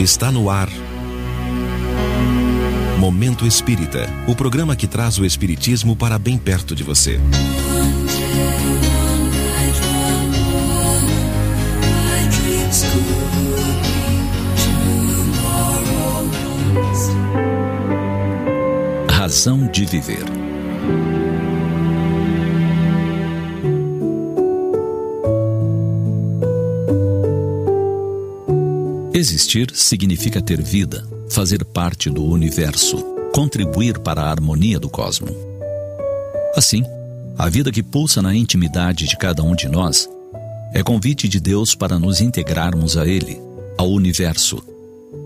Está no ar. Momento Espírita o programa que traz o Espiritismo para bem perto de você. Razão de Viver. Existir significa ter vida, fazer parte do universo, contribuir para a harmonia do cosmo. Assim, a vida que pulsa na intimidade de cada um de nós é convite de Deus para nos integrarmos a Ele, ao universo,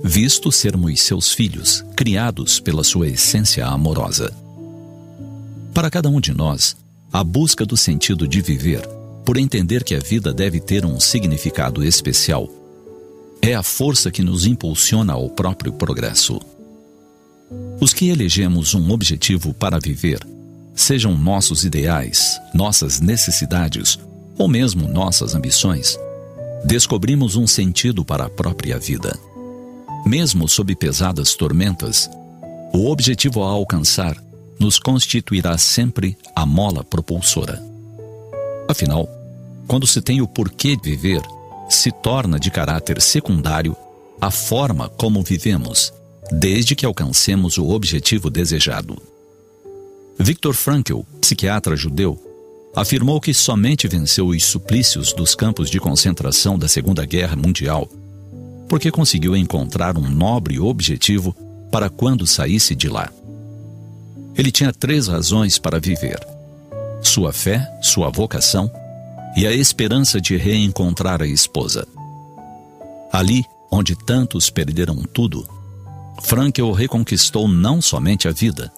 visto sermos seus filhos, criados pela sua essência amorosa. Para cada um de nós, a busca do sentido de viver, por entender que a vida deve ter um significado especial, é a força que nos impulsiona ao próprio progresso. Os que elegemos um objetivo para viver, sejam nossos ideais, nossas necessidades ou mesmo nossas ambições, descobrimos um sentido para a própria vida. Mesmo sob pesadas tormentas, o objetivo a alcançar nos constituirá sempre a mola propulsora. Afinal, quando se tem o porquê viver, se torna de caráter secundário a forma como vivemos, desde que alcancemos o objetivo desejado. Viktor Frankl, psiquiatra judeu, afirmou que somente venceu os suplícios dos campos de concentração da Segunda Guerra Mundial porque conseguiu encontrar um nobre objetivo para quando saísse de lá. Ele tinha três razões para viver: sua fé, sua vocação e a esperança de reencontrar a esposa. Ali, onde tantos perderam tudo, Frankel reconquistou não somente a vida,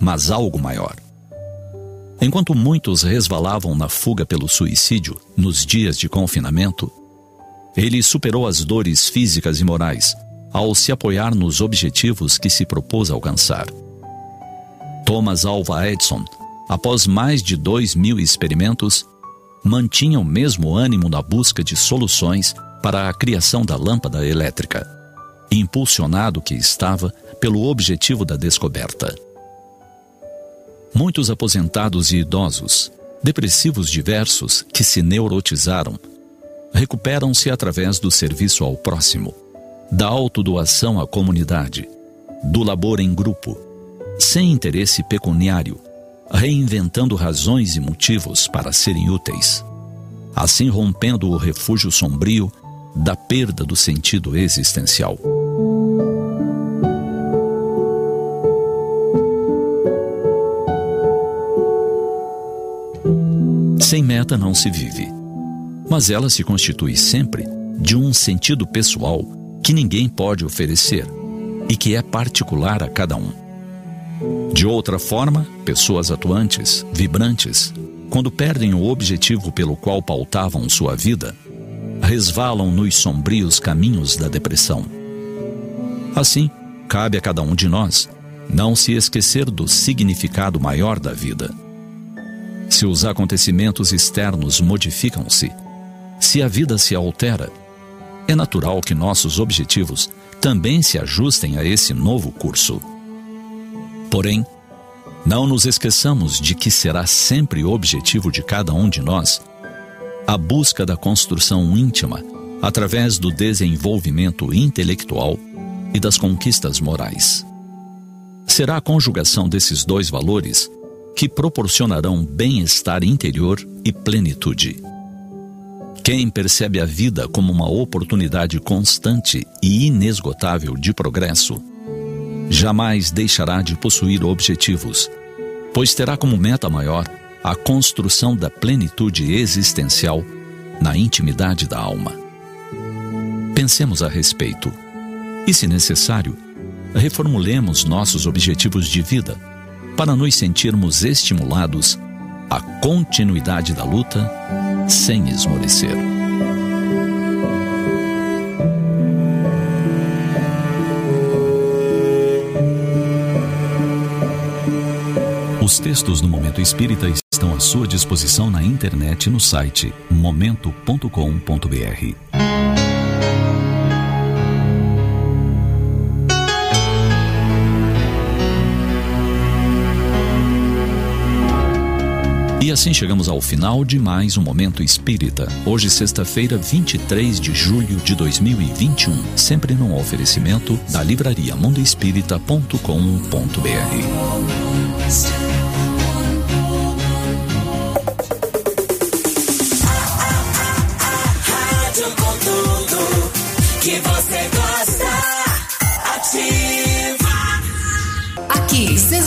mas algo maior. Enquanto muitos resvalavam na fuga pelo suicídio nos dias de confinamento, ele superou as dores físicas e morais ao se apoiar nos objetivos que se propôs alcançar. Thomas Alva Edison, após mais de dois mil experimentos, mantinha o mesmo ânimo na busca de soluções para a criação da lâmpada elétrica, impulsionado que estava pelo objetivo da descoberta. Muitos aposentados e idosos, depressivos diversos que se neurotizaram, recuperam-se através do serviço ao próximo, da autodoação à comunidade, do labor em grupo, sem interesse pecuniário, reinventando razões e motivos para serem úteis, assim rompendo o refúgio sombrio da perda do sentido existencial. Sem meta não se vive, mas ela se constitui sempre de um sentido pessoal que ninguém pode oferecer e que é particular a cada um. De outra forma, pessoas atuantes, vibrantes, quando perdem o objetivo pelo qual pautavam sua vida, resvalam nos sombrios caminhos da depressão. Assim, cabe a cada um de nós não se esquecer do significado maior da vida. Se os acontecimentos externos modificam-se, se a vida se altera, é natural que nossos objetivos também se ajustem a esse novo curso. Porém, não nos esqueçamos de que será sempre o objetivo de cada um de nós a busca da construção íntima através do desenvolvimento intelectual e das conquistas morais. Será a conjugação desses dois valores que proporcionarão bem-estar interior e plenitude. Quem percebe a vida como uma oportunidade constante e inesgotável de progresso, jamais deixará de possuir objetivos, pois terá como meta maior a construção da plenitude existencial na intimidade da alma. Pensemos a respeito e, se necessário, reformulemos nossos objetivos de vida para nos sentirmos estimulados à continuidade da luta sem esmorecer. Os textos do Momento Espírita estão à sua disposição na internet no site momento.com.br. E assim chegamos ao final de mais um Momento Espírita. Hoje, sexta-feira, 23 de julho de 2021. Sempre num oferecimento da livraria mundoespírita.com.br.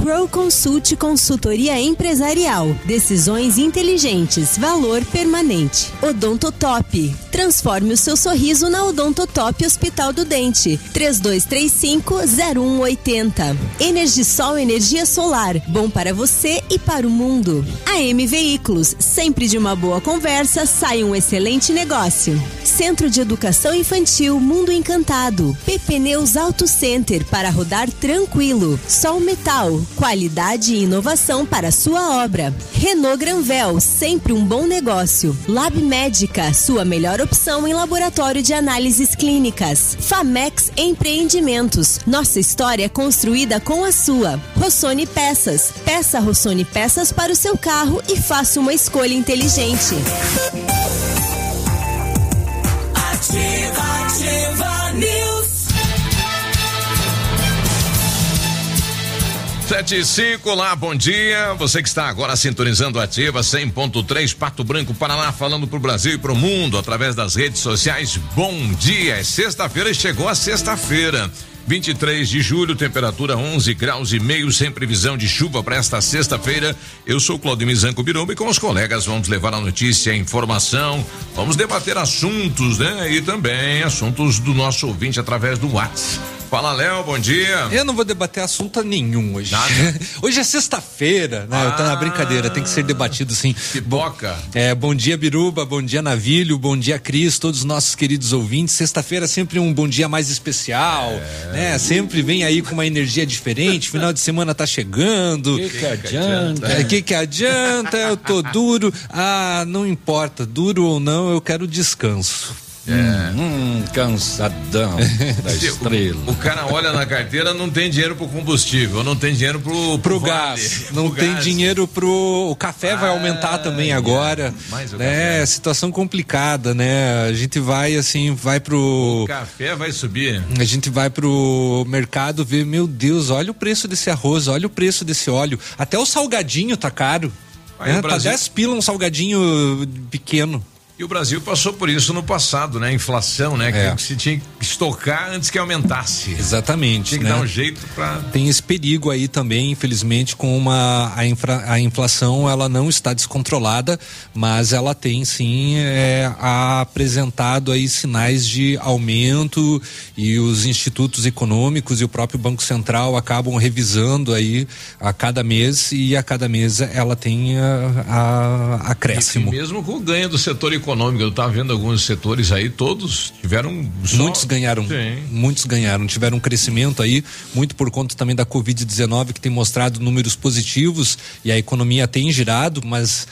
Crow Consult Consultoria Empresarial. Decisões inteligentes. Valor permanente. Odontotop. Transforme o seu sorriso na Odontotop Hospital do Dente. 3235-0180. Energisol Energia Solar. Bom para você e para o mundo. AM Veículos. Sempre de uma boa conversa sai um excelente negócio. Centro de Educação Infantil Mundo Encantado. PP Neus Auto Center para rodar tranquilo. Sol Metal, qualidade e inovação para sua obra. Renault Granvel, sempre um bom negócio. Lab Médica, sua melhor opção em laboratório de análises clínicas. Famex Empreendimentos, nossa história é construída com a sua. Rossoni Peças, peça Rossoni Peças para o seu carro e faça uma escolha inteligente. Ativa, ativa 75 lá, bom dia. Você que está agora sintonizando ativa 100.3 Pato Branco Paraná, falando pro Brasil e pro mundo através das redes sociais. Bom dia. É sexta-feira e chegou a sexta-feira. 23 de julho, temperatura 11 graus e meio, sem previsão de chuva para esta sexta-feira. Eu sou Claudio Mizanco Biruba e com os colegas vamos levar a notícia, a informação, vamos debater assuntos, né? E também assuntos do nosso ouvinte através do WhatsApp. Fala, Léo, bom dia. Eu não vou debater assunto nenhum hoje. Nada? hoje é sexta-feira, né? Ah, tá na brincadeira, tem que ser debatido sim. Pipoca. É, bom dia, Biruba, bom dia, Navilho, bom dia, Cris, todos os nossos queridos ouvintes. Sexta-feira é sempre um bom dia mais especial, É. né? Sempre vem aí com uma energia diferente, final de semana tá chegando. Que que adianta? É, que que adianta? Eu tô duro. Ah, não importa, duro ou não, eu quero descanso. Hum, cansadão da estrela. O, o cara olha na carteira, não tem dinheiro pro combustível, não tem dinheiro pro, Pro gás, pro não tem gás. dinheiro pro. O café vai Ah, aumentar também é. agora. Mais o né? café. Situação complicada, né? A gente vai assim, vai O pro. café vai subir. A gente vai pro mercado ver, meu Deus, olha o preço desse arroz, olha o preço desse óleo. Até o salgadinho tá caro. Aí né? o Tá Brasil- 10 pila um salgadinho pequeno. E o Brasil passou por isso no passado, né? Inflação, né? É. Que se tinha que estocar antes que aumentasse. Exatamente. Tinha que né? dar um jeito pra. Tem esse perigo aí também, infelizmente, com uma a, infra- a inflação ela não está descontrolada, mas ela tem sim é, apresentado aí sinais de aumento e os institutos econômicos e o próprio Banco Central acabam revisando aí a cada mês e a cada mês ela tem a, a E acréscimo. mesmo com o ganho do setor econômico, eu tava vendo alguns setores aí, todos tiveram. só- Muitos ganharam, Sim. muitos ganharam, tiveram um crescimento aí, muito por conta também da Covid-19 que tem mostrado números positivos e a economia tem girado, mas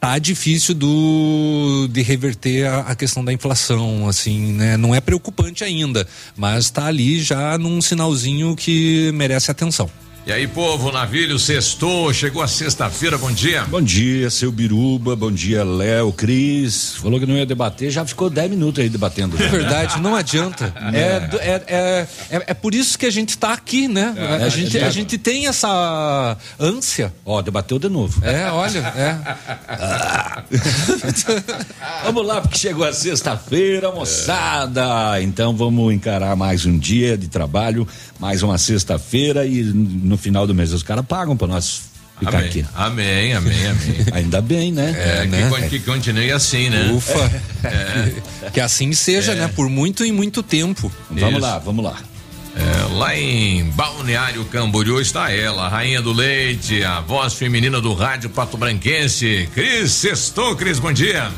tá difícil do de reverter a, a questão da inflação, assim, né? Não é preocupante ainda, mas tá ali já num sinalzinho que merece atenção. E aí, povo, navilho, sextou, chegou a sexta-feira, bom dia. Bom dia, seu Biruba, bom dia, Léo, Cris. Falou que não ia debater, já ficou 10 minutos aí debatendo. É verdade, não adianta. É, é, é, é, é por isso que a gente tá aqui, né? a, gente, a gente tem essa ânsia. Ó, debateu de novo. É, olha, é. Vamos lá, porque chegou a sexta-feira, moçada. Então vamos encarar mais um dia de trabalho, mais uma sexta-feira e no final do mês os caras pagam pra nós ficar Amém. aqui. Amém, amém, amém. Ainda bem, né? É, que né? con- que, continue assim, né? Ufa. Que assim seja, né? Por muito e muito tempo. Vamos Isso. lá, vamos lá. É, lá em Balneário Camboriú está ela, a rainha do leite, a voz feminina do rádio Pato Branquense. Cris, sextou, Cris, bom dia.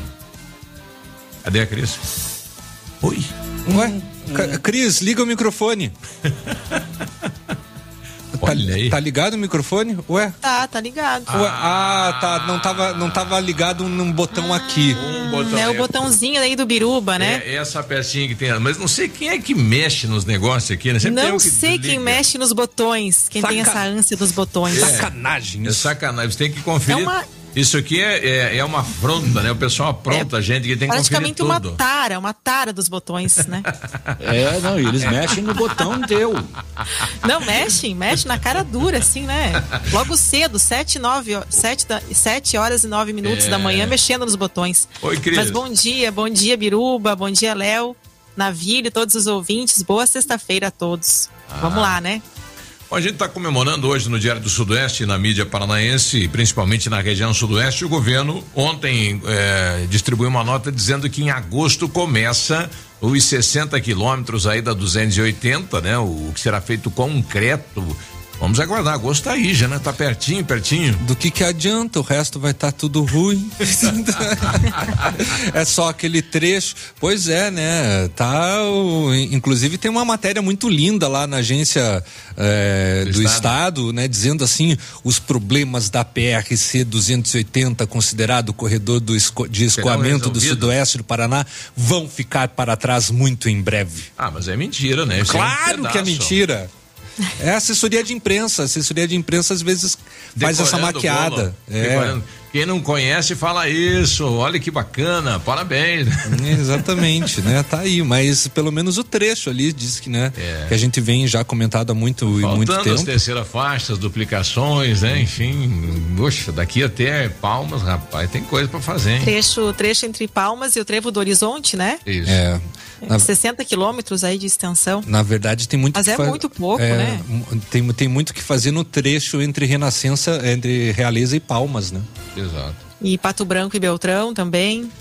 Cadê a Cris? Oi. Ué, Cris, liga o microfone. Aí. Tá ligado o microfone? Ué? Tá, tá ligado. Ué, ah, tá. Não tava, não tava ligado num botão aqui. Um botão É o botãozinho aí do biruba, né? É essa pecinha que tem, mas não sei quem é que mexe nos negócios aqui, né? Sempre tem Não que sei quem mexe nos botões, quem tem Saca- essa ânsia dos botões. É. Sacanagem. É sacanagem, você tem que conferir. É uma- Isso aqui é, é, é uma afronta, né? O pessoal apronta a gente que tem que conferir Praticamente uma tudo. tara, uma tara dos botões, né? É, não, e eles mexem no botão teu. Não, mexe, mexe na cara dura, assim, né? Logo cedo, sete, nove, ho- sete, da- sete horas e nove minutos É. da manhã, mexendo nos botões. Oi, Cris. Mas bom dia, bom dia, Biruba, bom dia, Léo, Navilho, todos os ouvintes. Boa sexta-feira a todos. Ah. Vamos lá, né? Bom, a gente está comemorando hoje no Diário do Sudoeste, na mídia paranaense, principalmente na região sudoeste, o governo ontem eh, distribuiu uma nota dizendo que em agosto começa os 60 quilômetros aí da 280, né? O que será feito concreto. Vamos aguardar, agosto tá aí já, né? Tá pertinho, pertinho. Do que que adianta? O resto vai estar tudo ruim. é só aquele trecho. Pois é, né? Tá. o- inclusive tem uma matéria muito linda lá na agência eh, Do do, Estado. estado. né? Dizendo assim os problemas da PRC 280, considerado corredor do esco- de escoamento do sudoeste do Paraná, vão ficar para trás muito em breve. Ah, mas é mentira, né? Isso é um Claro que é mentira. É assessoria de imprensa. Assessoria de imprensa às vezes faz essa maquiada. É. Quem não conhece fala isso. Olha que bacana, parabéns. Exatamente, né? Tá aí, mas pelo menos o trecho ali diz que, né? É. Que a gente vem já comentado há muito e muito Faltando as tempo. terceira faixas, duplicações, né? Enfim, poxa, daqui até Palmas, rapaz, tem coisa pra fazer, hein? Trecho, trecho entre Palmas e o Trevo do Horizonte, né? Isso. É, na, 60 quilômetros aí de extensão. na verdade tem muito Mas que é fa- muito pouco, é, né? Tem, tem muito que fazer no trecho entre Renascença, entre Realeza e Palmas, né? Exato. E Pato Branco e Beltrão também.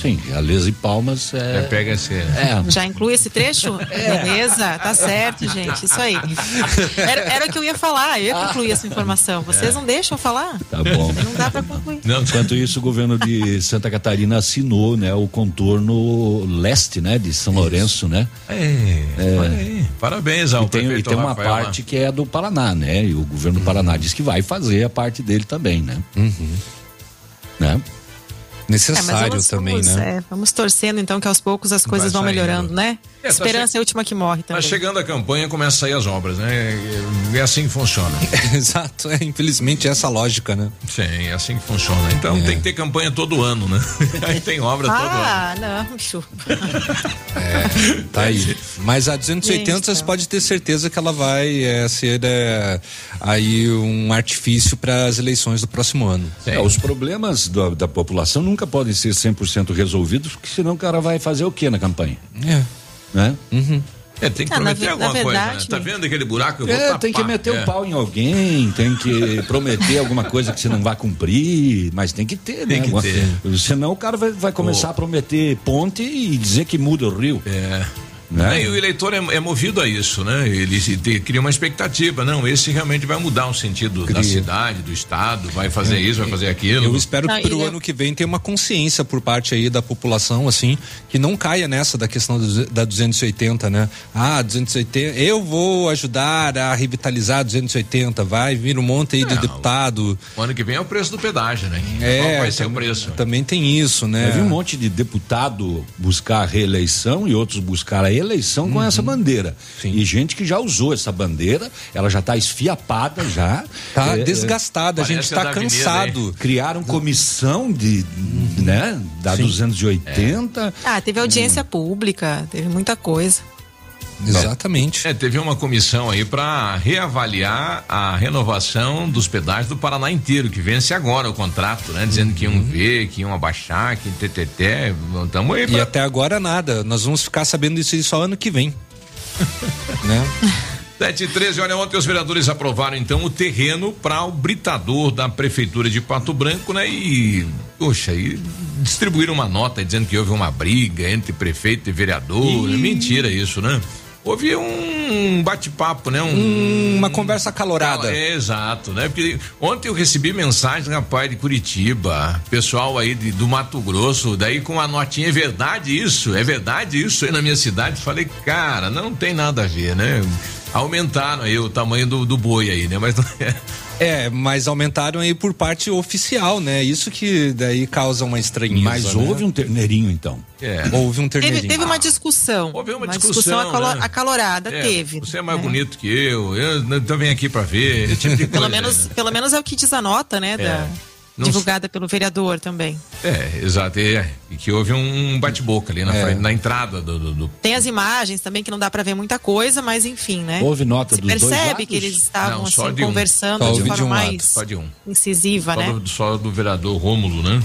Sim, Realeza e Palmas É, é. pega esse. É. Já inclui esse trecho? Beleza, tá certo, gente. Isso aí. Era, era o que eu ia falar, eu ia concluir essa informação. Vocês não deixam eu falar? Tá bom. Não dá pra concluir. Não, Enquanto isso, o governo de Santa Catarina assinou, né, o contorno leste, né, de São Lourenço, né? É, olha aí. Parabéns ao E tem, e prefeito tem uma Rafael lá. parte que é do Paraná, né? E o governo do Paraná diz que vai fazer a parte dele também, né? Né? É, mas Necessário vamos, também, vamos, né? é, vamos torcendo então que aos poucos as coisas Vai vão saindo. melhorando, né? É, tá Esperança che- é a última que morre Tá também. chegando a campanha, começa a sair as obras, né? É assim que funciona. Exato, é, infelizmente é essa lógica, né? Sim, é assim que funciona. Então tem que ter campanha todo ano, né? Aí tem obra todo ano. Ah, não, chupa. Tá aí. Mas a 280 Gente, você pode ter certeza que ela vai é, ser é, aí um artifício para as eleições do próximo ano. É, os problemas da, da população nunca podem ser 100% resolvidos, porque senão o cara vai fazer o quê na campanha? É. Né? É, tem que Ah, na prometer ve- alguma na coisa, né? Tá vendo aquele buraco? Eu vou É, tapar. tem que meter É. o pau em alguém, tem que prometer alguma coisa que você não vai cumprir, mas tem que ter, né? Tem que Alguma- ter. Senão o cara vai, vai começar Ô. a prometer ponte e dizer que muda o rio. É. Né? E o eleitor é, é movido a isso, né? Ele se te- cria uma expectativa. Não, esse realmente vai mudar o sentido da Cria. cidade, do estado, vai fazer isso, vai fazer aquilo. Eu espero que pro eu- ano que vem tenha uma consciência por parte aí da população, assim, que não caia nessa da questão do- da 280, né? Ah, 280, eu vou ajudar a revitalizar a 280, vai vir um monte aí de deputado. O ano que vem é o preço do pedágio, né? É, Qual vai ser o preço? Também tem isso, né? Eu vi um monte de deputado buscar a reeleição e outros buscar a eleição com essa bandeira. Sim. E gente que já usou essa bandeira, ela já está esfiapada já. Tá É, é, desgastada, a parece gente a tá da Avenida, cansado. Criaram comissão de, né, da 280. Ah, teve audiência pública, teve muita coisa. Exatamente. É, teve uma comissão aí para reavaliar a renovação dos pedágios do Paraná inteiro, que vence agora o contrato, né? Dizendo que iam ver, que iam abaixar, que TTT. Estamos aí E pra... até agora nada. Nós vamos ficar sabendo disso só ano que vem. né? 7 e 13, olha, ontem os vereadores aprovaram então o terreno para o britador da prefeitura de Pato Branco, né? E, poxa, e distribuíram uma nota dizendo que houve uma briga entre prefeito e vereador. Mentira isso, né? Houve um bate-papo, né? Um, Uma conversa calorada. é, exato, né? Porque ontem eu recebi mensagem, rapaz, de Curitiba, pessoal aí de- do Mato Grosso, daí com a notinha, é verdade isso? É verdade isso aí na minha cidade? Falei, cara, não tem nada a ver, né? Aumentaram aí o tamanho do, do boi aí, né? Mas não é. É, mas aumentaram aí por parte oficial, né? Isso que daí causa uma estranheza. Mas né? houve um terneirinho, então. É. Houve um Teve, terneirinho. teve uma discussão. Houve uma discussão, discussão, acalo- né? acalorada, É, teve. Você é mais né? bonito que eu, eu vem aqui pra ver. Esse tipo de Pelo coisa, menos, né? pelo menos é o que diz a nota, né? Da, Não divulgada pelo vereador também. É, exato. E, é, e que houve um bate-boca ali na, É. frente, na entrada do. do- do- Tem as imagens também que não dá pra ver muita coisa, mas enfim, né? Houve nota Se dos dois percebe lados? que eles estavam Não, assim de um. conversando Só de ouvi forma de um mais só de um. incisiva, Só né? do, só do vereador Rômulo, né?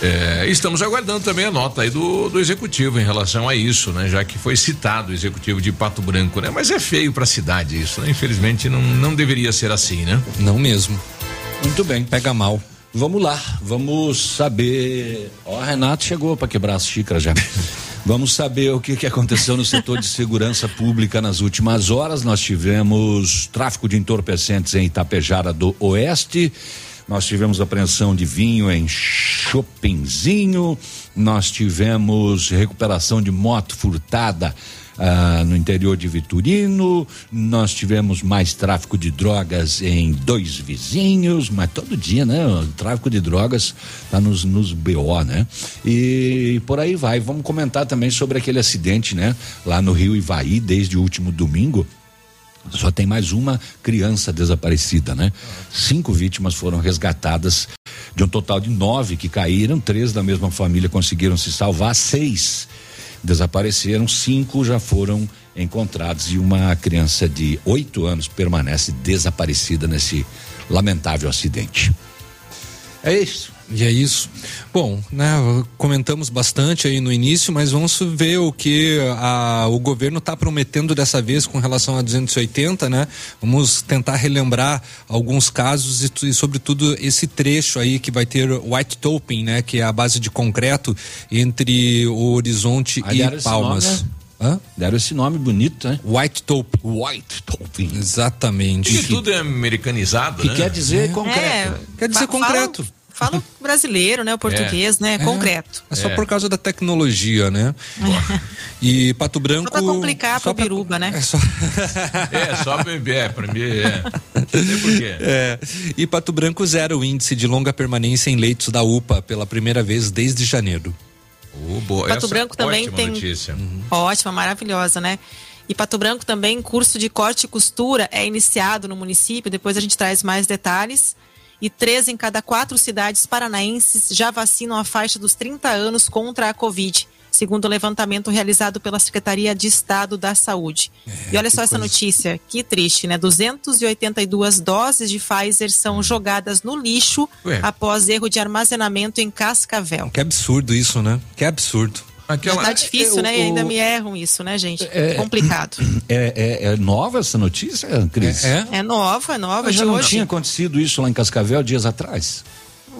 É, estamos aguardando também a nota aí do, do executivo em relação a isso, né? Já que foi citado o executivo de Pato Branco, né? Mas é feio pra cidade isso, né? Infelizmente não, não deveria ser assim, né? Não mesmo. Muito bem. Pega mal. Vamos lá, vamos saber. Ó, Renato chegou para quebrar as xícaras já. Vamos saber o que, que aconteceu no setor de segurança pública nas últimas horas. Nós tivemos tráfico de entorpecentes em Itapejara do Oeste. Nós tivemos apreensão de vinho em Chopinzinho. Nós tivemos recuperação de moto furtada ah, no interior de Vitorino. Nós tivemos mais tráfico de drogas em dois vizinhos, mas todo dia, né? O tráfico de drogas tá nos, nos BO, né? E por aí vai. Vamos comentar também sobre aquele acidente, né? Lá no Rio Ivaí, desde o último domingo. Só tem mais uma criança desaparecida, né? Cinco vítimas foram resgatadas de um total de nove que caíram, três da mesma família conseguiram se salvar, seis desapareceram, cinco já foram encontrados e uma criança de oito anos permanece desaparecida nesse lamentável acidente. É isso. E é isso. Bom, né, comentamos bastante aí no início, mas vamos ver o que a, o governo está prometendo dessa vez com relação a 280, né? Vamos tentar relembrar alguns casos e, e sobretudo esse trecho aí que vai ter white topping, né? Que é a base de concreto entre o Horizonte Aí e Palmas. nome, né? Hã? Deram esse nome bonito, né? White Tope. White Topping. Exatamente. E tudo é americanizado, Que né? quer dizer concreto. É, Quer dizer fa- concreto. Fala, o brasileiro, né? O português, né? Concreto. É só É. por causa da tecnologia, né? E Pato Branco. Só pra complicar só pro Biruba, né? É só. É, só beber, é, pra mim é. Não sei por quê. É. E Pato Branco zera o índice de longa permanência em leitos da UPA pela primeira vez desde janeiro. Oh, boa. Pato Essa Branco também ótima tem- Notícia. Ótima, maravilhosa, né? E Pato Branco também, curso de corte e costura é iniciado no município. Depois a gente traz mais detalhes. E três em cada quatro cidades paranaenses já vacinam a faixa dos 30 anos contra a Covid, segundo o levantamento realizado pela Secretaria de Estado da Saúde. e olha só essa notícia, que triste, né? 282 doses de Pfizer são jogadas no lixo Ué. após erro de armazenamento em Cascavel. Que absurdo isso, né? Que absurdo. Aquela, Tá difícil, é, né? o- E ainda me erram isso, né, gente? É- Complicado. É, é- é nova essa notícia, Cris? É? É nova, é nova Mas de já não hoje. tinha acontecido isso lá em Cascavel dias atrás?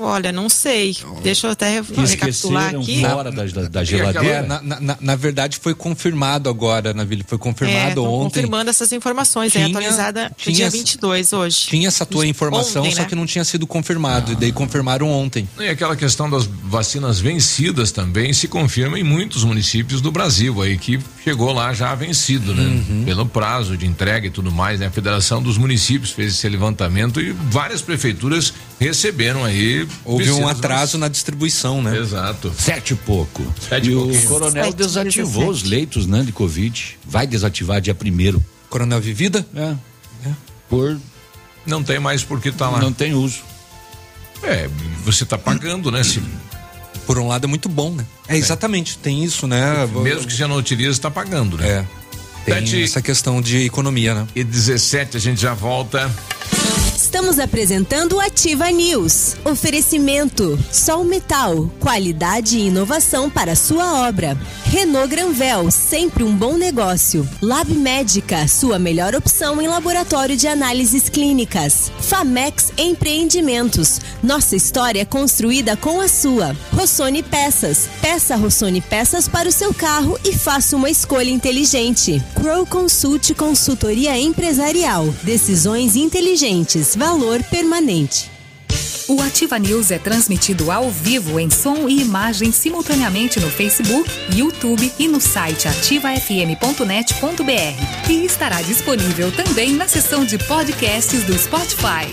Olha, não sei. Deixa eu até recapitular aqui. fora da, da, da geladeira? É, na, na- na- na verdade foi confirmado agora, Navilho. Foi É, confirmado tô ontem. confirmando essas informações, é Tinha- atualizada no tinha dia essa- 22 hoje. Tinha essa tua informação, Ontem, só né? que não tinha sido confirmado. E daí confirmaram ontem. E aquela questão das vacinas vencidas também se confirma em muitos municípios do Brasil aí que chegou lá já vencido, né? Uhum. Pelo prazo de entrega e tudo mais, né? A Federação dos Municípios fez esse levantamento e várias prefeituras receberam aí. Houve um atraso na distribuição, né? Exato. Sete e pouco. Sete e e o coronel Sete, desativou 17. os leitos né, de Covid. Vai desativar dia primeiro. Coronel Vivida? É. Por Não tem mais porque tá lá. não tem uso. É, você tá pagando, né? Se, Por um lado é muito bom, né? É exatamente, tem isso, né? mesmo que você não utilize, tá pagando, né? É. Tem Sete- essa questão de economia, né? E 17 a gente já volta. Estamos apresentando o Ativa News. Oferecimento: Sol Metal, qualidade e inovação para sua obra. Renault Granvel, sempre um bom negócio. Lab Médica, sua melhor opção em laboratório de análises clínicas. Famex Empreendimentos, nossa história construída com a sua. Rossoni Peças, peça Rossoni Peças para o seu carro e faça uma escolha inteligente. Crow Consult Consultoria Empresarial, decisões inteligentes, valor permanente. O Ativa News é transmitido ao vivo em som e imagem simultaneamente no Facebook, YouTube e no site ativafm.net.br. E estará disponível também na seção de podcasts do Spotify.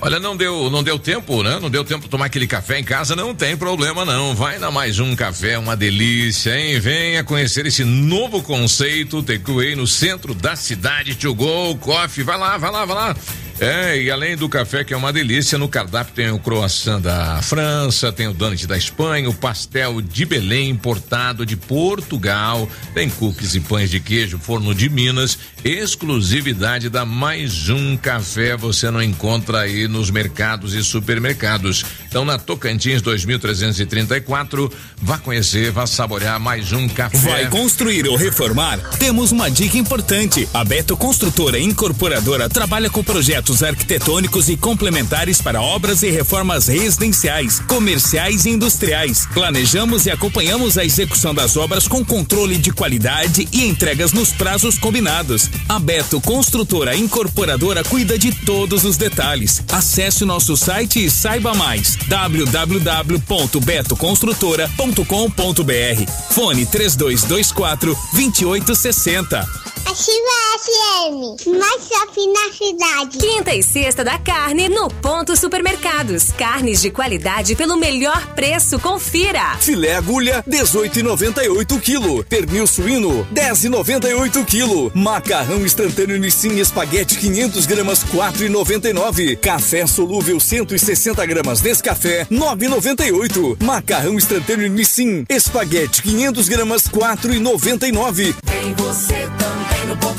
Olha, não deu, não deu tempo, né? Não deu tempo de tomar aquele café em casa, não tem problema não. Vai na mais um café, uma delícia, hein? Venha conhecer esse novo conceito takeaway no centro da cidade, to go, coffee. Vai lá, vai lá, vai lá. É, e além do café, que é uma delícia, no cardápio tem o croissant da França, tem o donut da Espanha, o pastel de Belém importado de Portugal, tem cookies e pães de queijo, forno de Minas, exclusividade da Mais Um Café, você não encontra aí nos mercados e supermercados. Então, na Tocantins 2334, vá conhecer, vá saborear Mais Um Café. Vai construir ou reformar? Temos uma dica importante. A Beto Construtora Incorporadora trabalha com projetos arquitetônicos e complementares para obras e reformas residenciais, comerciais e industriais. Planejamos e acompanhamos a execução das obras com controle de qualidade e entregas nos prazos combinados. A Beto Construtora Incorporadora cuida de todos os detalhes. Acesse o nosso site e saiba mais. www.betoconstrutora.com.br Fone 3224 2860. Ativa FM, mais shopping na cidade. Quinta e sexta da carne no Ponto Supermercados. Carnes de qualidade pelo melhor preço, confira. Filé agulha, 18,98 kg. Pernil suíno, 10,98 kg. Macarrão instantâneo Nissin espaguete 500 gramas, 4,99. Café solúvel 160 gramas Nescafé, 9,98. Macarrão instantâneo Nissin espaguete 500 gramas, 4,99. Tem você também no ponto.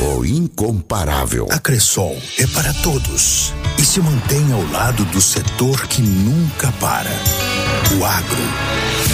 O incomparável. A Cressol é para todos e se mantém ao lado do setor que nunca para. O agro.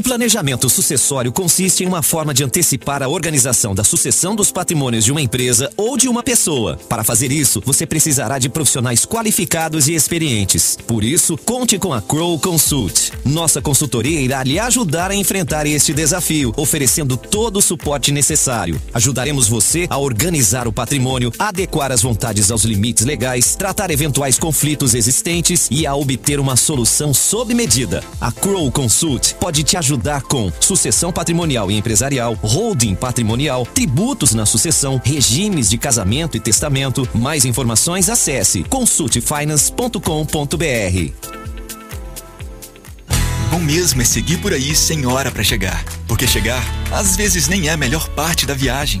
O planejamento sucessório consiste em uma forma de antecipar a organização da sucessão dos patrimônios de uma empresa ou de uma pessoa. Para fazer isso, você precisará de profissionais qualificados e experientes. Por isso, conte com a Crow Consult. Nossa consultoria irá lhe ajudar a enfrentar este desafio, oferecendo todo o suporte necessário. Ajudaremos você a organizar o patrimônio, adequar as vontades aos limites legais, tratar eventuais conflitos existentes e a obter uma solução sob medida. A Crow Consult pode te ajudar com sucessão patrimonial e empresarial, holding patrimonial, tributos na sucessão, regimes de casamento e testamento. Mais informações acesse consultfinance.com.br. Bom mesmo é seguir por aí sem hora para chegar. Porque chegar, às vezes, nem é a melhor parte da viagem.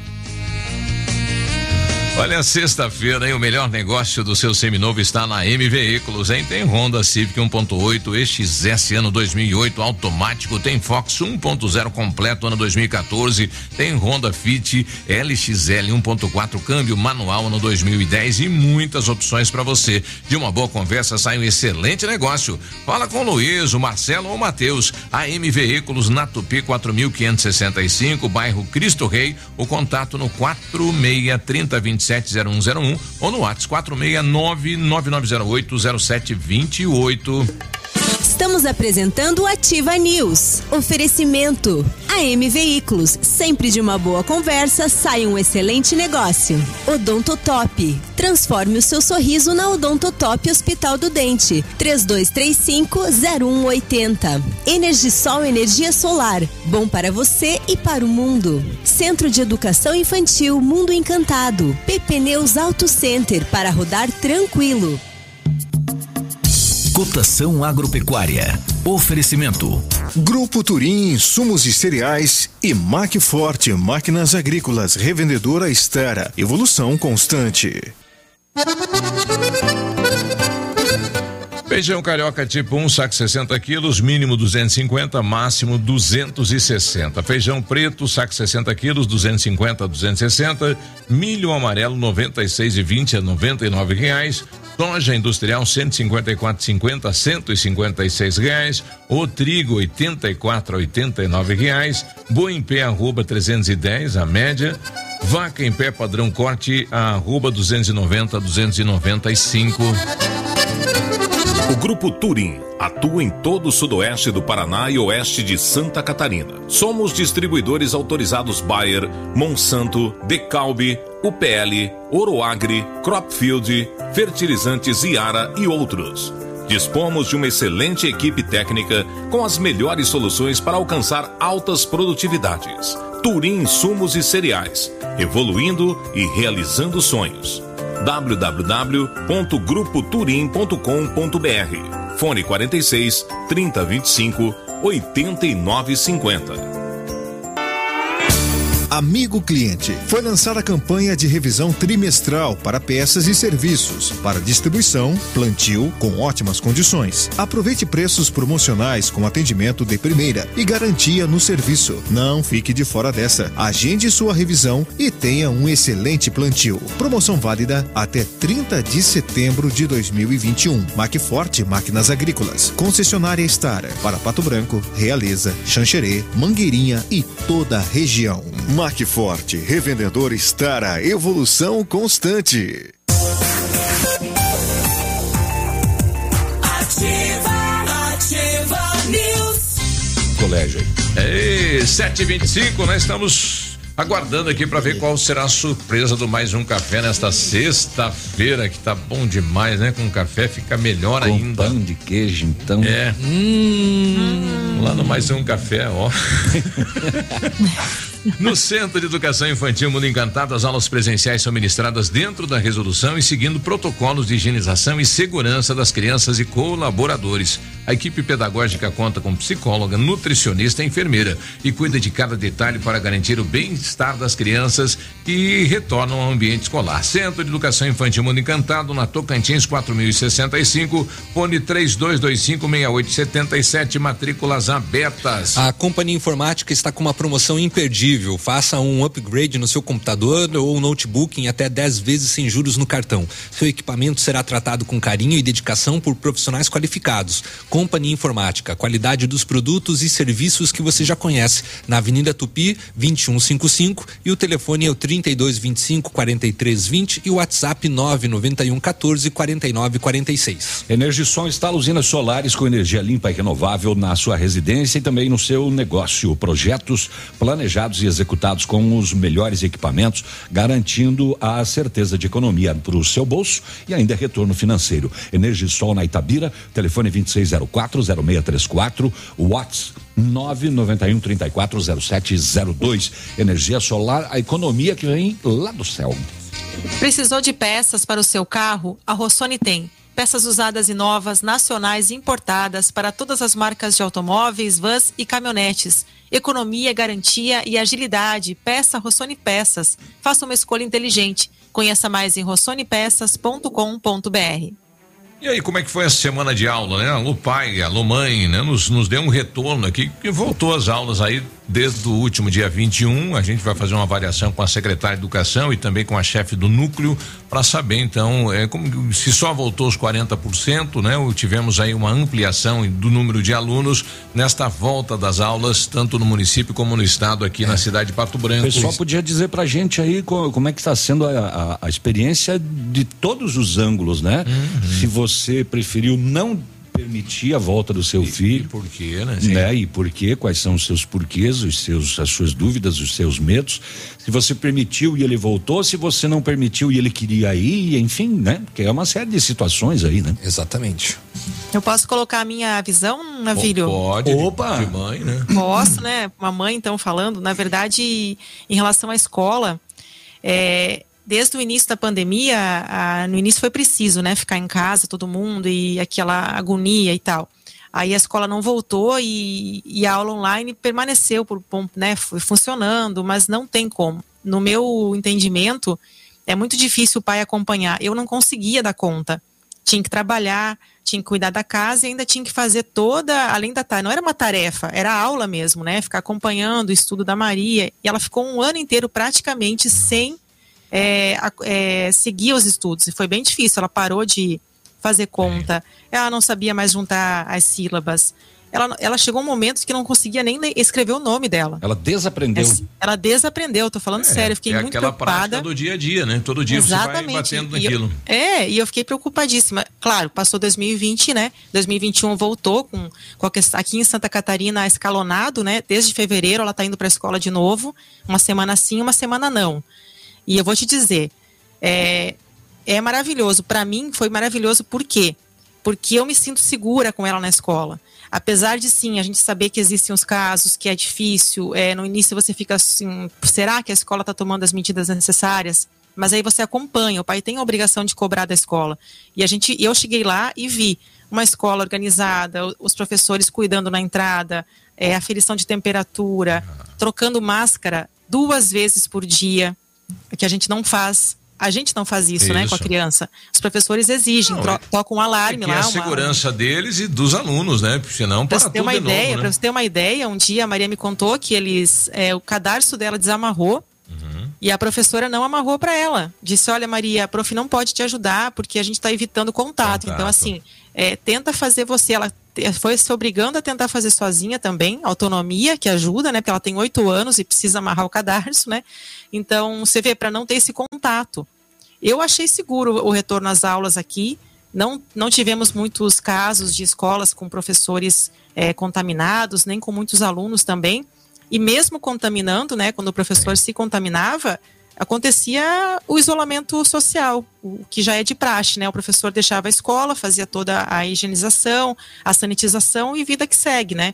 Olha, sexta-feira, hein? O melhor negócio do seu seminovo está na M Veículos, hein? Tem Honda Civic 1.8, EXS ano 2008 automático, tem Fox 1.0 completo ano 2014, tem Honda Fit LXL 1.4 câmbio manual ano 2010 e muitas opções para você. De uma boa conversa sai um excelente negócio. Fala com o Luiz, o Marcelo ou o Matheus. A M Veículos na Tupi 4565, bairro Cristo Rei. O contato no 4630 270101 ou no WhatsApp 46999080728. Estamos apresentando o Ativa News. Oferecimento. AM Veículos. Sempre de uma boa conversa sai um excelente negócio. Odontotop. Transforme o seu sorriso na Odontotop Hospital do Dente. 3235-0180. Energisol Energia Solar. Bom para você e para o mundo. Centro de Educação Infantil Mundo Encantado. PP Neus Auto Center para rodar tranquilo. Cotação agropecuária. Oferecimento. Grupo Turim, insumos e cereais E Macforte Máquinas Agrícolas Revendedora Estera. Evolução constante. Feijão carioca tipo 1, um, saco 60 quilos, mínimo 250, máximo 260. Feijão preto, saco 60 quilos, 250 a 260. Milho amarelo 96,20 a 99 reais. Soja industrial 154,50 a 156 reais. O trigo 84 a 89 reais. Boi em pé arroba 310 a média. Vaca em pé padrão corte arroba 290 a 295. O Grupo Turim atua em todo o sudoeste do Paraná e oeste de Santa Catarina. Somos distribuidores autorizados Bayer, Monsanto, Decalbe, UPL, Oroagri, Cropfield, Fertilizantes Iara e outros. Dispomos de uma excelente equipe técnica com as melhores soluções para alcançar altas produtividades. Turim Insumos e Cereais, evoluindo e realizando sonhos www.grupoturim.com.br. Fone 46 3025 8950. Amigo cliente, foi lançada a campanha de revisão trimestral para peças e serviços, para distribuição, plantio com ótimas condições. Aproveite preços promocionais com atendimento de primeira e garantia no serviço. Não fique de fora dessa. Agende sua revisão e tenha um excelente plantio. Promoção válida até 30 de setembro de 2021. Macforte Máquinas Agrícolas. Concessionária Star para Pato Branco, Realeza, Xanxerê, Mangueirinha e toda a região. Macforte, revendedor Stara, evolução constante. Ativa, ativa News. Colégio. Ei, 7h25, nós estamos aguardando aqui para ver qual será a surpresa do mais um café nesta sexta-feira, que tá bom demais, né? Com café fica melhor Com ainda. Pão de queijo, então. É. Hum. Lá no mais um café, ó. No Centro de Educação Infantil Mundo Encantado, as aulas presenciais são ministradas dentro da resolução e seguindo protocolos de higienização e segurança das crianças e colaboradores. A equipe pedagógica conta com psicóloga, nutricionista e enfermeira e cuida de cada detalhe para garantir o bem-estar das crianças que retornam ao ambiente escolar. Centro de Educação Infantil Mundo Encantado, na Tocantins 4065, fone 32256877, matrículas abertas. A Companhia Informática está com uma promoção imperdível. Faça um upgrade no seu computador ou notebook em até 10 vezes sem juros no cartão. Seu equipamento será tratado com carinho e dedicação por profissionais qualificados. Companhia Informática, qualidade dos produtos e serviços que você já conhece. Na Avenida Tupi, 2155 e o telefone é o 3225 4320 e o WhatsApp 991 14 49 46. Energisol instala usinas solares com energia limpa e renovável na sua residência e também no seu negócio. Projetos planejados e executados com os melhores equipamentos, garantindo a certeza de economia para o seu bolso e ainda retorno financeiro. Energisol na Itabira, telefone 26040634, WhatsApp 991 340702. Energia solar, a economia que vem lá do céu. Precisou de peças para o seu carro? A Rossoni tem. Peças usadas e novas, nacionais e importadas para todas as marcas de automóveis, vans e caminhonetes. Economia, garantia e agilidade. Peça Rossoni Peças. Faça uma escolha inteligente. Conheça mais em rossonepeças.com.br. E aí, como é que foi essa semana de aula, né? Alô pai, alô mãe, né? Nos, nos deu um retorno aqui, que voltou as aulas aí desde o último dia 21. A gente vai fazer uma avaliação com a secretária de Educação e também com a chefe do núcleo para saber, então, é, como, se só voltou os 40%, né? Ou tivemos aí uma ampliação do número de alunos nesta volta das aulas, tanto no município como no estado aqui na cidade de Pato O Branco. pessoal podia dizer pra gente aí co- como é que está sendo a, a- a experiência de todos os ângulos, né? Se você preferiu não permitir a volta do seu filho. por quê, né? né? E por quê? Quais são os seus porquês, os seus, as suas dúvidas, os seus medos? Se você permitiu e ele voltou, se você não permitiu e ele queria ir, enfim, né? Porque é uma série de situações aí, né? Exatamente. Eu posso colocar a minha visão, Navírio? Pode. Opa! De mãe, né? Posso, né? Uma mãe, então, falando. Na verdade, em relação à escola, é, desde o início da pandemia, a- no início foi preciso, né? Ficar em casa, todo mundo, e aquela agonia e tal. Aí a escola não voltou e, e a aula online permaneceu por né, foi funcionando, mas não tem como. No meu entendimento, é muito difícil o pai acompanhar. Eu não conseguia dar conta. Tinha que trabalhar, tinha que cuidar da casa e ainda tinha que fazer toda, além da tarde, não era uma tarefa, era aula mesmo, né? Ficar acompanhando o estudo da Maria. E ela ficou um ano inteiro praticamente sem é, é, seguir os estudos. E foi bem difícil. Ela parou de fazer conta, ela não sabia mais juntar as sílabas. Ela, ela chegou um momento que não conseguia nem ler- escrever o nome dela. Ela desaprendeu. Ela desaprendeu, tô falando sério, eu fiquei é muito aquela preocupada. prática do dia a dia, né? Todo dia você vai Exatamente. batendo E eu- naquilo. é, e eu fiquei preocupadíssima. Claro, passou 2020, né? 2021 voltou com, com a aqui em Santa Catarina escalonado, né? Desde fevereiro ela tá indo para a escola de novo, uma semana sim, uma semana não. E eu vou te dizer, é, é maravilhoso. Para mim foi maravilhoso por quê? Porque eu me sinto segura com ela na escola. Apesar de sim, a gente saber que existem os casos, que é difícil, é, no início você fica assim, será que a escola está tomando as medidas necessárias? Mas aí você acompanha, o pai tem a obrigação de cobrar da escola. E a gente, eu cheguei lá e vi uma escola organizada, os professores cuidando na entrada, é, aferição de temperatura, trocando máscara duas vezes por dia, que a gente não faz. A gente não faz isso, né, com a Isso. criança. Os professores exigem, Não, é- tocam um alarme Que é lá. a uma- segurança deles e dos alunos, né? Porque senão para você ter tudo uma de ideia, novo, para né? você ter uma ideia, um dia a Maria me contou que eles, é, o cadarço dela desamarrou Uhum. e a professora não amarrou para ela. Disse: Olha, Maria, a prof não pode te ajudar porque a gente está evitando contato. Então, assim, é, tenta fazer você. Ela foi se obrigando a tentar fazer sozinha também, autonomia, que ajuda, né? Porque ela tem oito anos e precisa amarrar o cadarço, né? Então, você vê, para não ter esse contato. Eu achei seguro o retorno às aulas aqui. Não, não tivemos muitos casos de escolas com professores eh, contaminados, nem com muitos alunos também. E mesmo contaminando, né, quando o professor se contaminava, acontecia o isolamento social, o que já é de praxe, né? O professor deixava a escola, fazia toda a higienização, a sanitização e vida que segue, né?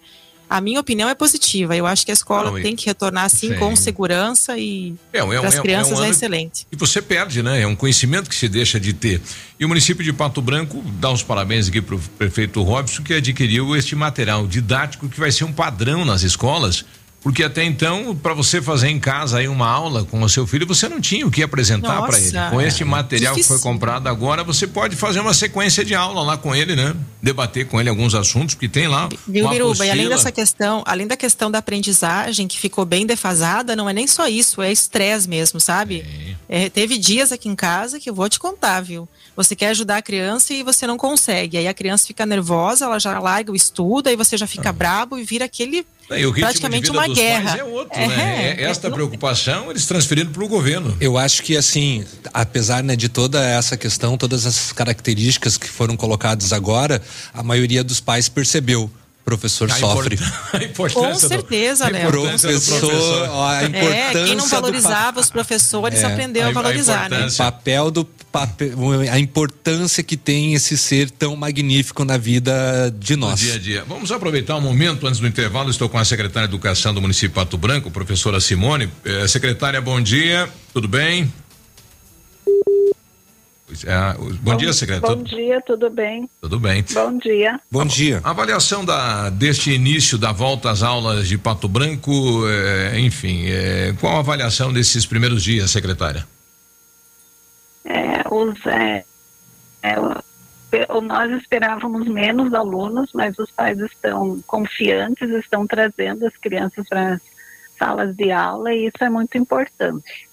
A minha opinião é positiva. Eu acho que a escola Não, tem que retornar assim Sim. com segurança e É, é para as é um- crianças é é, um ano- excelente. E você perde, né? É um conhecimento que se deixa de ter. E o município de Pato Branco dá os parabéns aqui para o prefeito Robson, que adquiriu este material didático que vai ser um padrão nas escolas. Porque até então, para você fazer em casa aí uma aula com o seu filho, você não tinha o que apresentar para ele. Com este é material que foi difícil. comprado agora, você pode fazer uma sequência de aula lá com ele, né? Debater com ele alguns assuntos, porque tem lá. Viu, Biruba? E além dessa questão, além da questão da aprendizagem, que ficou bem defasada, não é nem só isso, é estresse mesmo, sabe? É, teve dias aqui em casa que eu vou te contar, viu? Você quer ajudar a criança e você não consegue. Aí a criança fica nervosa, ela já larga o estudo, aí você já fica brabo e vira aquele. E o ritmo praticamente de vida uma dos guerra. pais é outro, né? É, esta preocupação eles transferindo para o governo. Eu acho que assim, apesar né, de toda essa questão, todas essas características que foram colocadas agora, a maioria dos pais percebeu. O professor A sofre. import- a importância Com do- certeza, a importância do Professor, ó, a importância É, quem não do valorizava os professores aprendeu a, valorizar, né? O papel do papel, a importância que tem esse ser tão magnífico na vida de No nós. dia a dia. Vamos aproveitar um momento antes do intervalo. Estou com a secretária de Educação do município de Pato Branco, professora Simone. Eh, secretária, bom dia. Tudo bem? É, bom, dia, secretária. Bom dia, tudo bem? Tudo bem. Bom dia. Bom dia. A avaliação da, deste início da volta às aulas de Pato Branco, eh, enfim, eh, qual a avaliação desses primeiros dias, secretária? É, os, é, é, nós esperávamos menos alunos, mas os pais estão confiantes, estão trazendo as crianças para as salas de aula e isso é muito importante.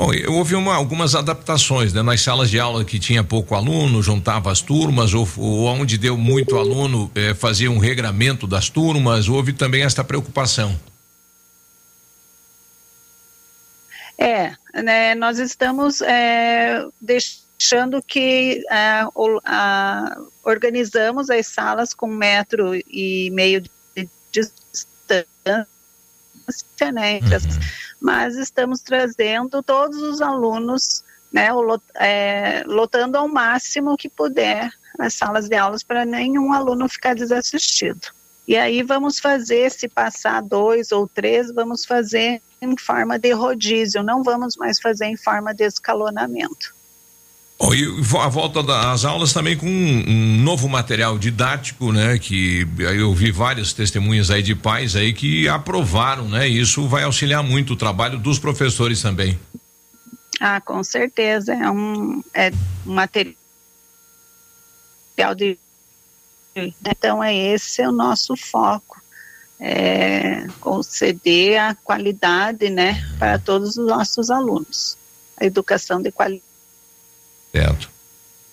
Bom, eu houve uma- algumas adaptações, né? Nas salas de aula que tinha pouco aluno, juntava as turmas, ou, ou onde deu muito aluno, eh, fazia um regramento das turmas, houve também esta preocupação. É, né, nós estamos é, deixando que é, o- a- organizamos as salas com metro e meio de distância, né, entre as- mas estamos trazendo todos os alunos, né, é, lotando ao máximo que puder as salas de aulas para nenhum aluno ficar desassistido. E aí vamos fazer, se passar dois ou três, vamos fazer em forma de rodízio, não vamos mais fazer em forma de escalonamento. Bom, e a volta das aulas também com um, um novo material didático, né? Que eu vi várias testemunhas aí de pais aí que aprovaram, né? Isso vai auxiliar muito o trabalho dos professores também. Ah, com certeza. É um, é um material de. Então, é esse é o nosso foco. É conceder a qualidade né, para todos os nossos alunos. A educação de qualidade. Certo.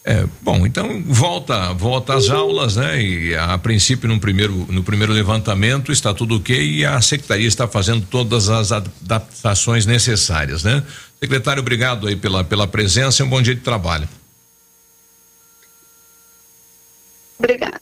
É, bom, então volta, volta às aulas, né? E a princípio no primeiro, no primeiro levantamento está tudo ok e a secretaria está fazendo todas as adaptações necessárias, né? Secretário, obrigado aí pela, pela presença e um bom dia de trabalho. Obrigada.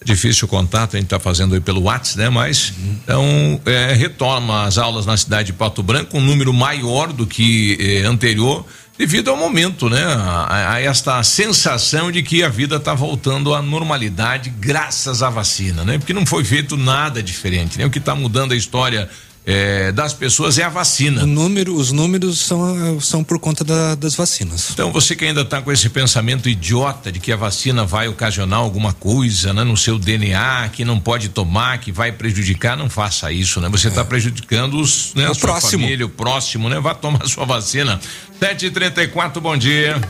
É difícil o contato, a gente está fazendo aí pelo WhatsApp, né? Mas, então, é, retoma as aulas na cidade de Pato Branco, um número maior do que eh, anterior, devido ao momento, né? A, a esta sensação de que a vida está voltando à normalidade graças à vacina, né? Porque não foi feito nada diferente, né? O que está mudando a história eh, das pessoas é a vacina. O número, os números são, são por conta da- das vacinas. Então você que ainda está com esse pensamento idiota de que a vacina vai ocasionar alguma coisa, né, no seu DNA, que não pode tomar, que vai prejudicar, não faça isso, né? Você está prejudicando os, né, O a sua próximo. família, o próximo, né? Vá tomar sua vacina. 7h34, bom dia.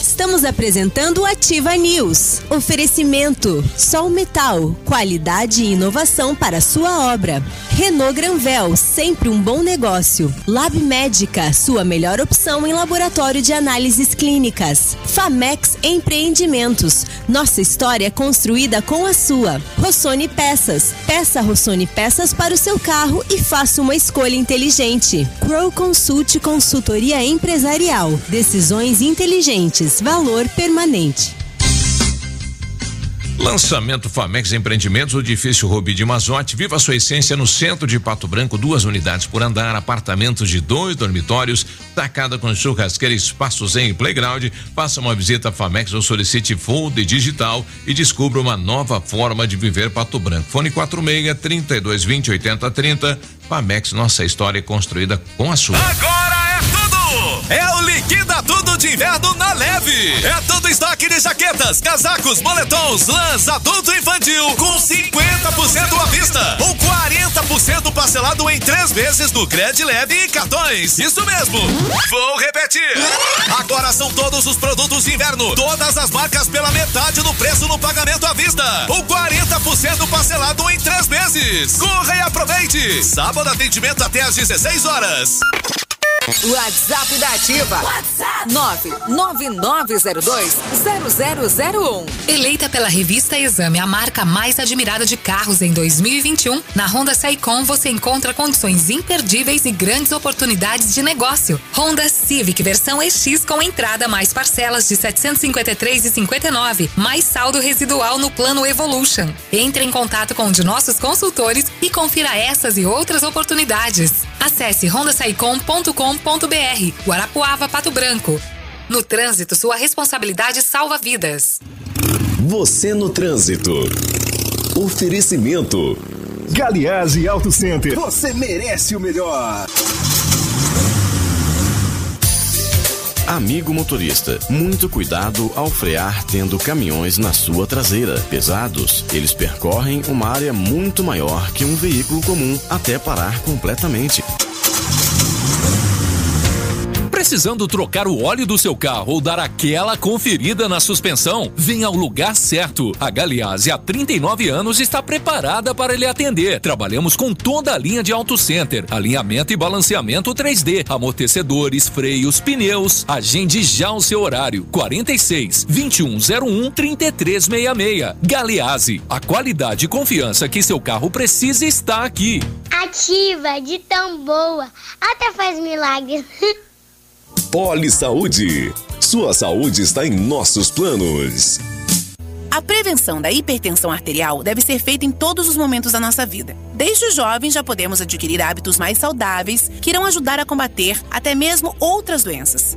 Estamos apresentando o Ativa News. Oferecimento: Sol Metal, qualidade e inovação para sua obra. Renault Granvel, sempre um bom negócio. Lab Médica, sua melhor opção em laboratório de análises clínicas. Famex Empreendimentos, nossa história construída com a sua. Rossoni Peças, peça Rossoni Peças para o seu carro e faça uma escolha inteligente. Crow Consult Consultoria Empresarial, decisões inteligentes, valor permanente. Lançamento Famex Empreendimentos, o edifício Rubi de Mazote. Viva sua essência no centro de Pato Branco, duas unidades por andar, apartamentos de dois dormitórios, sacada com churrasqueira, espaços em playground. Faça uma visita a Famex ou solicite Fold Digital e descubra uma nova forma de viver Pato Branco. Fone 46 32 20 80 30. Famex, nossa história é construída com a sua. Agora é o Liquida Tudo de Inverno na Leve. É todo estoque de jaquetas, casacos, moletons, lãs, adulto e infantil com 50% à vista ou 40% parcelado em três vezes no Cred Leve e cartões. Isso mesmo. Vou repetir. Agora são todos os produtos de inverno, todas as marcas pela metade do preço no pagamento à vista ou 40% parcelado em três vezes. Corra e aproveite. Sábado atendimento até às 16 horas. WhatsApp da Ativa. WhatsApp 999020001. Eleita pela revista Exame a marca mais admirada de carros em 2021, na Honda Saicom você encontra condições imperdíveis e grandes oportunidades de negócio. Honda Civic versão EX com entrada mais parcelas de 753,59, mais saldo residual no plano Evolution. Entre em contato com um de nossos consultores e confira essas e outras oportunidades. Acesse hondasaicom.com.br. Guarapuava Pato Branco. No trânsito, sua responsabilidade salva vidas. Você no trânsito. Oferecimento. Galiase Auto Center. Você merece o melhor. Amigo motorista, muito cuidado ao frear tendo caminhões na sua traseira. Pesados, eles percorrem uma área muito maior que um veículo comum até parar completamente. Precisando trocar o óleo do seu carro ou dar aquela conferida na suspensão? Venha ao lugar certo. A Galiase há 39 anos está preparada para lhe atender. Trabalhamos com toda a linha de Auto Center, alinhamento e balanceamento 3D, amortecedores, freios, pneus. Agende já o seu horário. 46 2101 3366. Galiase, a qualidade e confiança que seu carro precisa está aqui. Ativa, de tão boa, até faz milagres. Poli Saúde. Sua saúde está em nossos planos. A prevenção da hipertensão arterial deve ser feita em todos os momentos da nossa vida, Desde jovens já podemos adquirir hábitos mais saudáveis que irão ajudar a combater até mesmo outras doenças.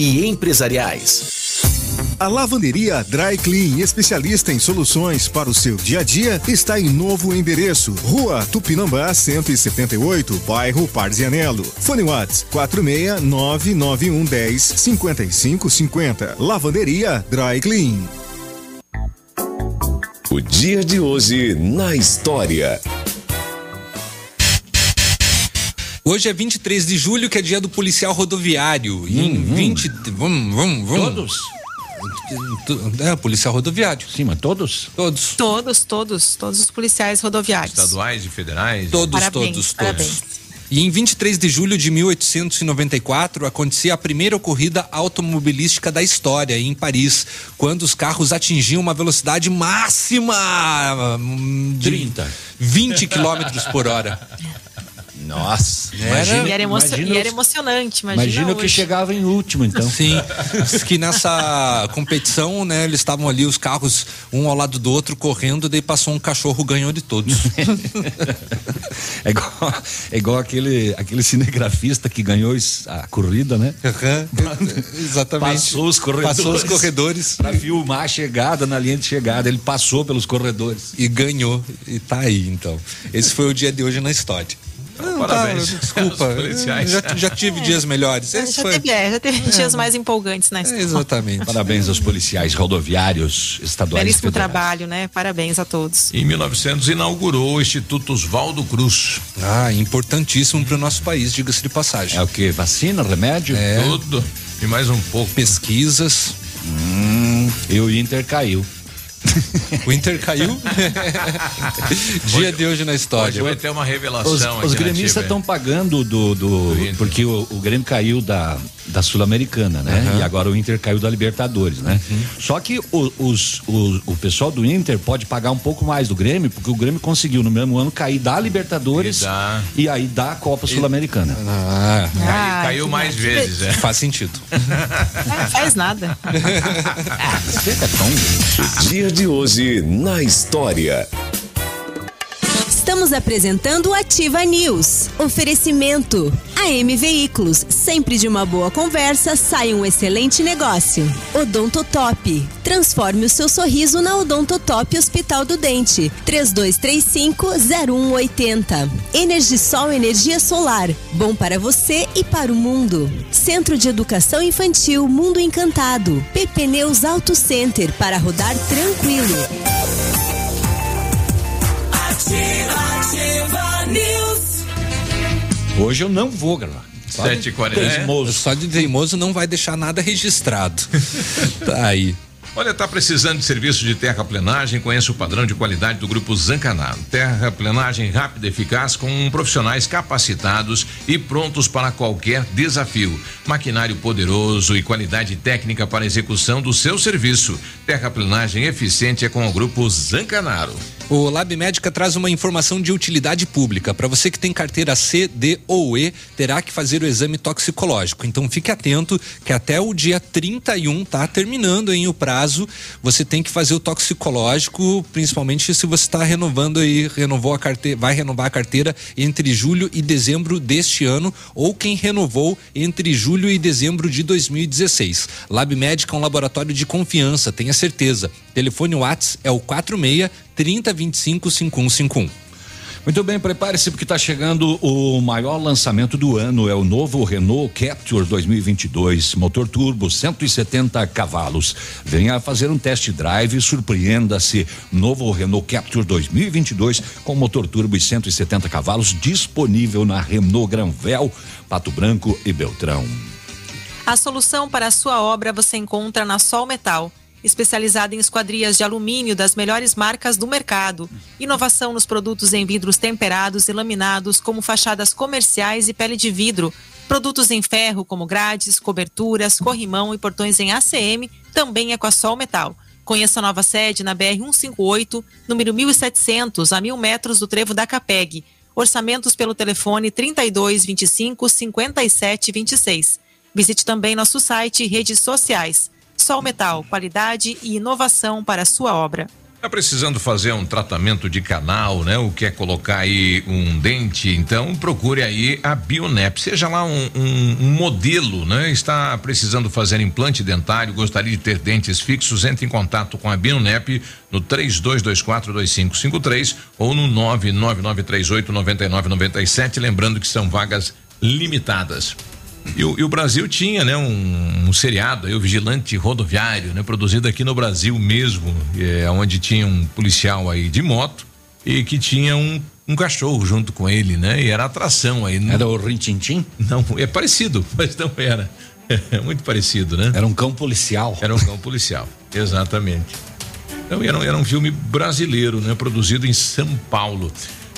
e empresariais. A lavanderia Dry Clean, especialista em soluções para o seu dia a dia, está em novo endereço. Rua Tupinambá 178, bairro Parzianello. Fone Whats 4699110 5550. Lavanderia Dry Clean. O dia de hoje na história. Hoje é 23 de julho, que é dia do policial rodoviário. E em 20. Vamos, vamos, vamos. Todos? É, policial rodoviário. Sim, mas todos? Todos. Todos, todos, todos os policiais rodoviários. Estaduais e federais? Todos, Parabéns, todos, todos. parabéns. E em 23 de julho de 1894 acontecia a primeira corrida automobilística da história em Paris, quando os carros atingiam uma velocidade máxima hum, de 30. 20 quilômetros por hora. Nossa, Era- e era, imagina e era emocionante, imagina, Imagina o que chegava em último, então. Sim, diz que nessa competição, né, eles estavam ali, os carros, um ao lado do outro, correndo, daí passou um cachorro, ganhou de todos. É igual, é igual aquele, aquele cinegrafista que ganhou a corrida, né? Exatamente. Passou os corredores. Passou os corredores. Pra filmar a chegada na linha de chegada. Ele passou pelos corredores. E ganhou. E tá aí, então. Esse foi o dia de hoje na história. Não, Parabéns tá, desculpa. Já, já tive dias melhores. Já, Esse já foi- teve, é, já teve dias mais empolgantes na história. Exatamente. Parabéns aos policiais rodoviários estaduais. Belíssimo trabalho, né? Parabéns a todos. Em 1900 inaugurou o Instituto Oswaldo Cruz. Ah, importantíssimo para o nosso país, diga-se de passagem. É o que? Vacina, remédio? É. Tudo. E mais um pouco. Pesquisas. Hum, e o Inter caiu. O Inter caiu? Dia de hoje na história. Hoje vai ter uma revelação Os, os gremistas estão pagando do. do porque o, o Grêmio caiu da, da Sul-Americana, né? Uhum. E agora o Inter caiu da Libertadores, né? Só que o, os, o, o pessoal do Inter pode pagar um pouco mais do Grêmio, porque o Grêmio conseguiu no mesmo ano cair da Libertadores E da- e aí da Copa Sul-Americana. Ah, Caiu, Ah, caiu que mais vezes, é. faz sentido. Não faz nada. O dia de hoje na história. Estamos apresentando o Ativa News. Oferecimento. AM Veículos. Sempre de uma boa conversa sai um excelente negócio. Odontotop. Transforme o seu sorriso na Odontotop Hospital do Dente. 3235-0180. Energisol Energia Solar. Bom para você e para o mundo. Centro de Educação Infantil Mundo Encantado. PP Neus Auto Center para rodar tranquilo. Ativa, ativa news. Hoje eu não vou gravar. Só de 7h40. teimoso. Só de teimoso não vai deixar nada registrado. tá aí. Olha, tá precisando de serviço de terraplenagem? Conheça o padrão de qualidade do Grupo Zancanaro. Terraplenagem rápida e eficaz com profissionais capacitados e prontos para qualquer desafio. Maquinário poderoso e qualidade técnica para execução do seu serviço. Terraplenagem eficiente é com o Grupo Zancanaro. O Lab Médica traz uma informação de utilidade pública. Para você que tem carteira C, D ou E, terá que fazer o exame toxicológico. Então fique atento que até o dia 31 tá terminando em o prazo. Você tem que fazer o toxicológico, principalmente se você está renovando aí, renovou a carteira, vai renovar a carteira entre julho e dezembro deste ano ou quem renovou entre julho e dezembro de 2016. Lab Médica é um laboratório de confiança, tenha certeza. Telefone Whats é o 46 3025 5151. Muito bem, prepare-se porque está chegando o maior lançamento do ano, é o novo Renault Capture 2022, motor turbo, 170 cavalos. Venha fazer um test drive e surpreenda-se. Novo Renault Capture 2022 com motor turbo e 170 cavalos disponível na Renault Granvel, Pato Branco e Beltrão. A solução para a sua obra você encontra na Sol Metal, especializada em esquadrias de alumínio das melhores marcas do mercado. Inovação nos produtos em vidros temperados e laminados, como fachadas comerciais e pele de vidro. Produtos em ferro, como grades, coberturas, corrimão e portões em ACM, também é com a Sol Metal. Conheça a nova sede na BR-158, número 1700, a mil metros do trevo da Capeg. Orçamentos pelo telefone 32 25 57 26. Visite também nosso site e redes sociais. Sol Metal, qualidade e inovação para a sua obra. Tá precisando fazer um tratamento de canal, né? O quer colocar aí um dente, então procure aí a Bionep. Seja lá um, um, um, modelo, né? Está precisando fazer implante dentário, gostaria de ter dentes fixos, entre em contato com a Bionep no 32242553 ou no 999389997, lembrando que são vagas limitadas. E o, e o, Brasil tinha, né, um, um seriado, aí, o Vigilante Rodoviário, né, produzido aqui no Brasil mesmo, é, onde tinha um policial aí de moto e que tinha um, um cachorro junto com ele, né? E era atração aí. Era o Rintintim? Não, é parecido, mas não era. É muito parecido, né? Era um cão policial. Era um cão policial, exatamente. Então era, era um filme brasileiro, né? Produzido em São Paulo.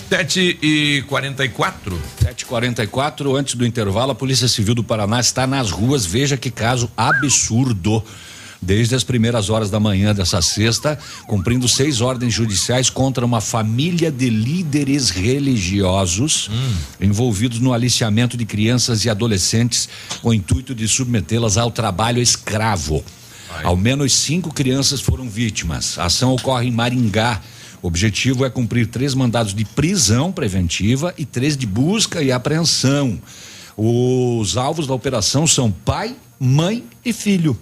7 e 44 7 44 antes do intervalo, a Polícia Civil do Paraná está nas ruas. Veja que caso absurdo. Desde as primeiras horas da manhã dessa sexta, cumprindo seis ordens judiciais contra uma família de líderes religiosos hum. envolvidos no aliciamento de crianças e adolescentes com o intuito de submetê-las ao trabalho escravo. Ai. Ao menos cinco crianças foram vítimas. A ação ocorre em Maringá, o objetivo é cumprir três mandados de prisão preventiva e três de busca e apreensão. Os alvos da operação são pai, mãe e filho.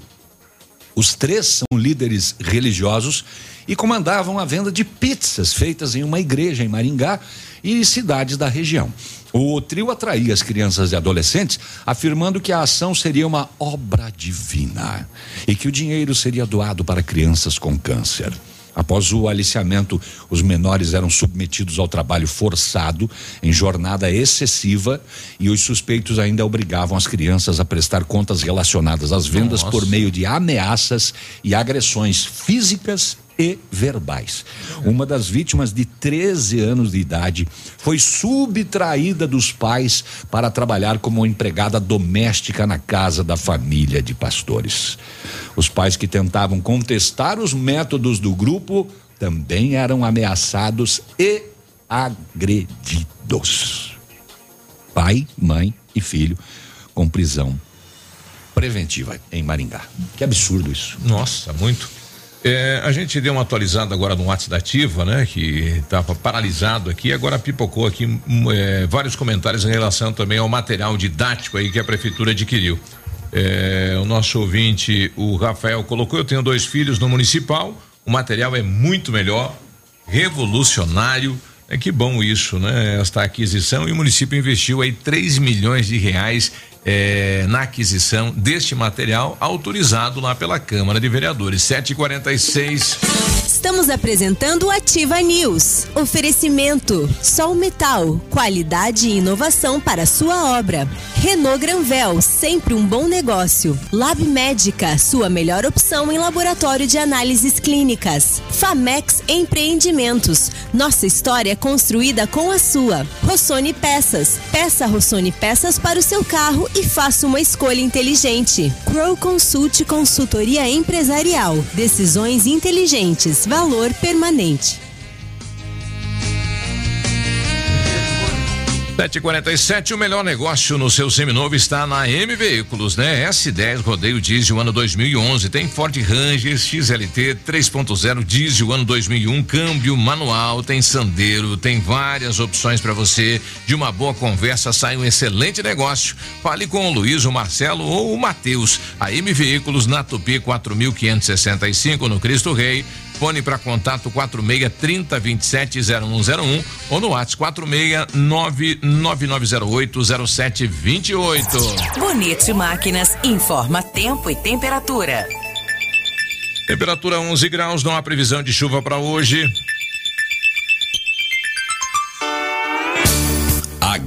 Os três são líderes religiosos e comandavam a venda de pizzas feitas em uma igreja em Maringá e cidades da região. O trio atraía as crianças e adolescentes, afirmando que a ação seria uma obra divina e que o dinheiro seria doado para crianças com câncer. Após o aliciamento, os menores eram submetidos ao trabalho forçado em jornada excessiva e os suspeitos ainda obrigavam as crianças a prestar contas relacionadas às vendas Nossa. por meio de ameaças e agressões físicas e verbais. Uma das vítimas de 13 anos de idade foi subtraída dos pais para trabalhar como empregada doméstica na casa da família de pastores. Os pais que tentavam contestar os métodos do grupo também eram ameaçados e agredidos. Pai, mãe e filho com prisão preventiva em Maringá. Que absurdo isso. Nossa, muito. É, a gente deu uma atualizada agora no WhatsApp da Ativa, né? Que estava paralisado aqui, agora pipocou aqui hum, é, vários comentários em relação também ao material didático aí que a prefeitura adquiriu. É, o nosso ouvinte, o Rafael, colocou: Eu tenho dois filhos no municipal, o material é muito melhor, revolucionário. É que bom isso, né? Esta aquisição e o município investiu aí 3 milhões de reais é, na aquisição deste material autorizado lá pela Câmara de Vereadores. 746. Estamos apresentando o Ativa News. Oferecimento: Sol Metal, qualidade e inovação para sua obra. Renault Granvel, sempre um bom negócio. Lab Médica, sua melhor opção em laboratório de análises clínicas. Famex Empreendimentos, nossa história é construída com a sua. Rossoni Peças, peça Rossoni Peças para o seu carro e faça uma escolha inteligente. Crow Consult Consultoria Empresarial. Decisões inteligentes. Valor permanente. 747, o melhor negócio no seu seminovo está na M Veículos, né? S10 Rodeio Diesel ano 2011, tem Ford Ranger XLT 3.0 Diesel ano 2001, câmbio manual, tem Sandero, tem várias opções para você. De uma boa conversa sai um excelente negócio. Fale com o Luiz, o Marcelo ou o Matheus. A M Veículos na Tupi 4565 no Cristo Rei telefone para contato 46 30 27 0101 ou no WhatsApp 46 99908 0728. Bonito Máquinas informa tempo e temperatura. Temperatura 11 graus, não há previsão de chuva para hoje.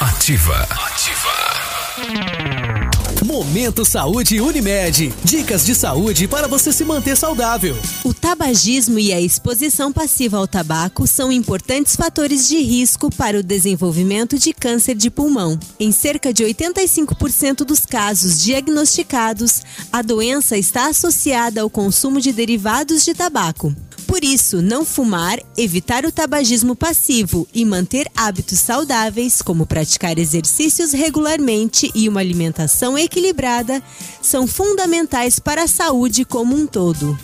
Ativa. Momento Saúde Unimed. Dicas de saúde para você se manter saudável. O tabagismo e a exposição passiva ao tabaco são importantes fatores de risco para o desenvolvimento de câncer de pulmão. Em cerca de 85% dos casos diagnosticados, a doença está associada ao consumo de derivados de tabaco. Por isso, não fumar, evitar o tabagismo passivo e manter hábitos saudáveis, como praticar exercícios regularmente e uma alimentação equilibrada, são fundamentais para a saúde como um todo.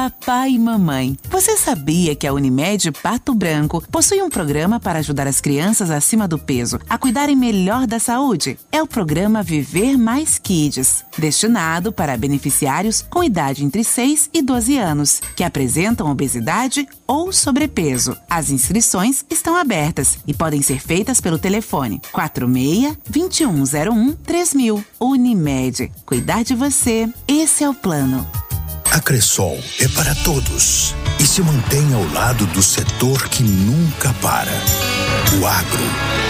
Papai e mamãe, você sabia que a Unimed Pato Branco possui um programa para ajudar as crianças acima do peso a cuidarem melhor da saúde? É o programa Viver Mais Kids, destinado para beneficiários com idade entre 6 e 12 anos, que apresentam obesidade ou sobrepeso. As inscrições estão abertas e podem ser feitas pelo telefone 46 2101 3000. Unimed, cuidar de você, esse é o plano. A Cressol é para todos e se mantém ao lado do setor que nunca para. O agro.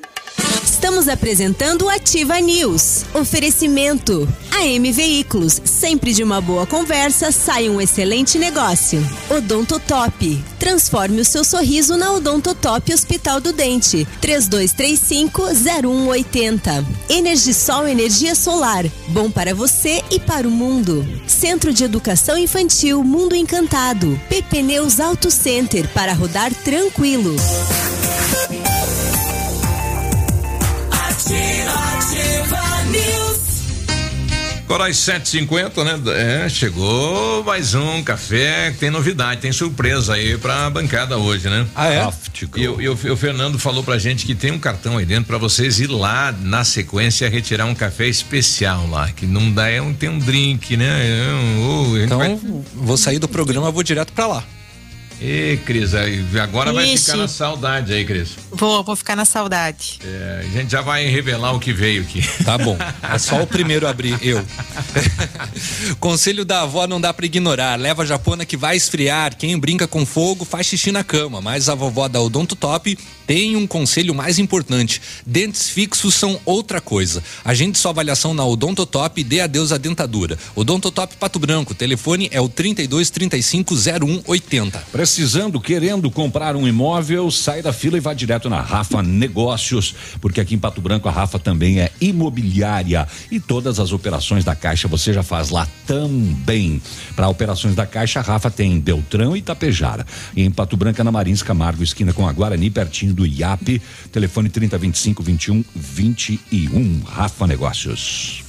Estamos apresentando Ativa News. Oferecimento. AM Veículos. Sempre de uma boa conversa sai um excelente negócio. Odontotop. Transforme o seu sorriso na Odontotop Hospital do Dente. 3235-0180. Energisol Energia Solar. Bom para você e para o mundo. Centro de Educação Infantil Mundo Encantado. PP Neus Auto Center para rodar tranquilo. Agora às 7h50, né? É, chegou mais um café, tem novidade, tem surpresa aí pra bancada hoje, né? Ah, é? E, o- e o, Fernando falou pra gente que tem um cartão aí dentro pra vocês ir lá na sequência retirar um café especial lá, que não dá, é um, tem um drink, né? É um- oh, Então, vai- vou sair do programa, vou direto pra lá. Ê, Cris, agora vai Ixi. ficar na saudade aí, Cris. Vou, vou ficar na saudade. É, a gente já vai revelar o que veio aqui. Tá bom. É só o primeiro a abrir, eu. Conselho da avó não dá pra ignorar. Leva a japona que vai esfriar. Quem brinca com fogo faz xixi na cama. Mas a vovó da Odonto Top tem um conselho mais importante. Dentes fixos são outra coisa. Agende sua avaliação na Odonto Top e dê adeus à dentadura. Odonto Top Pato Branco. Telefone é o 32 35 0180. Precisando, querendo comprar um imóvel, sai da fila e vá direto na Rafa Negócios, porque aqui em Pato Branco a Rafa também é imobiliária e todas as operações da Caixa você já faz lá também. Para operações da Caixa, a Rafa tem em Beltrão e Itapejara. E em Pato Branco, na Marins Camargo, esquina com a Guarani, pertinho do IAP. Telefone 3025 21 21. Rafa Negócios.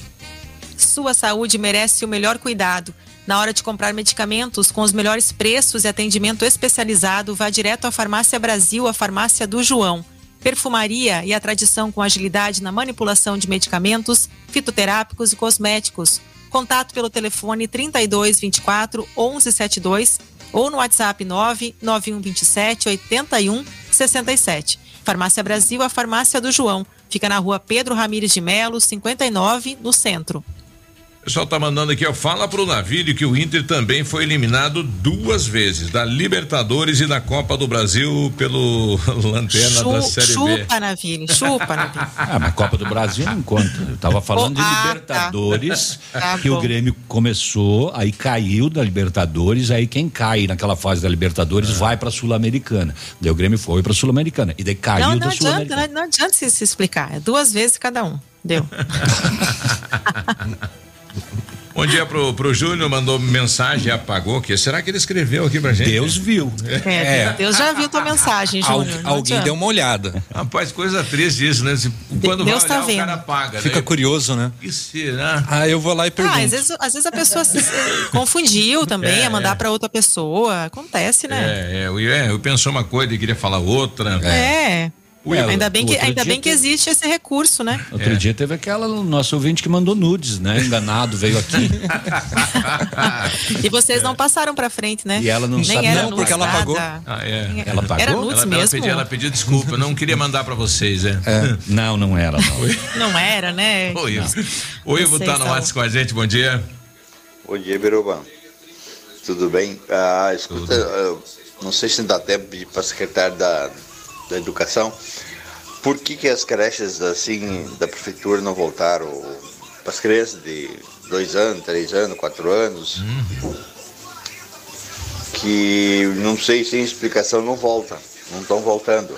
Sua saúde merece o melhor cuidado. Na hora de comprar medicamentos com os melhores preços e atendimento especializado, vá direto à Farmácia Brasil, a farmácia do João. Perfumaria e a tradição com agilidade na manipulação de medicamentos, fitoterápicos e cosméticos. Contato pelo telefone 32 24 11 72 ou no WhatsApp 99127 81 67. Farmácia Brasil, a farmácia do João. Fica na rua Pedro Ramires de Melo, 59, no centro. O pessoal tá mandando aqui, ó, fala pro Navírio que o Inter também foi eliminado duas vezes, da Libertadores e da Copa do Brasil pelo Lanterna Chu- da Série B. chupa, Navilho, chupa, Navilho. Ah, mas Copa do Brasil não conta. Eu tava falando Oh, de ah, tá. Libertadores, Tá que bom. o Grêmio começou, aí caiu da Libertadores, aí quem cai naquela fase da Libertadores É. vai pra Sul-Americana. Daí o Grêmio foi pra Sul-Americana. E daí caiu Não, não da adianta, Sul-Americana. não, não adianta se, se explicar. É duas vezes cada um. Deu. Bom dia pro, pro Júnior, mandou mensagem e apagou. Que será que ele escreveu aqui pra gente? Deus viu. É, Deus já viu tua mensagem, Júnior. não adianta. uma olhada. Rapaz, coisa triste isso, né? Quando Deus vai tá olhar, vendo. o cara apaga, Fica né? curioso, né? Que será? Ah, eu vou lá e Ah, pergunto. às vezes, às vezes a pessoa se, confundiu também, É, a mandar é. pra outra pessoa. Acontece, né? É, é, eu, é, eu pensou uma coisa e queria falar outra. É. Ué, ainda bem, que, ainda bem que existe esse recurso, né? Outro É. dia teve aquela, o nosso ouvinte que mandou nudes, né? Enganado, veio aqui. E vocês não passaram pra frente, né? E ela não Nem sabe era não, nudes, porque ela pagou. Ah, é. Ela pagou? Era nudes ela, mesmo? Ela pediu, ela pediu desculpa, eu não queria mandar pra vocês, é. Não, não era, não. Não era, né? Oi, o Ivo tá no WhatsApp com a gente, bom dia. Bom dia, Biruba. Tudo bem? Ah, escuta, eu não sei se dá tempo de para a secretária da, da Educação. Por que, que as creches assim da prefeitura não voltaram para as crianças de dois anos, três anos, quatro anos? Que não sei, sem explicação não volta, não estão voltando.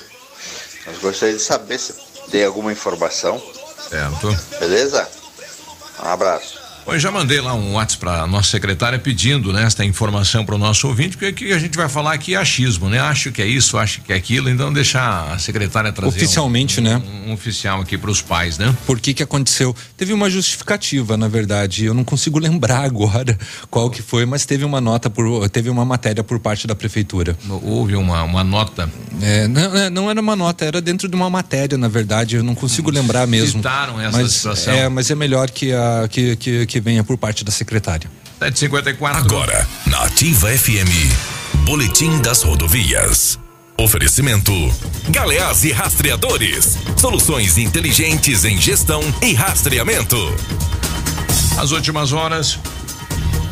Nós gostaríamos de saber se tem alguma informação. Certo. Beleza? Um abraço. Eu já mandei lá um WhatsApp para nossa secretária pedindo né, esta informação para o nosso ouvinte, porque aqui a gente vai falar aqui é achismo, né? Acho que é isso, acho que é aquilo, então deixar a secretária trazer Oficialmente, um, né? um, um oficial aqui para os pais, né? Por que que aconteceu? Teve uma justificativa, na verdade. Eu não consigo lembrar agora qual que foi, mas teve uma nota por, teve uma matéria por parte da prefeitura. Houve uma, uma nota. É, não, é, não era uma nota, era dentro de uma matéria, na verdade. Eu não consigo lembrar mesmo. Citaram essa mas, situação. É, mas é melhor que, a, que, que, que venha por parte da secretária. 754. Agora, na Ativa FM, Boletim das Rodovias. Oferecimento: Galeás e Rastreadores. Soluções inteligentes em gestão e rastreamento. As últimas horas.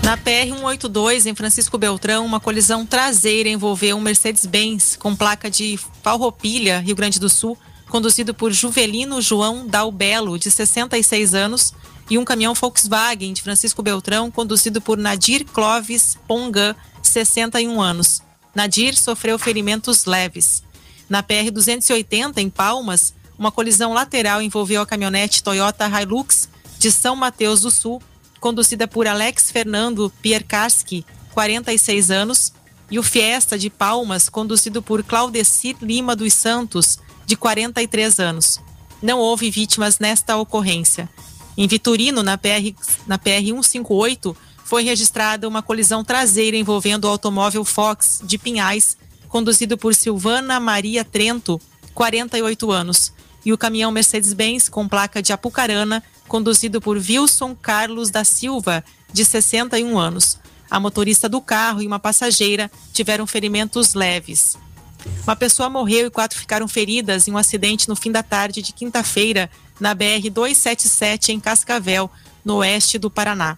Na PR-182, em Francisco Beltrão, uma colisão traseira envolveu um Mercedes-Benz com placa de Farroupilha, Rio Grande do Sul, conduzido por Juvelino João Dalbelo, de 66 anos, e um caminhão Volkswagen de Francisco Beltrão, conduzido por Nadir Clóvis Pongan, 61 anos. Nadir sofreu ferimentos leves. Na PR-280, em Palmas, uma colisão lateral envolveu a caminhonete Toyota Hilux de São Mateus do Sul, conduzida por Alex Fernando Pierkarski, 46 anos, e o Fiesta de Palmas, conduzido por Claudecir Lima dos Santos, de 43 anos. Não houve vítimas nesta ocorrência. Em Vitorino, na PR, na PR 158, foi registrada uma colisão traseira envolvendo o automóvel Fox de Pinhais, conduzido por Silvana Maria Trento, 48 anos, e o caminhão Mercedes-Benz com placa de Apucarana, conduzido por Wilson Carlos da Silva, de 61 anos. A motorista do carro e uma passageira tiveram ferimentos leves. Uma pessoa morreu e quatro ficaram feridas em um acidente no fim da tarde de quinta-feira na BR-277 em Cascavel, no oeste do Paraná.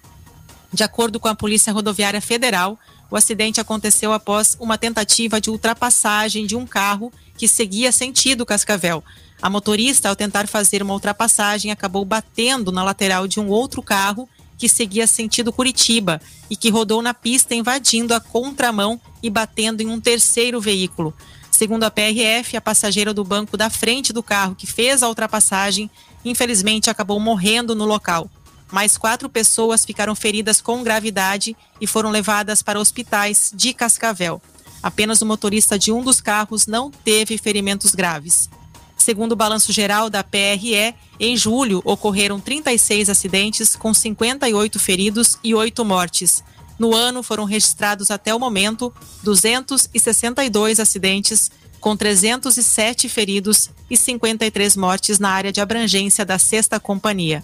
De acordo com a Polícia Rodoviária Federal, o acidente aconteceu após uma tentativa de ultrapassagem de um carro que seguia sentido Cascavel. A motorista, ao tentar fazer uma ultrapassagem, acabou batendo na lateral de um outro carro que seguia sentido Curitiba e que rodou na pista invadindo a contramão e batendo em um terceiro veículo. Segundo a PRF, a passageira do banco da frente do carro que fez a ultrapassagem, infelizmente acabou morrendo no local. Mais quatro pessoas ficaram feridas com gravidade e foram levadas para hospitais de Cascavel. Apenas o motorista de um dos carros não teve ferimentos graves. Segundo o balanço geral da PRE, em julho ocorreram 36 acidentes com 58 feridos e 8 mortes. No ano foram registrados até o momento 262 acidentes com 307 feridos e 53 mortes na área de abrangência da Sexta Companhia.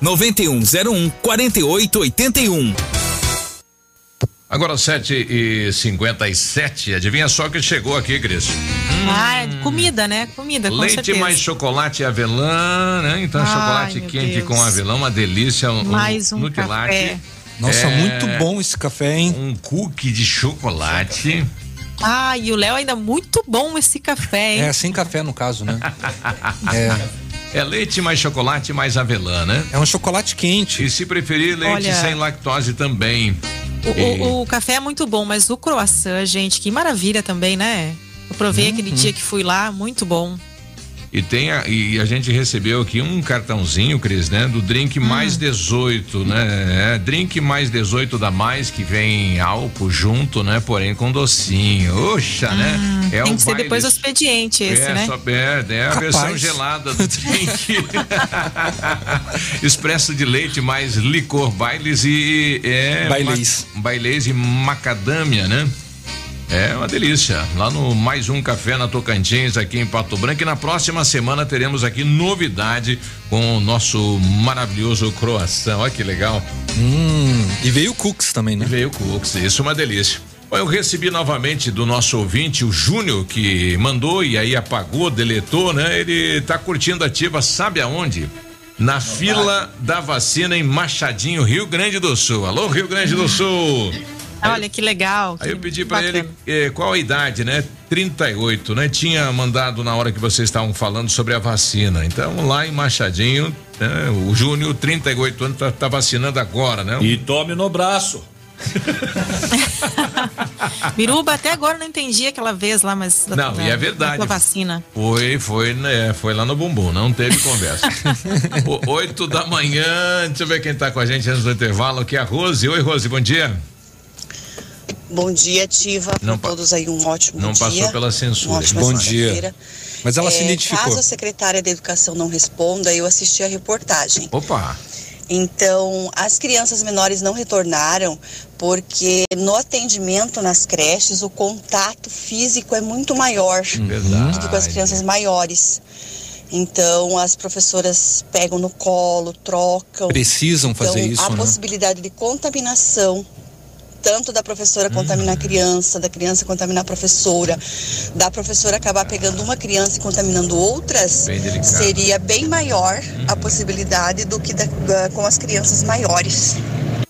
99101 4881. Agora 7 e 57 adivinha só que chegou aqui, Cris. Ah, é comida, né? Comida, com Leite certeza. mais chocolate e avelã, né? Então Ai, chocolate quente Deus. com avelã, uma delícia. Um, Mais um Nutella. café. Nossa, muito bom esse café, hein? Um cookie de chocolate. Ah, e o Léo ainda muito bom esse café, hein? É, sem café no caso, né? é. É leite mais chocolate mais avelã, né? É um chocolate quente. E se preferir, leite Olha- sem lactose também. O, o- o café é muito bom, mas o croissant, gente, que maravilha também, né? Eu provei aquele dia que fui lá, muito bom. E tem a, e a gente recebeu aqui um cartãozinho, Cris, né? Do drink Hum. mais 18, né? É, drink mais 18 da mais que vem álcool junto, né? Porém com docinho. Oxa, né? É Hum, Tem o que ser depois do expediente esse, é, né? só- é, é a Capaz. versão gelada do drink. Expresso de leite mais licor, bailes e. É, Bailês. ma- e macadâmia, né? É uma delícia. Lá no Mais Um Café na Tocantins, aqui em Pato Branco. E na próxima semana teremos aqui novidade com o nosso maravilhoso croação. Olha que legal. Hum, e veio cookies também, né? E veio cookies, isso é uma delícia. Eu recebi novamente do nosso ouvinte, o Júnior, que mandou e aí apagou, deletou, né? Ele tá curtindo ativa, sabe aonde? Na fila da vacina em Machadinho, Rio Grande do Sul. Alô, Rio Grande do Sul! Olha que legal. Aí eu que pedi pra bacana. ele eh, qual a idade, né? 38, né? Tinha mandado na hora que vocês estavam falando sobre a vacina. Então, lá em Machadinho, né, o Júnior, 38 anos, tá, tá vacinando agora, né? E tome no braço. Biruba, até agora eu não entendi aquela vez lá, mas. da- Não, da- e é verdade. da vacina. Foi, foi, né? Foi lá no bumbum, não teve conversa. O- Oito da manhã, deixa eu ver quem tá com a gente antes do intervalo, aqui é a Rose. Oi, Rose, bom dia. Bom dia, Ativa. Não Para pa- todos aí, um ótimo Não dia. passou pela censura. Uma ótima Bom sexta-feira. Mas ela se É, identificou. Caso a secretária da Educação não responda, eu assisti a reportagem. Opa! Então, as crianças menores não retornaram porque no atendimento nas creches o contato físico é muito maior Verdade. do que com as crianças maiores. Então, as professoras pegam no colo, trocam. Precisam fazer então, isso, a né? possibilidade de contaminação tanto da professora contaminar a criança, da criança contaminar a professora, da professora acabar pegando uma criança e contaminando outras, Bem seria bem maior a possibilidade do que da- da- com as crianças maiores.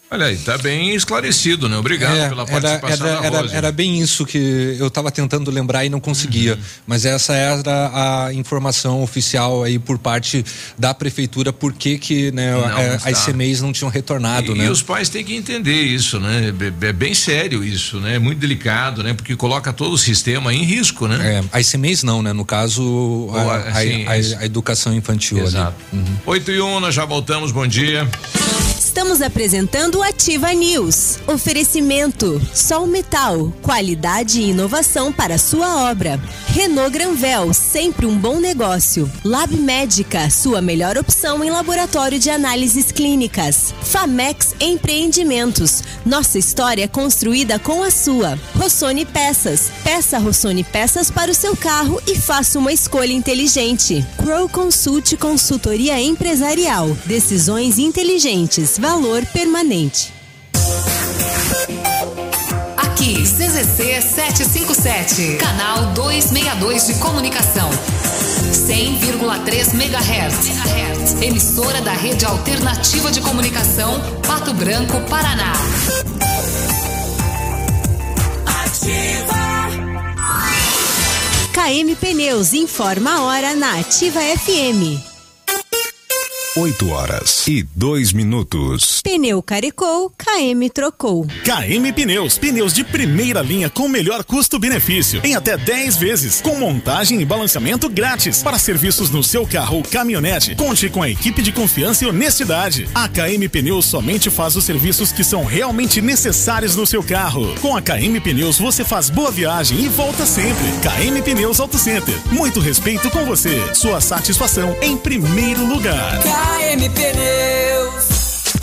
Olha aí, tá bem esclarecido, né? Obrigado É, pela era, participação era, da era, Rose. era bem isso que eu estava tentando lembrar e não conseguia. Uhum. Mas essa era a informação oficial aí por parte da prefeitura, por que que né, Não é, as CMEs não tinham retornado, E, né? e os pais têm que entender isso, né? É, é bem sério isso, né? É muito delicado, né? Porque coloca todo o sistema em risco, né? É, as CMEs não, né? No caso, a, a- a- a- educação infantil ali. Exato. 8 e 1, nós já voltamos, bom dia. Estamos apresentando Ativa News. Oferecimento: Sol Metal, qualidade e inovação para sua obra. Renault Granvel, sempre um bom negócio. Lab Médica, sua melhor opção em laboratório de análises clínicas. Famex Empreendimentos, nossa história construída com a sua. Rossoni Peças, peça Rossoni Peças para o seu carro e faça uma escolha inteligente. Crow Consult Consultoria Empresarial, decisões inteligentes, valor permanente. Aqui, CZC 757, canal 262 de comunicação. 100,3 MHz. Emissora da Rede Alternativa de Comunicação, Pato Branco, Paraná. KM Pneus informa a hora na Ativa FM. 8 horas e 2 minutos. Pneu carecou, KM trocou. KM Pneus, pneus de primeira linha com melhor custo-benefício, em até 10 vezes, com montagem e balanceamento grátis. Para serviços no seu carro ou caminhonete, conte com a equipe de confiança e honestidade. A KM Pneus somente faz os serviços que são realmente necessários no seu carro. Com a KM Pneus você faz boa viagem e volta sempre. KM Pneus Auto Center, muito respeito com você. Sua satisfação em primeiro lugar. KM Pneus.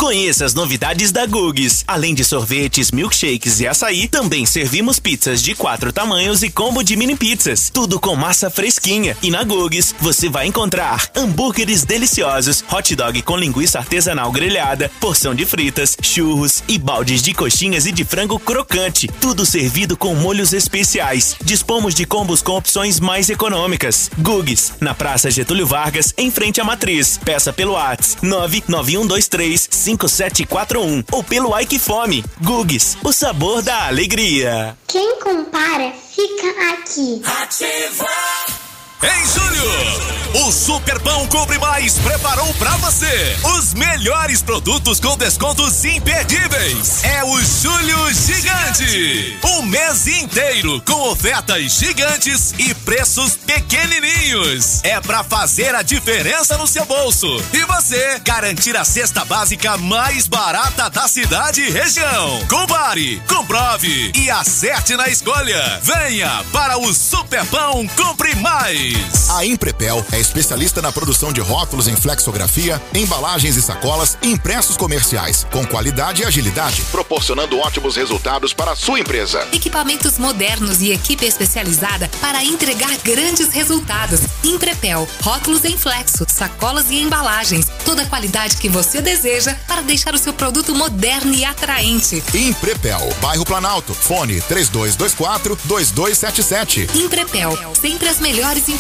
Conheça as novidades da Gugs. Além de sorvetes, milkshakes e açaí, também servimos pizzas de quatro tamanhos e combo de mini pizzas. Tudo com massa fresquinha. E na Gugs você vai encontrar hambúrgueres deliciosos, hot dog com linguiça artesanal grelhada, porção de fritas, churros e baldes de coxinhas e de frango crocante. Tudo servido com molhos especiais. Dispomos de combos com opções mais econômicas. Gugs, na Praça Getúlio Vargas, em frente à Matriz. Peça pelo WhatsApp 99123 5741 ou pelo Ike Fome. Gugs, o sabor da alegria. Quem compara, fica aqui. Ativa! Em julho, o Super Pão Compre Mais preparou pra você os melhores produtos com descontos imperdíveis. É o Julho Gigante. Um mês inteiro com ofertas gigantes e preços pequenininhos. É pra fazer a diferença no seu bolso e você garantir a cesta básica mais barata da cidade e região. Compare, comprove e acerte na escolha. Venha para o Super Pão Compre Mais. A Imprepel é especialista na produção de rótulos em flexografia, embalagens e sacolas impressos comerciais, com qualidade e agilidade, proporcionando ótimos resultados para a sua empresa. Equipamentos modernos e equipe especializada para entregar grandes resultados. Imprepel, rótulos em flexo, sacolas e embalagens. Toda a qualidade que você deseja para deixar o seu produto moderno e atraente. Imprepel, bairro Planalto, fone 3224 2277. Imprepel, sempre as melhores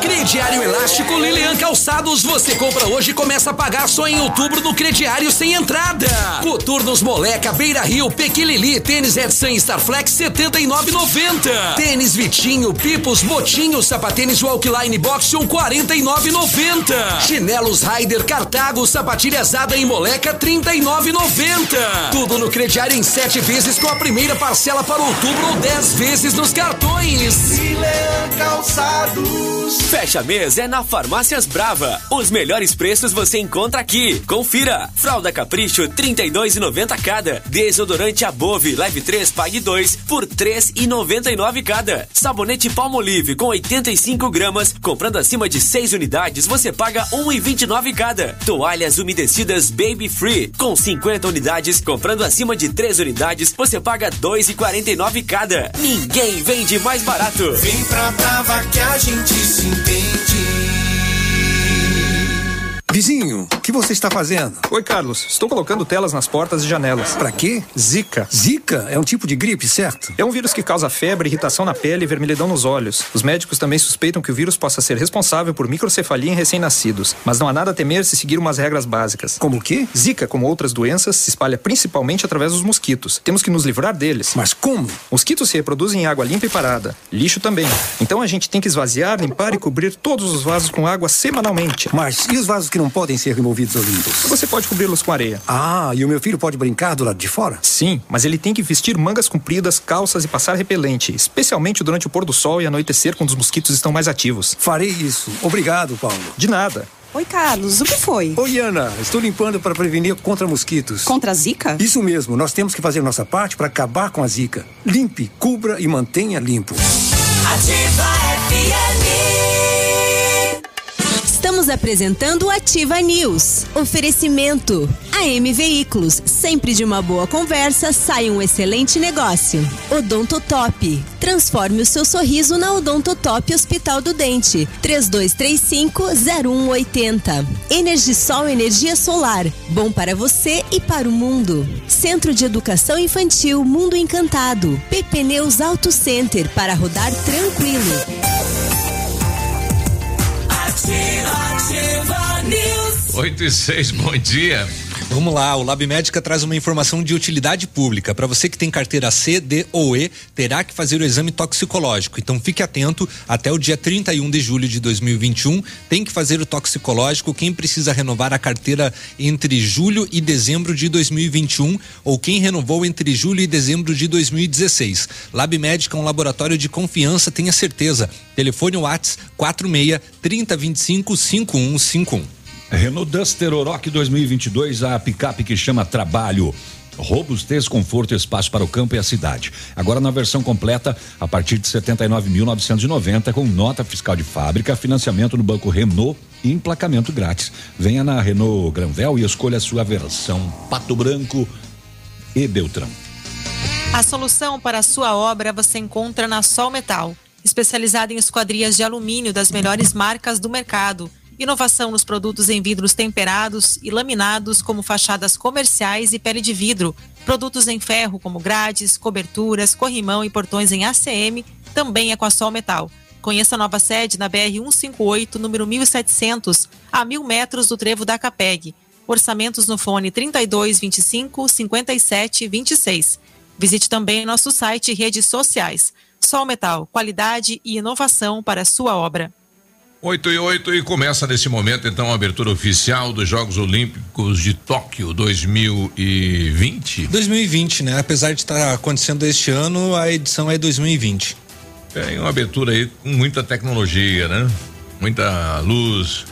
Crediário Elástico Lilian Calçados, você compra hoje e começa a pagar só em outubro no crediário sem entrada. Coturnos Moleca, Beira Rio, Pequilili, tênis Edson Starflex 79,90. Tênis Vitinho, Pipos, Motinho, sapatênis Walkline Boxion 49,90. Chinelos Raider Cartago, sapatilha Zada em Moleca 39,90. Tudo no crediário em sete vezes com a primeira parcela para outubro ou 10 vezes nos cartões. Milan Calçados. Fecha mês é na Farmácias Brava. Os melhores preços você encontra aqui. Confira. Fralda Capricho 32,90 cada. Desodorante Above Leve 3 pague 2 por 3,99 cada. Sabonete Palmolive com 85 gramas. Comprando acima de 6 unidades você paga 1,29 cada. Toalhas umedecidas Baby Free com 50 unidades. Comprando acima de 3 unidades você paga 2,49 cada. Ninguém vende mais barato. Vem pra Brava que a gente se entende. Vizinho, o que você está fazendo? Oi, Carlos. Estou colocando telas nas portas e janelas. Pra quê? Zika. Zika é um tipo de gripe, certo? É um vírus que causa febre, irritação na pele e vermelhidão nos olhos. Os médicos também suspeitam que o vírus possa ser responsável por microcefalia em recém-nascidos. Mas não há nada a temer se seguir umas regras básicas. Como o quê? Zika, como outras doenças, se espalha principalmente através dos mosquitos. Temos que nos livrar deles. Mas como? Mosquitos se reproduzem em água limpa e parada. Lixo também. Então a gente tem que esvaziar, limpar e cobrir todos os vasos com água semanalmente. Mas e os vasos que não podem ser removidos ou limpos? Você pode cobri-los com areia. Ah, e o meu filho pode brincar do lado de fora? Sim, mas ele tem que vestir mangas compridas, calças e passar repelente, especialmente durante o pôr do sol e anoitecer quando os mosquitos estão mais ativos. Farei isso. Obrigado, Paulo. De nada. Oi, Carlos, o que foi? Oi, Ana. Estou limpando para prevenir contra mosquitos. Contra a zika? Isso mesmo. Nós temos que fazer nossa parte para acabar com a zika. Limpe, cubra e mantenha limpo. Ativa FM. Estamos apresentando o Ativa News. Oferecimento. AM Veículos. Sempre de uma boa conversa sai um excelente negócio. Odontotop. Transforme o seu sorriso na Odontotop Hospital do Dente. 3235-0180. Energisol Energia Solar. Bom para você e para o mundo. Centro de Educação Infantil Mundo Encantado. PP Neus Auto Center para rodar tranquilo. Ativa, News. 8 e 6, bom dia. Vamos lá, o Lab Médica traz uma informação de utilidade pública. Para você que tem carteira C, D ou E, terá que fazer o exame toxicológico. Então fique atento, até o dia 31 de julho de 2021, tem que fazer o toxicológico quem precisa renovar a carteira entre julho e dezembro de 2021 ou quem renovou entre julho e dezembro de 2016. Lab Médica é um laboratório de confiança, tenha certeza. Telefone Whats 46 3025 5151. Renault Duster Oroch 2022, a picape que chama trabalho. Robustez, conforto, espaço para o campo e a cidade. Agora na versão completa, a partir de 79.990, com nota fiscal de fábrica, financiamento no Banco Renault e emplacamento grátis. Venha na Renault Granvel e escolha a sua versão Pato Branco e Beltrão. A solução para a sua obra você encontra na Sol Metal, especializada em esquadrias de alumínio das melhores marcas do mercado. Inovação nos produtos em vidros temperados e laminados, como fachadas comerciais e pele de vidro. Produtos em ferro, como grades, coberturas, corrimão e portões em ACM, também é com a Sol Metal. Conheça a nova sede na BR 158, número 1700, a mil metros do trevo da Capeg. Orçamentos no fone 32 25 57 26. Visite também nosso site e redes sociais. Sol Metal, qualidade e inovação para a sua obra. 8 e 8 e começa nesse momento então a abertura oficial dos Jogos Olímpicos de Tóquio 2020. 2020, né? Apesar de estar acontecendo este ano, a edição é 2020. Tem uma abertura aí com muita tecnologia, né? Muita luz.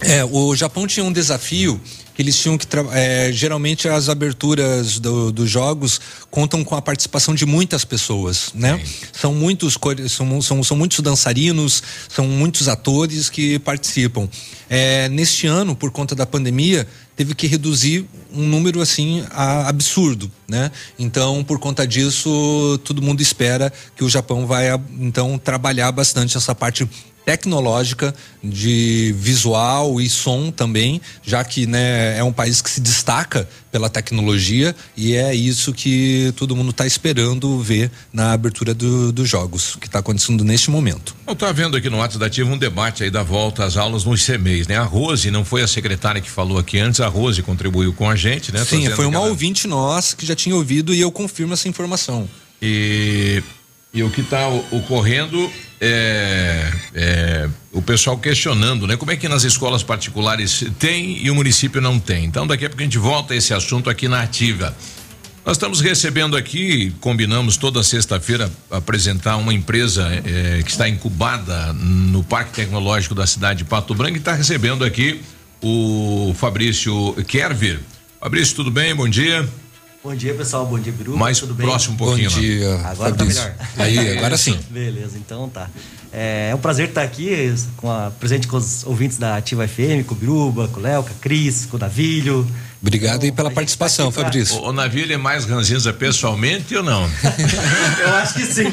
é, o Japão tinha um desafio que eles tinham que é, geralmente as aberturas do, dos jogos contam com a participação de muitas pessoas, né? São muitos são, são, são muitos dançarinos, são muitos atores que participam. É, neste ano, por conta da pandemia, teve que reduzir um número assim a, absurdo, né? Então, por conta disso, todo mundo espera que o Japão vai então trabalhar bastante essa parte tecnológica de visual e som também, já que né, é um país que se destaca pela tecnologia e é isso que todo mundo está esperando ver na abertura do, dos jogos, que está acontecendo neste momento. Eu estou vendo aqui no WhatsApp da Ativa um debate aí da volta às aulas nos CMEs, né? A Rose, não foi a secretária que falou aqui antes, a Rose contribuiu com a gente, né? Sim, foi uma ela... ouvinte nossa que já tinha ouvido e eu confirmo essa informação. E, e o que está ocorrendo é, é, o pessoal questionando, né? Como é que nas escolas particulares tem e o município não tem? Então, daqui a pouco a gente volta a esse assunto aqui na Ativa. Nós estamos recebendo aqui, combinamos toda sexta-feira apresentar uma empresa é, que está incubada no Parque Tecnológico da cidade de Pato Branco e está recebendo aqui o Fabrício Kerver. Fabrício, tudo bem? Bom dia. Bom dia, pessoal. Bom dia, Biru. Mais Tudo bem? próximo um pouquinho. Bom dia. Agora tá melhor. Aí, agora sim. Beleza, então tá. É, é, um prazer estar aqui com a, presente com os ouvintes da Ativa FM, com o Biruba, com o Léo, com a Cris, com o Navilho. Obrigado então, aí pela participação, tá Fabrício. O, o Navilho é mais ranzinza pessoalmente ou não? Eu acho que sim.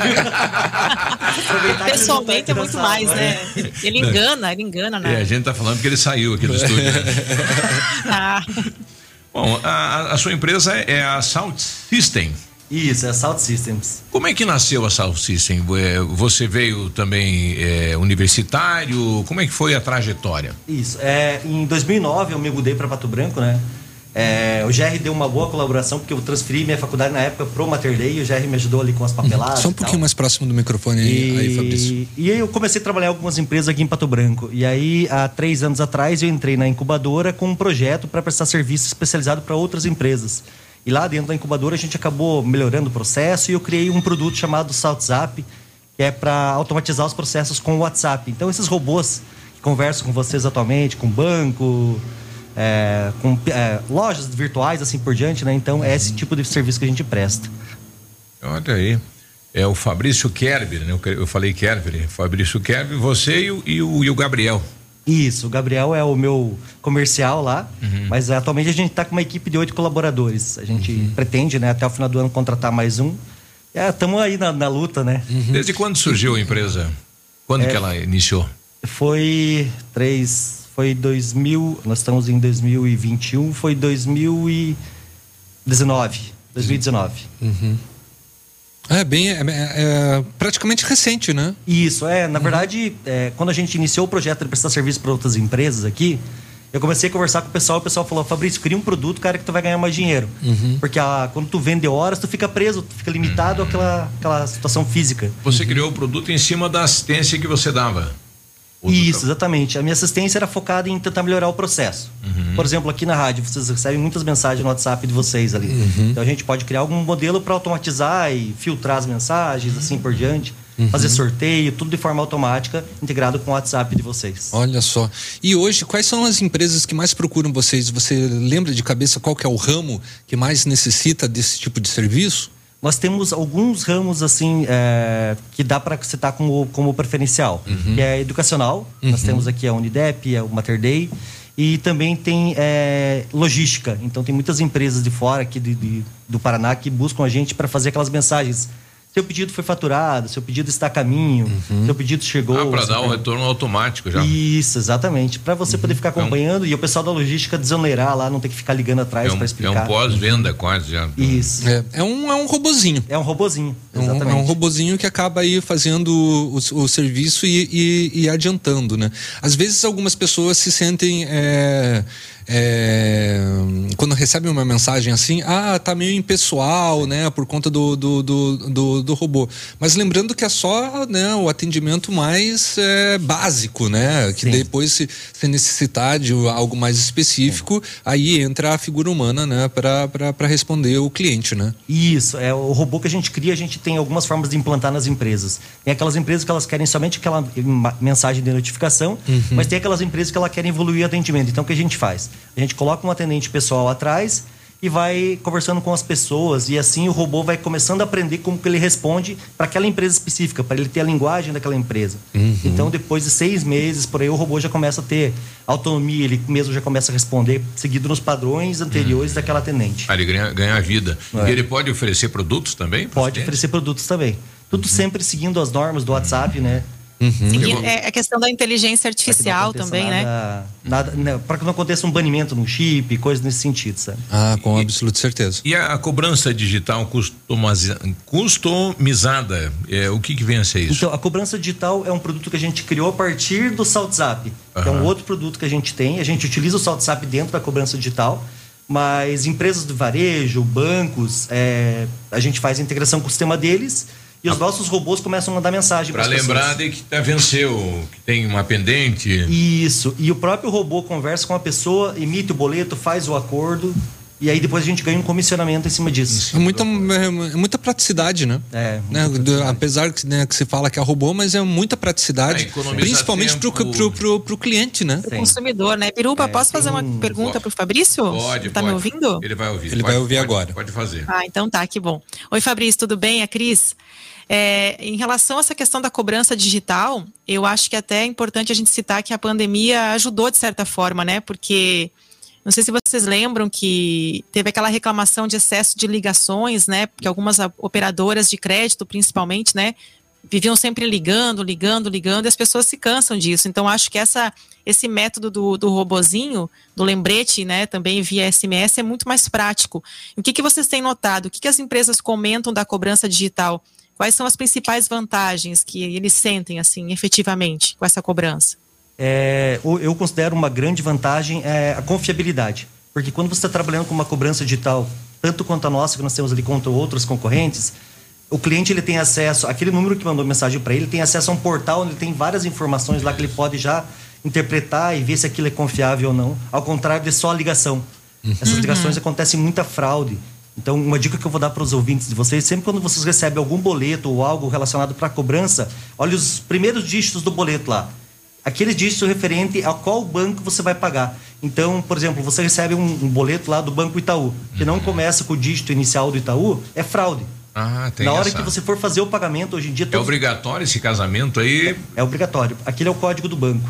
pessoalmente é muito mais, né? Ele engana, ele engana, né? É, a gente tá falando que ele saiu aqui do estúdio. Né? ah. Bom, a, a sua empresa é a Salt System. Isso, é a Salt Systems. Como é que nasceu a Salt System? É, você veio também é, universitário? Como é que foi a trajetória? Isso, é, em 2009 eu me mudei para Pato Branco, né? É, o GR deu uma boa colaboração, porque eu transferi minha faculdade na época pro Materlei e o GR me ajudou ali com as papeladas. Só um pouquinho mais próximo do microfone aí, e, aí, Fabrício. E aí eu comecei a trabalhar em algumas empresas aqui em Pato Branco. E aí, há três anos atrás, eu entrei na incubadora com um projeto para prestar serviço especializado para outras empresas. E lá dentro da incubadora a gente acabou melhorando o processo e eu criei um produto chamado SaltZap, que é para automatizar os processos com o WhatsApp. Então, esses robôs que conversam com vocês atualmente, com banco é, com é, lojas virtuais, assim por diante, né? Então é esse tipo de serviço que a gente presta. Olha aí. É o Fabrício Kerber, né? Eu falei Kerber, Fabrício Kerber, você e o, e o, e o Gabriel. Isso, o Gabriel é o meu comercial lá, uhum. mas atualmente a gente está com uma equipe de oito colaboradores. A gente uhum. pretende, né, até o final do ano contratar mais um. Estamos é, aí na, na, luta, né? Uhum. Desde quando surgiu a empresa? Quando é, que ela iniciou? Foi três, foi 2000, nós estamos em 2021, foi 2019. 2019. Uhum. É bem, é, é, é, praticamente recente, né? Isso, é. Na uhum. verdade, é, quando a gente iniciou o projeto de prestar serviço para outras empresas aqui, Eu comecei a conversar com o pessoal, o pessoal falou, Fabrício, cria um produto, cara, que tu vai ganhar mais dinheiro. Uhum. Porque a, quando tu vende horas, tu fica preso, tu fica limitado àquela, àquela situação física. Você criou o produto em cima da assistência que você dava. Isso, exatamente. A minha assistência era focada em tentar melhorar o processo. Uhum. Por exemplo, aqui na rádio, vocês recebem muitas mensagens no WhatsApp de vocês ali. Uhum. Então a gente pode criar algum modelo para automatizar e filtrar as mensagens, assim por diante. Uhum. Fazer sorteio, tudo de forma automática, integrado com o WhatsApp de vocês. Olha só. E hoje, quais são as empresas que mais procuram vocês? Você lembra de cabeça qual que é o ramo que mais necessita desse tipo de serviço? Nós temos alguns ramos assim é, que dá para citar como, como preferencial, Uhum. que é educacional. Nós Uhum. temos aqui a Unidep, a Mater Dei e também tem é, logística. Então tem muitas empresas de fora aqui de, de- do Paraná que buscam a gente para fazer aquelas mensagens. Seu pedido foi faturado, seu pedido está a caminho, seu pedido chegou. Ah, para dar o tem- retorno automático já. Isso, exatamente. Para você poder ficar Então- acompanhando e o pessoal da logística desonerar lá, não ter que ficar ligando atrás É um, para é explicar. um pós-venda quase já. Isso. É, é um, é um robozinho. É um robozinho, É um, exatamente. é um robozinho que acaba aí fazendo o, o serviço e, e- e adiantando, né? Às vezes algumas pessoas se sentem é, quando recebem uma mensagem assim, ah, tá meio impessoal, né? Por conta do, do, do, do- do robô. Mas lembrando que é só né, o atendimento mais é, básico, né? Que depois, se, se necessitar de algo mais específico, aí entra a figura humana, né? Para responder o cliente, né? Isso, é o robô que a gente cria, a gente tem algumas formas de implantar nas empresas. Tem aquelas empresas que elas querem somente aquela mensagem de notificação, Uhum. mas tem aquelas empresas que elas querem evoluir o atendimento. Então o que a gente faz? A gente coloca um atendente pessoal atrás e vai conversando com as pessoas e assim o robô vai começando a aprender como que ele responde para aquela empresa específica, para ele ter a linguagem daquela empresa. Uhum. Então depois de seis meses por aí o robô já começa a ter autonomia, ele mesmo já começa a responder seguido nos padrões anteriores daquela atendente. Ah, ele ganha, ganha vida. É. E ele pode oferecer produtos também? Pode oferecer produtos também. Tudo sempre seguindo as normas do WhatsApp, né? Seguir- é a questão da inteligência artificial também, né? nada, Nada, né, para que não aconteça um banimento no chip, coisas nesse sentido, sabe? Ah, com absoluta certeza. E a, a cobrança digital customiza- customizada, é, o que que vem a ser isso? Então, a cobrança digital é um produto que a gente criou a partir do SaltZap, que é um outro produto que a gente tem. A gente utiliza o SaltZap dentro da cobrança digital, mas empresas de varejo, bancos, é, a gente faz a integração com o sistema deles e os nossos robôs começam a mandar mensagem Para para lembrar de que tá, venceu, que tem uma pendente. Isso. E o próprio robô conversa com a pessoa, emite o boleto, faz o acordo. E aí depois a gente ganha um comissionamento em cima disso. É muita, é muita praticidade, né? É. Né, do- apesar que, né, que se fala que é robô, mas é muita praticidade. É, economiza principalmente pro, tempo. pro, pro, pro cliente, né? O consumidor, né? Pirupa, É, posso fazer uma pergunta para o Fabrício? Pode, tá pode. me ouvindo? Ele vai ouvir. Ele Pode- vai ouvir pode- agora. Pode fazer. Ah, então tá, que bom. Oi, Fabrício, tudo bem? É Cris. É, em relação a essa questão da cobrança digital, eu acho que até é importante a gente citar que a pandemia ajudou de certa forma, né? Porque não sei se vocês lembram que teve aquela reclamação de excesso de ligações, né? Porque algumas operadoras de crédito, principalmente, né? Viviam sempre ligando, ligando, ligando, e as pessoas se cansam disso. Então, acho que essa, esse método do, do robozinho, do lembrete, né, também via SMS, é muito mais prático. O que, que vocês têm notado? O que, que as empresas comentam da cobrança digital? Quais são as principais vantagens que eles sentem, assim, efetivamente, com essa cobrança? É, eu considero uma grande vantagem é, a confiabilidade. Porque quando você está trabalhando com uma cobrança digital, tanto quanto a nossa, que nós temos ali contra outros concorrentes, o cliente ele tem acesso, aquele número que mandou mensagem para ele, tem acesso a um portal onde ele tem várias informações lá que ele pode já interpretar e ver se aquilo é confiável ou não. Ao contrário de só a ligação. Essas Uhum. ligações acontecem muita fraude. Então, uma dica que eu vou dar para os ouvintes de vocês, sempre quando vocês recebem algum boleto ou algo relacionado para cobrança, olhe os primeiros dígitos do boleto lá. Aqueles dígitos referente a qual banco você vai pagar. Então, por exemplo, você recebe um, um boleto lá do Banco Itaú, que não começa com o dígito inicial do Itaú, é fraude. Ah, tem Na hora essa. que você for fazer o pagamento, hoje em dia... É todos- obrigatório esse casamento aí? é obrigatório. Aquele é o código do banco.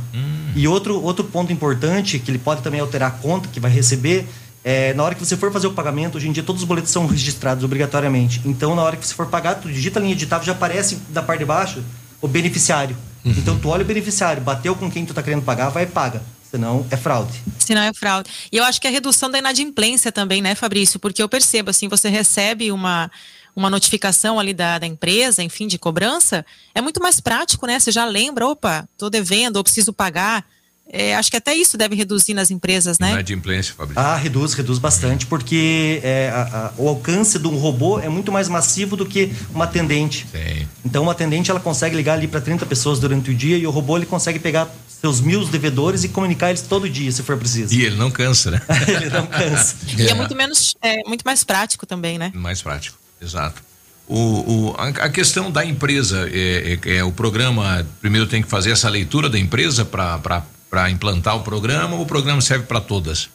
E outro, outro ponto importante, que ele pode também alterar a conta que vai receber, é na hora que você for fazer o pagamento, hoje em dia todos os boletos são registrados obrigatoriamente. Então, na hora que você for pagar, tu digita a linha editável, já aparece da parte de baixo o beneficiário. Então, tu olha o beneficiário, bateu com quem tu tá querendo pagar, vai e paga. Senão, é fraude. Se não é fraude. E eu acho que a redução da inadimplência também, né, Fabrício? Porque eu percebo, assim, você recebe uma, uma notificação ali da, da empresa, enfim, de cobrança, é muito mais prático, né? Você já lembra, opa, tô devendo, ou preciso pagar. É, acho que até isso deve reduzir nas empresas, né? Inadimplência, Fabrício. Ah, reduz, reduz bastante, porque é, a- a- o alcance de um robô é muito mais massivo do que uma atendente. Sim. Então, uma atendente ela consegue ligar ali para 30 pessoas durante o dia e o robô ele consegue pegar seus mil devedores e comunicar eles todo dia, se for preciso. E ele não cansa, né? ele não cansa. E é muito menos, é muito mais prático também, né? Mais prático, exato. O, o- a, a questão da empresa, é, é- é o programa, primeiro tem que fazer essa leitura da empresa para implantar o programa ou o programa serve para todas?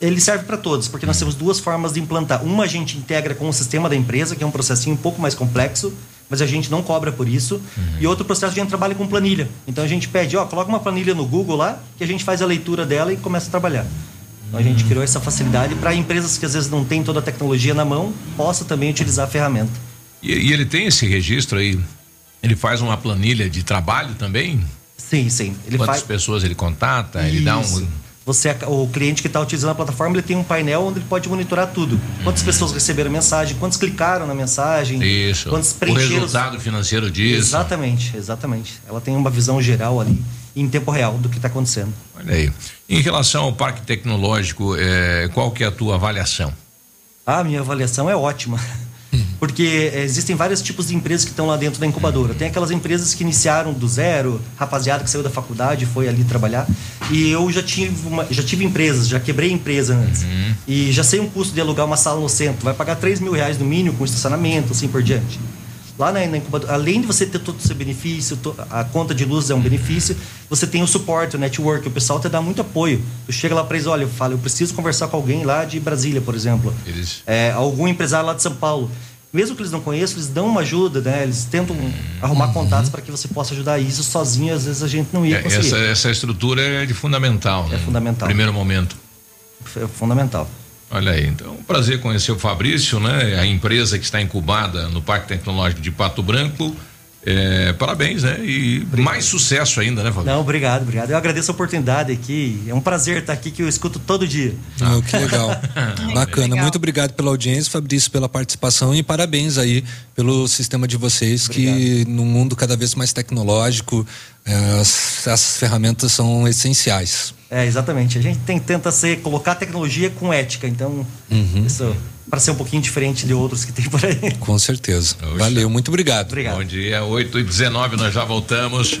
Ele serve para todos, porque nós temos duas formas de implantar. Uma a gente integra com o sistema da empresa, que é um processinho um pouco mais complexo, mas a gente não cobra por isso. E outro processo a gente trabalha com planilha. Então a gente pede, ó, coloca uma planilha no Google lá, que a gente faz a leitura dela e começa a trabalhar. Então a gente criou essa facilidade para empresas que às vezes não têm toda a tecnologia na mão, possa também utilizar a ferramenta. E, e ele tem esse registro aí? Ele faz uma planilha de trabalho também? Sim, sim. Ele Quantas faz- pessoas ele contata? Ele dá um. Isso. Você, o cliente que está utilizando a plataforma, ele tem um painel onde ele pode monitorar tudo. Quantas pessoas receberam mensagem, quantos clicaram na mensagem, Isso. quantos O preencheram. resultado financeiro disso. Exatamente, exatamente. Ela tem uma visão geral ali, em tempo real, do que está acontecendo. Olha aí. Em relação ao parque tecnológico, é, qual que é a tua avaliação? A minha avaliação é ótima. Porque eh, existem vários tipos de empresas que estão lá dentro da incubadora. Tem aquelas empresas que iniciaram do zero, rapaziada que saiu da faculdade e foi ali trabalhar. E eu já tive, uma- já tive empresas, já quebrei empresa antes. E já sei um custo de alugar uma sala no centro. Vai pagar 3 mil reais no mínimo com estacionamento, assim por diante. Lá na, na incubadora, além de você ter todo o seu benefício, to- a conta de luz é um benefício, você tem o suporte, o network, o pessoal te dá muito apoio. Tu chega lá para eles, olha, eu falo, eu preciso conversar com alguém lá de Brasília, por exemplo. Eles É, algum empresário lá de São Paulo. Mesmo que eles não conheçam, eles dão uma ajuda, né? Eles tentam arrumar contatos para que você possa ajudar. E isso sozinho, às vezes, a gente não ia É, conseguir. essa, essa estrutura é de fundamental. É fundamental. Primeiro momento. É fundamental. Olha aí, então, um prazer conhecer o Fabrício, né? A empresa que está incubada no Parque Tecnológico de Pato Branco. É, parabéns, né? E mais sucesso ainda, né, Fabrício? Não, obrigado, obrigado. Eu agradeço a oportunidade aqui. É um prazer estar aqui, que eu escuto todo dia. Ah, que legal. Bacana. Muito obrigado pela audiência, Fabrício, pela participação e parabéns aí pelo sistema de vocês, que no mundo cada vez mais tecnológico, eh, as- essas ferramentas são essenciais. É, exatamente. A gente tem, tenta ser, colocar a tecnologia com ética. Então, Uhum. isso para ser um pouquinho diferente de outros que tem por aí. Com certeza. Valeu, muito obrigado. Bom dia, 8 e 19 nós já voltamos.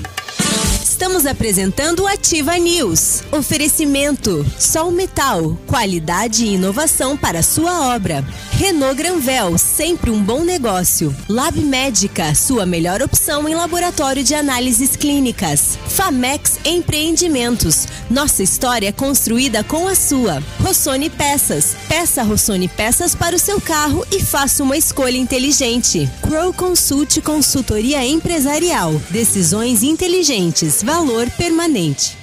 Estamos apresentando o Ativa News. Oferecimento: Sol Metal, qualidade e inovação para sua obra. Renault Granvel, sempre um bom negócio. Lab Médica, sua melhor opção em laboratório de análises clínicas. Famex Empreendimentos, nossa história construída com a sua. Rossoni Peças, peça Rossoni Peças para o seu carro e faça uma escolha inteligente. Crow Consult Consultoria Empresarial, decisões inteligentes, valor permanente.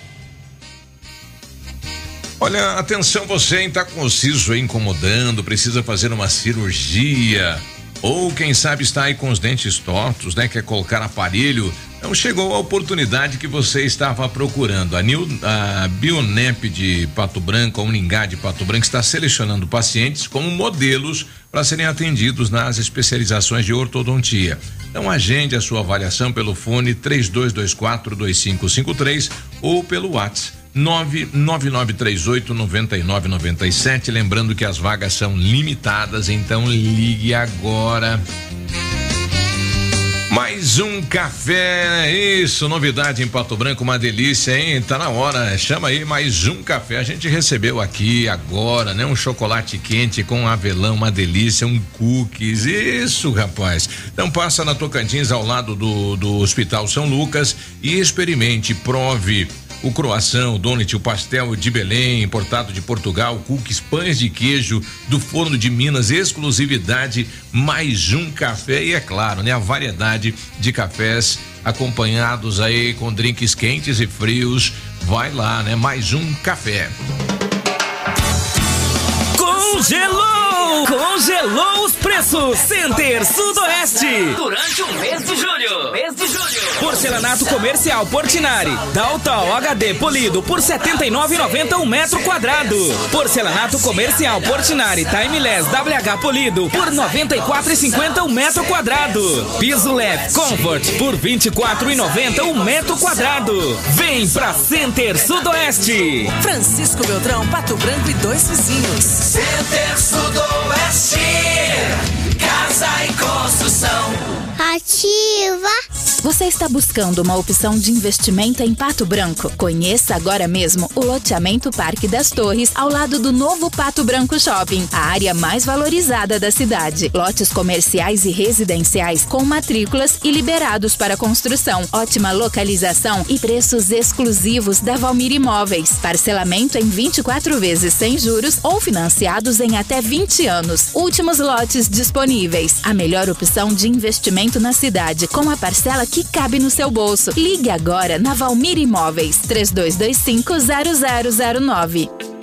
Olha, atenção você está com o siso incomodando, precisa fazer uma cirurgia. Ou quem sabe está aí com os dentes tortos, né? Quer colocar aparelho. Então chegou a oportunidade que você estava procurando. A, Nil, a Bionep de Pato Branco, a Uningá de Pato Branco, está selecionando pacientes como modelos para serem atendidos nas especializações de ortodontia. Então agende a sua avaliação pelo fone 3224 2553 ou pelo WhatsApp 99938 9997. Lembrando que as vagas são limitadas, então ligue agora. Mais um café, isso, novidade em Pato Branco, uma delícia, hein? Tá na hora, chama aí mais um café. A gente recebeu aqui agora, né? Um chocolate quente com avelã, uma delícia, um cookies, isso, rapaz. Então passa na Tocantins ao lado do, do Hospital São Lucas e experimente, prove o croissant, o donut, o pastel de Belém, importado de Portugal, cookies, pães de queijo do forno de Minas, exclusividade, mais um café e é claro, né, a variedade de cafés acompanhados aí com drinks quentes e frios. Vai lá, né, mais um café. Congelou! Crou congelou os preços. Center Sudoeste. Durante o mês de julho. Mês de julho. Porcelanato comercial Portinari. Daltal HD polido por R$ 79,90 um metro quadrado. Porcelanato comercial Portinari Timeless WH polido por R$ 94,50 um metro quadrado. Piso leve Comfort por R$ 24,90 um metro quadrado. Vem pra Center Sudoeste. Francisco Beltrão, Pato Branco e dois vizinhos. Center Sudoeste. Casa e construção. Ativa. Você está buscando uma opção de investimento em Pato Branco? Conheça agora mesmo o loteamento Parque das Torres, ao lado do novo Pato Branco Shopping, a área mais valorizada da cidade. Lotes comerciais e residenciais com matrículas e liberados para construção. Ótima localização e preços exclusivos da Valmir Imóveis. Parcelamento em 24 vezes sem juros ou financiados em até 20 anos. Últimos lotes disponíveis. A melhor opção de investimento na cidade, com a parcela que cabe no seu bolso. Ligue agora na Valmir Imóveis 32250009.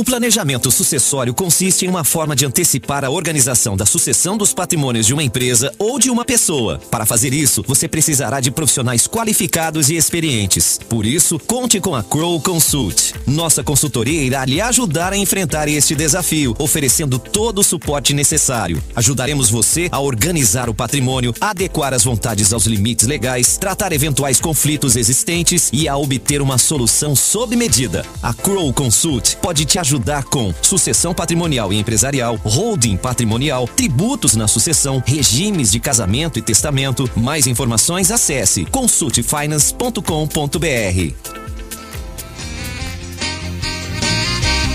O planejamento sucessório consiste em uma forma de antecipar a organização da sucessão dos patrimônios de uma empresa ou de uma pessoa. Para fazer isso, você precisará de profissionais qualificados e experientes. Por isso, conte com a Crow Consult. Nossa consultoria irá lhe ajudar a enfrentar este desafio, oferecendo todo o suporte necessário. Ajudaremos você a organizar o patrimônio, adequar as vontades aos limites legais, tratar eventuais conflitos existentes e a obter uma solução sob medida. A Crow Consult pode te ajudar com sucessão patrimonial e empresarial, holding patrimonial, tributos na sucessão, regimes de casamento e testamento. Mais informações acesse consultfinance.com.br.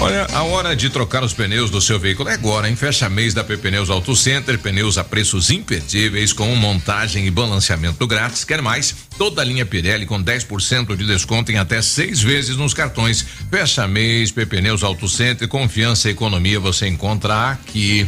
Olha, a hora de trocar os pneus do seu veículo é agora, hein? Fecha mês da Pneus Auto Center, pneus a preços imperdíveis com montagem e balanceamento grátis. Quer mais? Toda a linha Pirelli com 10% de desconto em até seis vezes nos cartões. Fecha mês, Pneus Auto Center, confiança e economia você encontra aqui.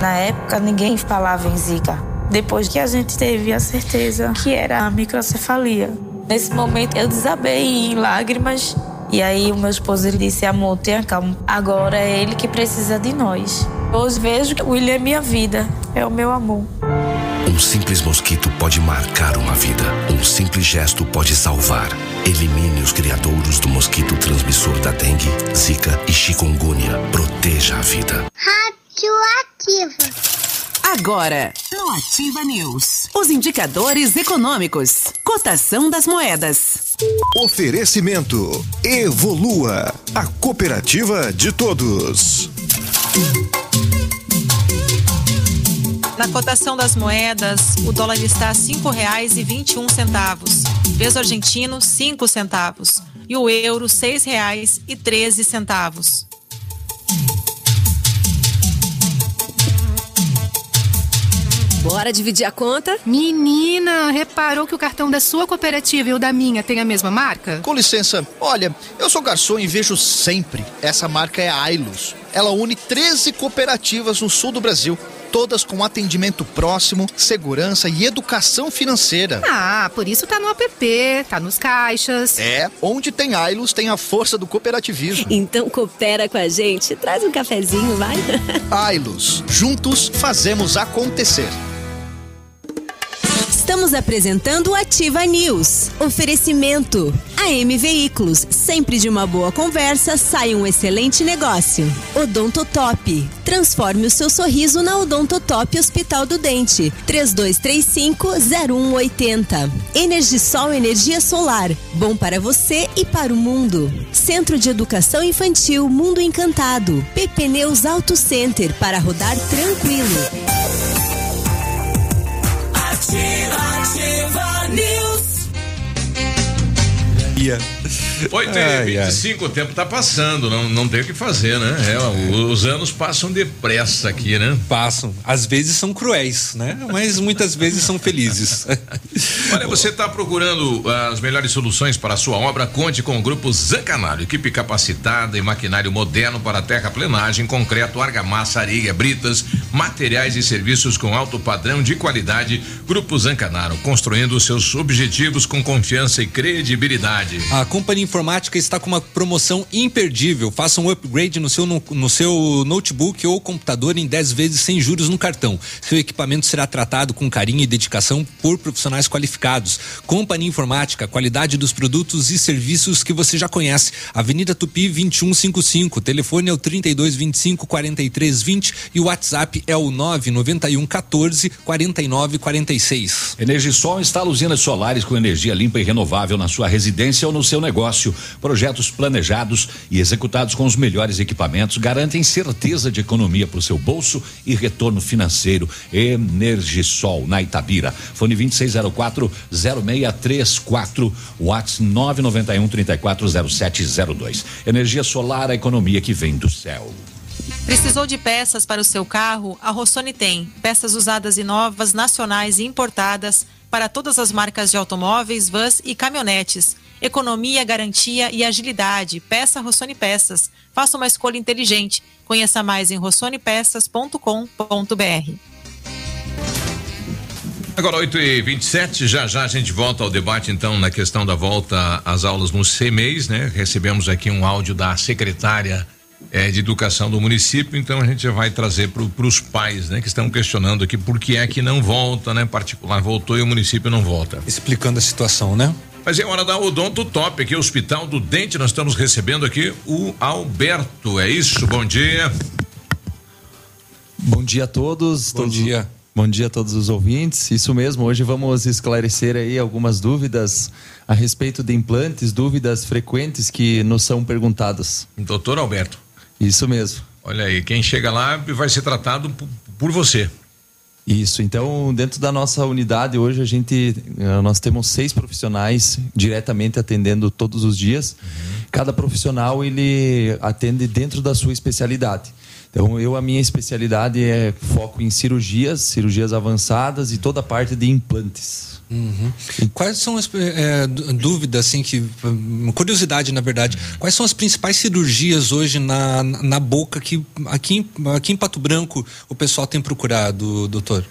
Na época ninguém falava em zika. Depois que a gente teve a certeza que era a microcefalia. Nesse momento eu desabei em lágrimas e aí o meu esposo ele disse: "Amor, tenha calma. Agora é ele que precisa de nós." Hoje vejo que o William é minha vida, é o meu amor. Um simples mosquito pode marcar uma vida. Um simples gesto pode salvar. Elimine os criadouros do mosquito transmissor da dengue, zika e chikungunya. Proteja a vida. Radioativa. Agora, no Ativa News, os indicadores econômicos, cotação das moedas. Oferecimento Evolua, a cooperativa de todos. Na cotação das moedas, o dólar está a cinco reais e vinte e um centavos. Peso argentino, cinco centavos. E o euro, seis reais e treze centavos. Bora dividir a conta? Menina, reparou que o cartão da sua cooperativa e o da minha tem a mesma marca? Com licença, olha, eu sou garçom e vejo sempre. Essa marca é a Ailos. Ela une 13 cooperativas no sul do Brasil. Todas com atendimento próximo, segurança e educação financeira. Ah, por isso tá no app, tá nos caixas. É, onde tem Ailos tem a força do cooperativismo. Então coopera com a gente, traz um cafezinho, vai. Ailos, juntos fazemos acontecer. Estamos apresentando o Ativa News. Oferecimento. AM Veículos. Sempre de uma boa conversa sai um excelente negócio. Odontotop. Transforme o seu sorriso na Odontotop Hospital do Dente. 3235-0180. Energisol Energia Solar. Bom para você e para o mundo. Centro de Educação Infantil Mundo Encantado. PP Neus Auto Center. Para rodar tranquilo. News. Ihr 8 e 25 ai. o tempo está passando, não, não tem o que fazer, né? É, os anos passam depressa aqui, né? Passam. Às vezes são cruéis, né? Mas muitas vezes são felizes. Olha, você está procurando ah, as melhores soluções para a sua obra? Conte com o Grupo Zancanaro, equipe capacitada e maquinário moderno para terraplenagem, concreto, argamassa, areia, britas, materiais e serviços com alto padrão de qualidade. Grupo Zancanaro, construindo seus objetivos com confiança e credibilidade. A companhia Informática está com uma promoção imperdível. Faça um upgrade no seu, no, no seu notebook ou computador em 10 vezes sem juros no cartão. Seu equipamento será tratado com carinho e dedicação por profissionais qualificados. Companhia Informática, qualidade dos produtos e serviços que você já conhece. Avenida Tupi 2155. Telefone é o 3225 4320 e o WhatsApp é o 991 14 49 46. Energisol instala usinas solares com energia limpa e renovável na sua residência ou no seu negócio. Projetos planejados e executados com os melhores equipamentos garantem certeza de economia para o seu bolso e retorno financeiro. Energisol na Itabira. Fone 2604 0634, WhatsApp 991 340702. Energia solar, a economia que vem do céu. Precisou de peças para o seu carro? A Rossoni tem. Peças usadas e novas, nacionais e importadas para todas as marcas de automóveis, vans e caminhonetes. Economia, garantia e agilidade. Peça Rossoni Peças. Faça uma escolha inteligente. Conheça mais em rossonepeças.com.br. Agora 8 e 27 já já a gente volta ao debate então na questão da volta às aulas no CMEs, né? Recebemos aqui um áudio da secretária eh, de educação do município, então a gente já vai trazer para os pais, né? Que estão questionando aqui por que é que não volta, né? Particular voltou e o município não volta. Explicando a situação, né? Mas é hora da Odonto Top, aqui Hospital do Dente, nós estamos recebendo aqui o Alberto, é isso? Bom dia. Bom dia a todos. Bom todos- dia. Bom dia a todos os ouvintes. Isso mesmo, hoje vamos esclarecer aí algumas dúvidas a respeito de implantes, dúvidas frequentes que nos são perguntadas. Doutor Alberto. Isso mesmo. Olha aí, quem chega lá vai ser tratado por, por você. Isso, então dentro da nossa unidade hoje a gente eh, nós temos seis profissionais diretamente atendendo todos os dias. Cada profissional ele atende dentro da sua especialidade. Então eu a minha especialidade é foco em cirurgias, cirurgias avançadas e toda a parte de implantes. Uhum. Quais são as dú- dúvidas, assim, que. hum, Curiosidade, na verdade. Quais são as principais cirurgias hoje na, na boca que aqui, em- aqui em Pato Branco o pessoal tem procurado, doutor?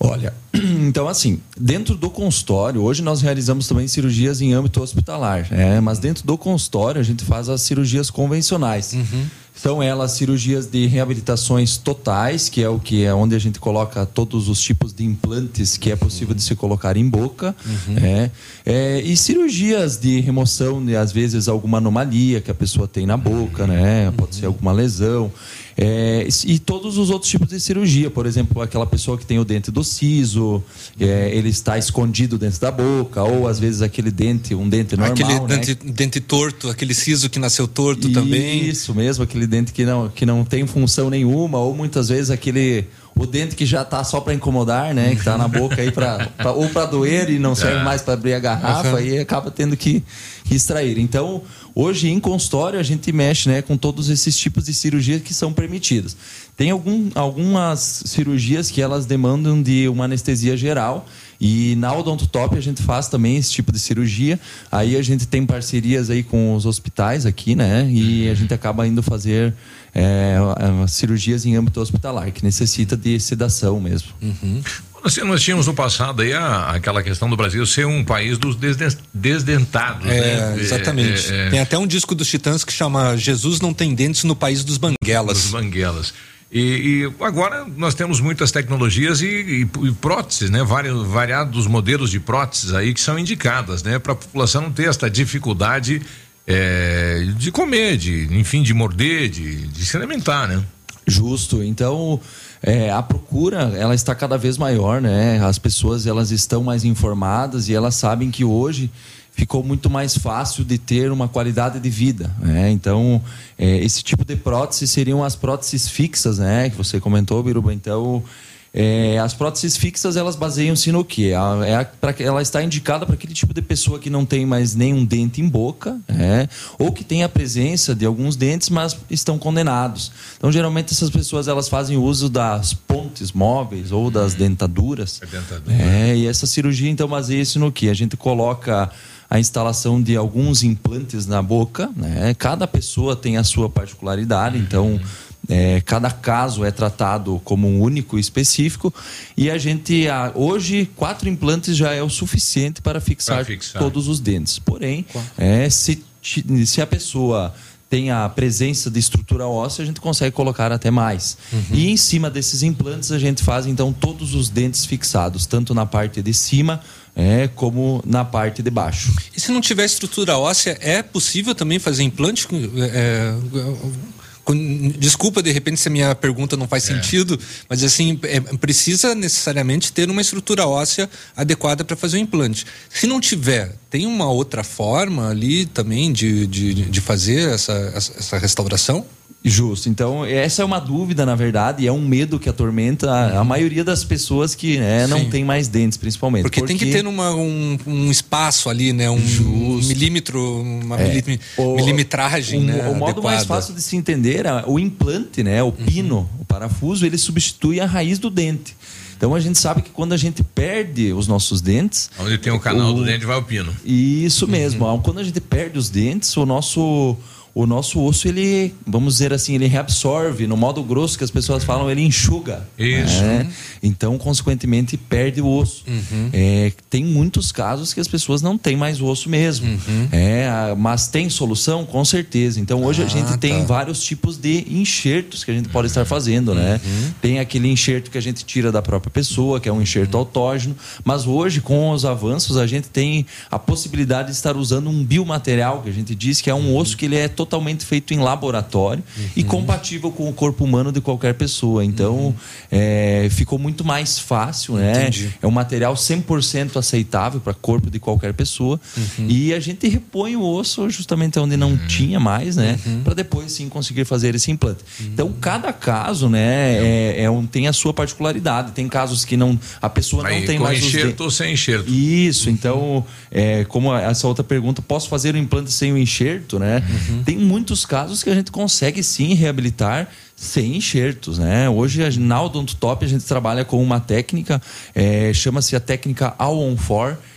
Olha, então assim, dentro do consultório, hoje nós realizamos também cirurgias em âmbito hospitalar, né? mas dentro do consultório a gente faz as cirurgias convencionais. São elas cirurgias de reabilitações totais, que é o que é onde a gente coloca todos os tipos de implantes que é possível de se colocar em boca, né? É, e cirurgias de remoção de às vezes alguma anomalia que a pessoa tem na boca, né? Pode ser alguma lesão. É, e todos os outros tipos de cirurgia, por exemplo, aquela pessoa que tem o dente do siso, é, ele está escondido dentro da boca, ou às vezes aquele dente, um dente normal, aquele né? dente, dente torto, aquele siso que nasceu torto também. Isso mesmo, aquele dente que não, que não tem função nenhuma, ou muitas vezes aquele o dente que já tá só para incomodar, né? Que tá na boca aí para ou para doer e não serve É. mais para abrir a garrafa Aham. e acaba tendo que, que extrair. Então, hoje em consultório a gente mexe, né, com todos esses tipos de cirurgias que são permitidas. Tem algum, algumas cirurgias que elas demandam de uma anestesia geral e na Odontotop a gente faz também esse tipo de cirurgia. Aí a gente tem parcerias aí com os hospitais aqui, né? E a gente acaba indo fazer é, cirurgias em âmbito hospitalar, que necessita de sedação mesmo. Nós, nós tínhamos no passado aí a- aquela questão do Brasil ser um país dos desden- desdentados, É, né? exatamente. É, é, Tem até um disco dos Titãs que chama Jesus não tem dentes no país dos banguelas. Dos banguelas. E, e agora nós temos muitas tecnologias e, e- e próteses, né? Vários, variados modelos de próteses aí que são indicadas, né? Para a população não ter essa dificuldade é, de comer, de, enfim, de morder, de, de se alimentar, né? Justo. Então, é, a procura ela está cada vez maior, né? As pessoas elas estão mais informadas e elas sabem que hoje ficou muito mais fácil de ter uma qualidade de vida, né? Então, é, esse tipo de prótese seriam as próteses fixas, né? Que você comentou, Biruba. Então, é, as próteses fixas elas baseiam-se no quê? A- É a- pra que- ela está indicada para aquele tipo de pessoa que não tem mais nenhum dente em boca, né? ou que tem a presença de alguns dentes, mas estão condenados. Então, geralmente essas pessoas elas fazem uso das pontes móveis ou das dentaduras. É, e essa cirurgia então baseia-se no que? A gente coloca a instalação de alguns implantes na boca, né? Cada pessoa tem a sua particularidade, então é, cada caso é tratado como um único específico e a gente a- hoje quatro implantes já é o suficiente para fixar, Para fixar. todos os dentes. Porém, é, se se a pessoa tem a presença de estrutura óssea, a gente consegue colocar até mais. E em cima desses implantes a gente faz então todos os dentes fixados, tanto na parte de cima é, como na parte de baixo. E se não tiver estrutura óssea, é possível também fazer implante? é, com- desculpa, de repente, se a minha pergunta não faz sentido, mas assim, é, precisa necessariamente ter uma estrutura óssea adequada para fazer o implante. Se não tiver, tem uma outra forma ali também de, de, de fazer essa essa restauração? Justo. Então, essa é uma dúvida, na verdade, e é um medo que atormenta a, a maioria das pessoas que né, não Sim. tem mais dentes, principalmente. Porque, tem que ter uma- um, um espaço ali, né? Um milímetro, uma É. milimi- O- milimetragem, o, né? o modo adequada. mais fácil de se entender é o implante, né? O pino, o parafuso, ele substitui a raiz do dente. Então a gente sabe que quando a gente perde os nossos dentes. Onde tem o canal o- do dente vai o pino. Isso mesmo. Quando a gente perde os dentes, o nosso o nosso osso ele, vamos dizer assim, ele reabsorve, no modo grosso que as pessoas falam, ele enxuga. Isso. né? Então, consequentemente, perde o osso. Uhum. É, tem muitos casos que as pessoas não têm mais o osso mesmo. Uhum. É, a- mas tem solução? Com certeza. Então, hoje a Ah, gente tem tá. vários tipos de enxertos que a gente pode estar fazendo, né? Uhum. Tem aquele enxerto que a gente tira da própria pessoa, que é um enxerto Uhum. autógeno, mas hoje, com os avanços, a gente tem a possibilidade de estar usando um biomaterial, que a gente diz que é Uhum. um osso que ele é totalmente feito em laboratório e compatível com o corpo humano de qualquer pessoa. Então, é, ficou muito mais fácil, né? Uhum. Entendi. É um material 100% aceitável para corpo de qualquer pessoa. Uhum. E a gente repõe o osso justamente onde não tinha mais, né? Uhum. Para depois sim conseguir fazer esse implante. Então, cada caso, né, é, é um, tem a sua particularidade. Tem casos que não a pessoa Aí, não tem mais enxerto ou sem enxerto? Isso, então, é, como essa outra pergunta, posso fazer o implante sem o enxerto, né? Tem muitos casos que a gente consegue sim reabilitar sem enxertos, né? Hoje na Odontotop a gente trabalha com uma técnica, é, chama-se a técnica All on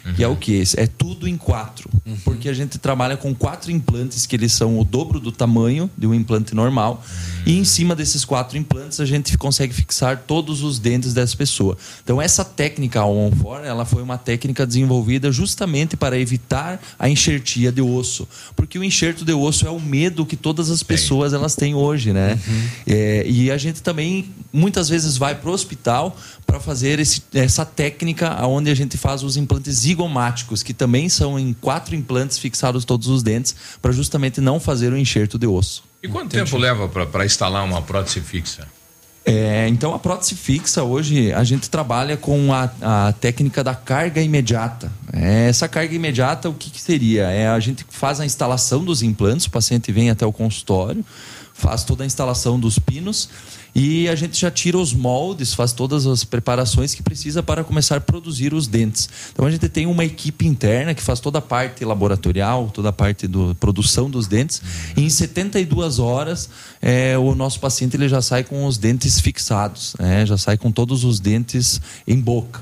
Four, que é o que? É tudo em quatro, porque a gente trabalha com quatro implantes que eles são o dobro do tamanho de um implante normal. E em cima desses quatro implantes a gente consegue fixar todos os dentes dessa pessoa. Então essa técnica on Four, ela foi uma técnica desenvolvida justamente para evitar a enxertia de osso, porque o enxerto de osso é o medo que todas as pessoas elas têm hoje, né? É, e a gente também muitas vezes vai para o hospital para fazer esse- essa técnica onde a gente faz os implantes zigomáticos, que também são em quatro implantes fixados todos os dentes, para justamente não fazer o enxerto de osso. E quanto tempo leva para instalar uma prótese fixa? É, então a prótese fixa hoje a gente trabalha com a, a técnica da carga imediata. É, essa carga imediata o que, que seria? É a gente faz a instalação dos implantes, o paciente vem até o consultório, faz toda a instalação dos pinos e a gente já tira os moldes, faz todas as preparações que precisa para começar a produzir os dentes. Então a gente tem uma equipe interna que faz toda a parte laboratorial, toda a parte da produção dos dentes. E em 72 horas é, o nosso paciente ele já sai com os dentes fixados, né? já sai com todos os dentes em boca.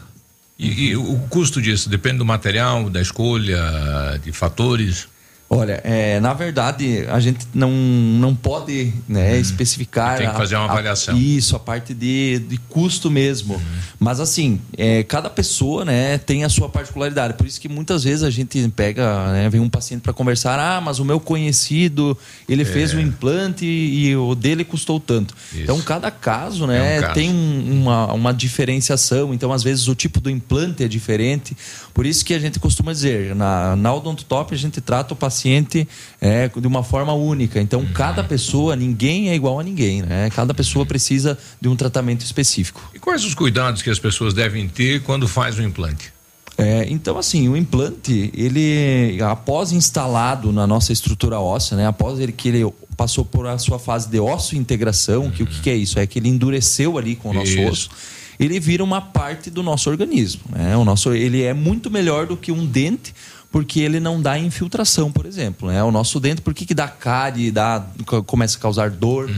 E, e o custo disso depende do material, da escolha, de fatores? Olha, é, na verdade, a gente não, não pode né, especificar. Uhum. Tem que fazer uma a- a- avaliação. isso, a parte de, de custo mesmo. Uhum. Mas assim, é, cada pessoa né, tem a sua particularidade. Por isso que muitas vezes a gente pega, né, vem um paciente para conversar, ah, mas o meu conhecido, ele É. fez o implante e, o dele custou tanto. Então, cada caso, né, É um caso. tem um- uma, uma diferenciação. Então, às vezes, o tipo do implante é diferente. Por isso que a gente costuma dizer, na, na Odontotop a gente trata o paciente é, de uma forma única. Então, cada pessoa, ninguém é igual a ninguém. Né? Cada pessoa precisa de um tratamento específico. E quais os cuidados que as pessoas devem ter quando faz o implante? É, então, assim, o implante, ele, após instalado na nossa estrutura óssea, né, após ele que ele passou por a sua fase de osso integração, que o que, que é isso? É que ele endureceu ali com o nosso Isso. osso, ele vira uma parte do nosso organismo. Né? O nosso, ele é muito melhor do que um dente, porque ele não dá infiltração, por exemplo. Né? O nosso dente, por que, que dá cárie, dá, co- começa a causar dor?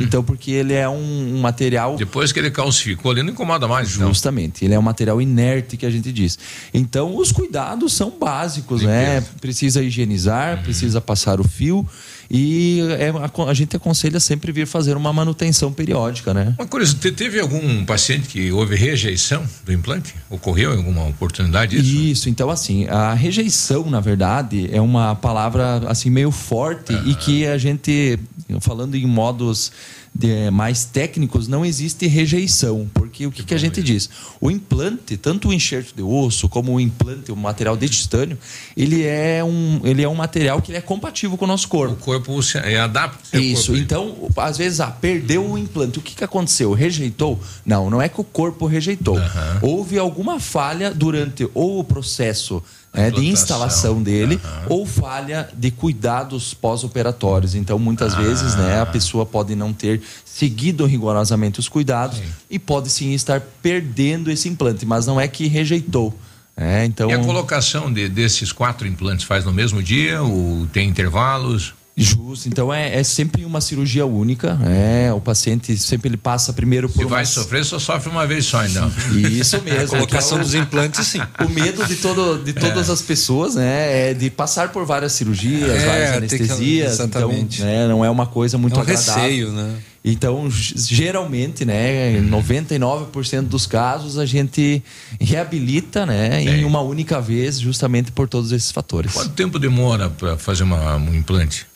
Então, porque ele é um, um material Depois que ele calcificou ali, não incomoda mais. então. Justamente, ele é um material inerte que a gente diz. Então, os cuidados são básicos, né? Precisa higienizar, Uhum. precisa passar o fio E é, a, a gente aconselha sempre vir fazer uma manutenção periódica, né? Uma curiosidade, teve algum paciente que houve rejeição do implante? Ocorreu em alguma oportunidade isso? Isso, então assim, a rejeição, na verdade, é uma palavra assim meio forte e que a gente, falando em modos de- mais técnicos, não existe rejeição, porque o que, que a gente diz? O implante, tanto o enxerto de osso como o implante, o material de titânio, ele é um, ele é um material que é compatível com o nosso corpo. O corpo se é, adapta. Isso, então, às vezes, ah, perdeu o implante. O que, que aconteceu? Rejeitou? Não, não é que o corpo rejeitou. Houve alguma falha durante ou o processo né, de instalação dele ou falha de cuidados pós-operatórios. Então, muitas vezes, né, a pessoa pode não ter seguido rigorosamente os cuidados e pode sim estar perdendo esse implante, mas não é que rejeitou. É, então, E a colocação de- desses quatro implantes faz no mesmo dia ou tem intervalos? Justo, então é, é sempre uma cirurgia única, é, o paciente sempre ele passa primeiro por Se vai sofrer, só sofre uma vez só, então. Isso mesmo. A colocação Então, dos implantes, sim. O medo de, todo, de todas É. as pessoas, né, é de passar por várias cirurgias, É, várias tem que- anestesias, exatamente. então, né, não é uma coisa muito É um agradável. receio, né? Então, geralmente, né, em 99% dos casos a gente reabilita, né, em uma única vez, justamente por todos esses fatores. Quanto tempo demora para fazer uma- um implante?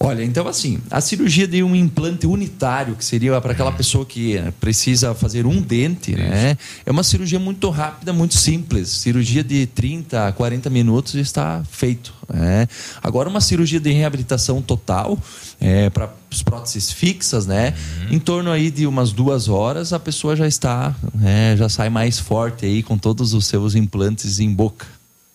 Olha, então assim, a cirurgia de um implante unitário, que seria para aquela pessoa que eh, precisa fazer um dente, né? É uma cirurgia muito rápida, muito simples. Cirurgia de 30 a 40 minutos está feito. né? Agora, uma cirurgia de reabilitação total, para as próteses fixas, né? Em torno aí de umas duas horas, a pessoa já está, né, já sai mais forte aí com todos os seus implantes em boca.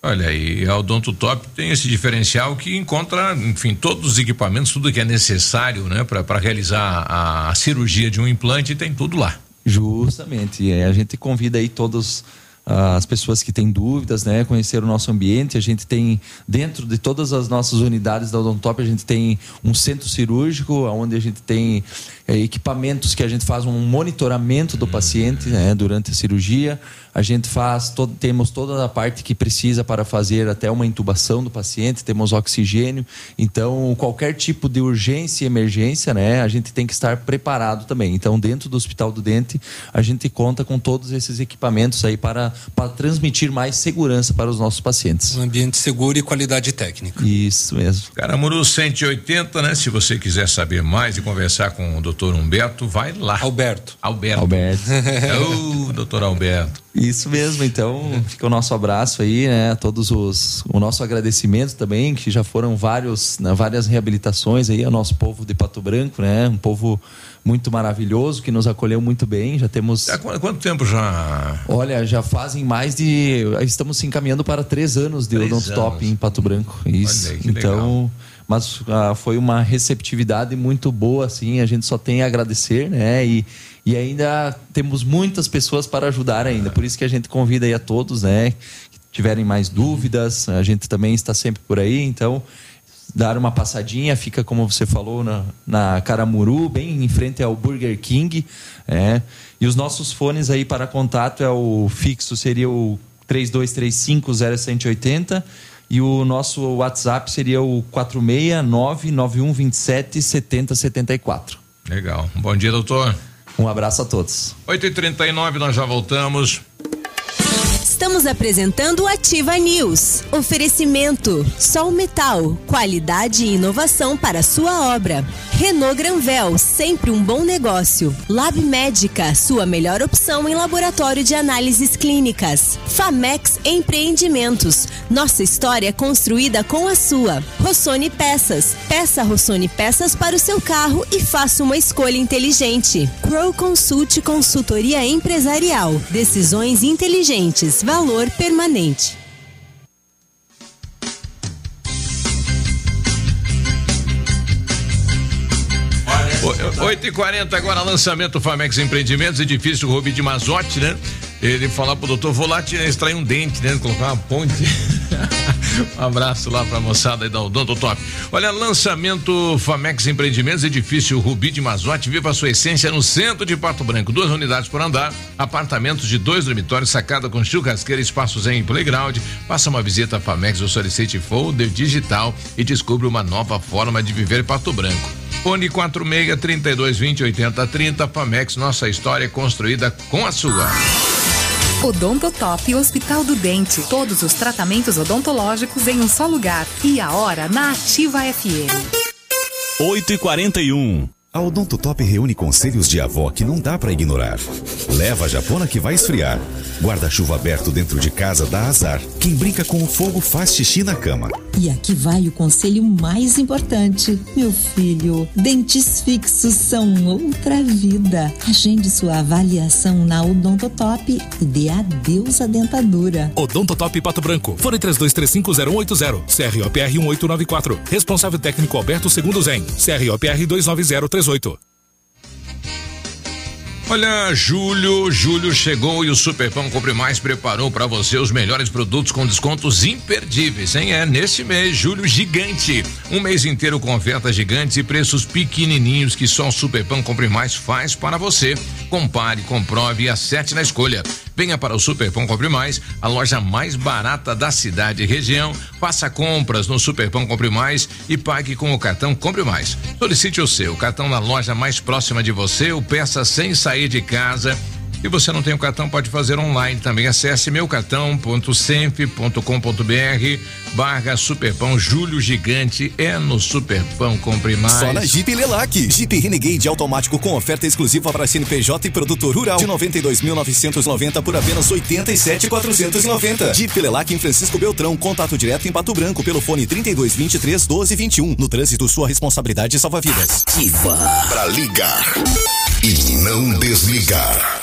Olha, e a Odonto Top tem esse diferencial que encontra, enfim, todos os equipamentos, tudo que é necessário, né, para realizar a, a cirurgia de um implante, tem tudo lá. Justamente. É, a gente convida aí todos as pessoas que têm dúvidas, né, conhecer o nosso ambiente. A gente tem dentro de todas as nossas unidades da Odontop, a gente tem um centro cirúrgico, onde a gente tem eh, equipamentos que a gente faz um monitoramento do paciente, né, durante a cirurgia. A gente faz todo, temos toda a parte que precisa para fazer até uma intubação do paciente, temos oxigênio. Então, qualquer tipo de urgência e emergência, né, a gente tem que estar preparado também. Então, dentro do Hospital do Dente, a gente conta com todos esses equipamentos aí para, para transmitir mais segurança para os nossos pacientes. Um ambiente seguro e qualidade técnica. Isso mesmo. Caramuru 180, né? Se você quiser saber mais e conversar com o doutor Humberto, vai lá. Alberto. Alberto. Alberto. Ô, doutor Alberto. Isso mesmo, então fica o nosso abraço aí, né? A todos os. O nosso agradecimento também, que já foram vários, né, várias reabilitações aí ao nosso povo de Pato Branco, né? Um povo muito maravilhoso que nos acolheu muito bem. Já temos. Há qu- quanto tempo já? Olha, já fazem mais de. Estamos se encaminhando para três anos de Odontotop em Pato Branco. Isso. Aí, então. Mas ah, foi uma receptividade muito boa, assim. A gente só tem a agradecer, né? E, e ainda temos muitas pessoas para ajudar ainda. Por isso que a gente convida aí a todos, né? Que tiverem mais dúvidas. A gente também está sempre por aí. Então, dar uma passadinha, fica como você falou na, na Caramuru, bem em frente ao Burger King, é. E os nossos fones aí para contato é o fixo seria o 32350180 e o nosso WhatsApp seria o 46991277074. Legal. Bom dia, doutor. Um abraço a todos. 8h39, nós já voltamos. Estamos apresentando Ativa News. Oferecimento: Sol Metal, qualidade e inovação para sua obra. Renault Granvel, sempre um bom negócio. Lab Médica, sua melhor opção em laboratório de análises clínicas. Famex Empreendimentos, nossa história construída com a sua. Rossoni Peças, peça Rossoni Peças para o seu carro e faça uma escolha inteligente. Crow Consult Consultoria Empresarial, decisões inteligentes, valor permanente. O- 8 e 40 agora, lançamento Famex Empreendimentos, edifício Rubi de Mazotti, né? Ele falar pro doutor, vou lá extrair um dente, né? Colocar uma ponte. Um abraço lá pra moçada aí da Odonto Top. Olha, lançamento Famex Empreendimentos, edifício Rubi de Mazote, viva a sua essência no centro de Pato Branco. Duas unidades por andar, apartamentos de dois dormitórios, sacada com churrasqueira, espaços em playground. Faça uma visita à Famex ou solicite folder digital e descubra uma nova forma de viver Pato Branco. Fone 46 32 20 80 30 Famex, nossa história é construída com a sua. Odontotop Hospital do Dente. Todos os tratamentos odontológicos em um só lugar. E a hora na Ativa FM. 8 41 A Odontotop reúne conselhos de avó que não dá pra ignorar. Leva a japona que vai esfriar. Guarda-chuva aberto dentro de casa dá azar. Quem brinca com o fogo faz xixi na cama. E aqui vai o conselho mais importante. Meu filho, dentes fixos são outra vida. Agende sua avaliação na Odontotop e dê adeus à dentadura. Odontotop Pato Branco. Fone 32350180. CROPR 1894. Responsável técnico Alberto Segundo Zen. CROPR 29038. Olha, julho, julho chegou e o Superpão Compre Mais preparou para você os melhores produtos com descontos imperdíveis, hein? É neste mês, julho gigante. Um mês inteiro com ofertas gigantes e preços pequenininhos que só o Superpão Compre Mais faz para você. Compare, comprove e acerte na escolha. Venha para o Superpão Compre Mais, a loja mais barata da cidade e região. Faça compras no Superpão Compre Mais e pague com o cartão Compre Mais. Solicite o seu cartão na loja mais próxima de você ou peça sem sair de casa. Se você não tem o cartão, pode fazer online também. Acesse meucartão.senf.com.br barra Superpão Júlio Gigante é no Superpão Compre Mais. Só na Jeep Lelac. Jeep Renegade automático com oferta exclusiva para CNPJ e produtor rural de 92.990 por apenas 87.490. Jeep Lelac em Francisco Beltrão. Contato direto em Pato Branco pelo fone 3223 1221. No trânsito, sua responsabilidade salva vidas. Ativa. Pra ligar e não desligar.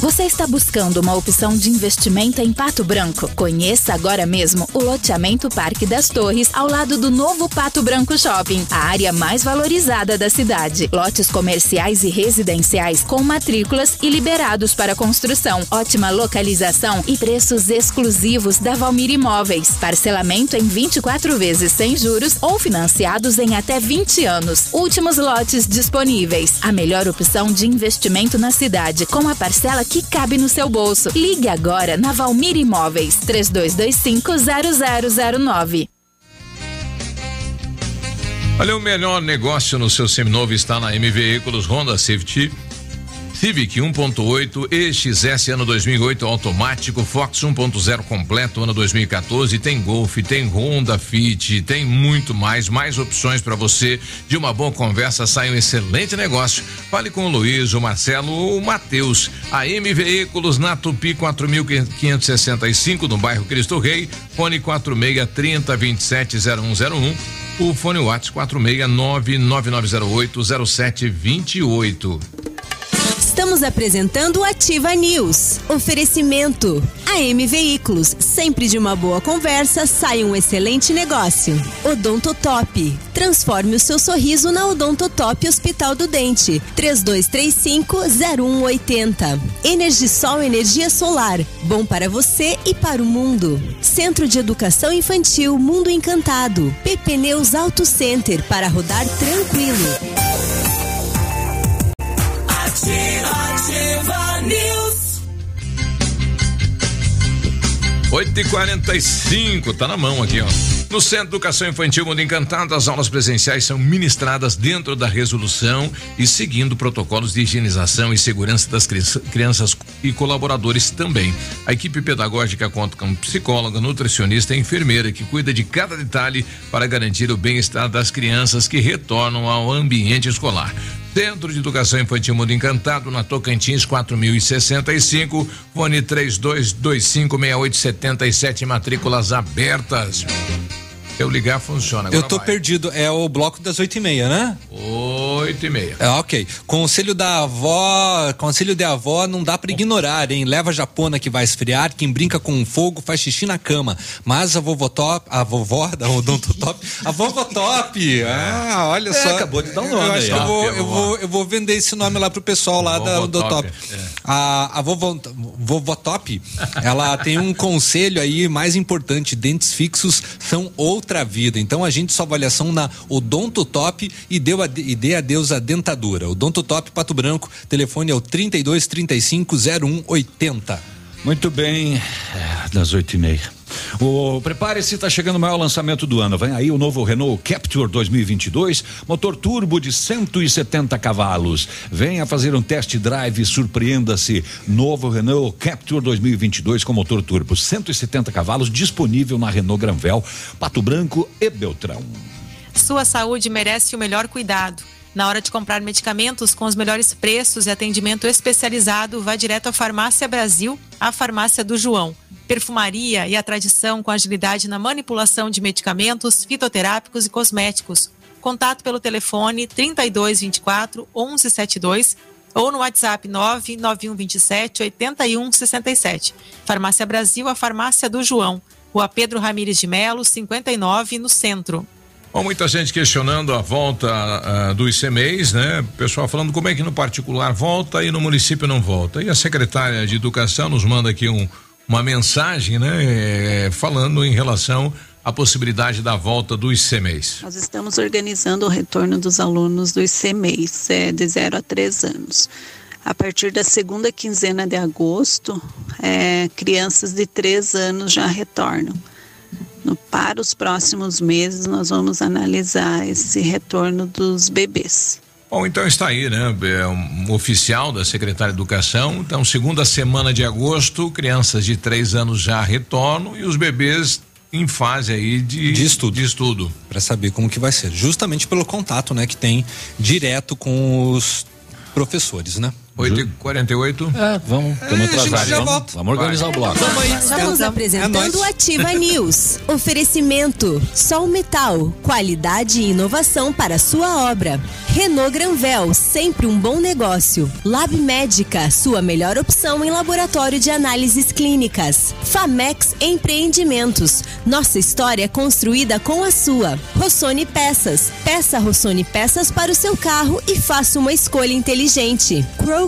Você está buscando uma opção de investimento em Pato Branco? Conheça agora mesmo o loteamento Parque das Torres, ao lado do novo Pato Branco Shopping, a área mais valorizada da cidade. Lotes comerciais e residenciais com matrículas e liberados para construção. Ótima localização e preços exclusivos da Valmir Imóveis. Parcelamento em 24 vezes sem juros ou financiados em até 20 anos. Últimos lotes disponíveis. A melhor opção de investimento na cidade, com a parcela que cabe no seu bolso. Ligue agora na Valmir Imóveis 32250009. Olha, o melhor negócio no seu seminovo está na M Veículos Honda Safety. Civic 1.8 EXS ano 2008 automático, Fox 1.0 completo ano 2014, tem Golf, tem Honda Fit, tem muito mais, mais opções para você. De uma boa conversa sai um excelente negócio. Fale com o Luiz, o Marcelo ou o Matheus. A M Veículos na Tupi 4565 no bairro Cristo Rei, fone 46 30 27 0101. O fone Whats 469 9908 0728. Estamos apresentando o Ativa News. Oferecimento. AM Veículos. Sempre de uma boa conversa sai um excelente negócio. Odontotop. Transforme o seu sorriso na Odontotop Hospital do Dente. 3235-0180. Energisol Energia Solar. Bom para você e para o mundo. Centro de Educação Infantil Mundo Encantado. PP Neus Auto Center para rodar tranquilo. 8 e 45 tá na mão aqui, ó. No Centro de Educação Infantil Mundo Encantado, as aulas presenciais são ministradas dentro da resolução e seguindo protocolos de higienização e segurança das crianças e colaboradores também. A equipe pedagógica conta com psicóloga, nutricionista e enfermeira que cuida de cada detalhe para garantir o bem-estar das crianças que retornam ao ambiente escolar. Centro de Educação Infantil Mundo Encantado, na Tocantins 4065, fone 32256877, matrículas abertas. Eu ligar funciona. Eu Agora tô vai. perdido. É o bloco das oito e meia, né? Oito e meia. É, ok. Conselho da avó, conselho de avó não dá pra ignorar, hein? Leva a japona que vai esfriar, quem brinca com fogo faz xixi na cama. Mas a vovó top, a vovó da Odonto Top, a vovó top. Ah, olha É, só. acabou de dar um nome Eu acho aí, que eu vou, é eu vou, eu vou vender esse nome lá pro pessoal lá da Odonto Top, é. A, a vovó, vovó Top, ela tem um conselho aí mais importante, dentes fixos são outra vida. Então a gente sua avaliação na Odonto Top e, deu a, e dê adeus dentadura. Odonto Top Pato Branco, telefone é o 32 35 01 80. Muito bem, é, das oito e meia. O, prepare-se, está chegando o maior lançamento do ano. Vem aí o novo Renault Captur 2022, motor turbo de 170 cavalos. Venha fazer um test drive surpreenda-se. Novo Renault Captur 2022 com motor turbo 170 cavalos, disponível na Renault Granvel, Pato Branco e Beltrão. Sua saúde merece o melhor cuidado. Na hora de comprar medicamentos com os melhores preços e atendimento especializado, vá direto à Farmácia Brasil, a farmácia do João. Perfumaria e a tradição com agilidade na manipulação de medicamentos, fitoterápicos e cosméticos. Contato pelo telefone 3224 1172 ou no WhatsApp 99127 8167. Farmácia Brasil, a farmácia do João. Rua Pedro Ramires de Melo, 59, no centro. Bom, muita gente questionando a volta ah, do ICMEIs, né? Pessoal falando como é que no particular volta e no município não volta. E a secretária de Educação nos manda aqui um, uma mensagem, né? eh, falando em relação à possibilidade da volta do ICMEIs. Nós estamos organizando o retorno dos alunos do ICMEIs, é, de 0 a 3 anos. A partir da segunda quinzena de agosto, é, crianças de 3 anos já retornam. Para os próximos meses, nós vamos analisar esse retorno dos bebês. Bom, então está aí, né? É um oficial da Secretaria de Educação. Então, segunda semana de agosto, crianças de três anos já retornam e os bebês em fase aí de, De estudo. De estudo. Para saber como que vai ser. Justamente pelo contato, né, que tem direto com os professores, né? 8 e 48 É, vamos, estamos atrasados. Vamos, vamos organizar o bloco. Estamos apresentando o Ativa News. Oferecimento: Sol Metal, qualidade e inovação para a sua obra. Renault Granvel, sempre um bom negócio. Lab Médica, sua melhor opção em laboratório de análises clínicas. Famex Empreendimentos, nossa história construída com a sua. Rossoni Peças, peça Rossoni Peças para o seu carro e faça uma escolha inteligente. Crow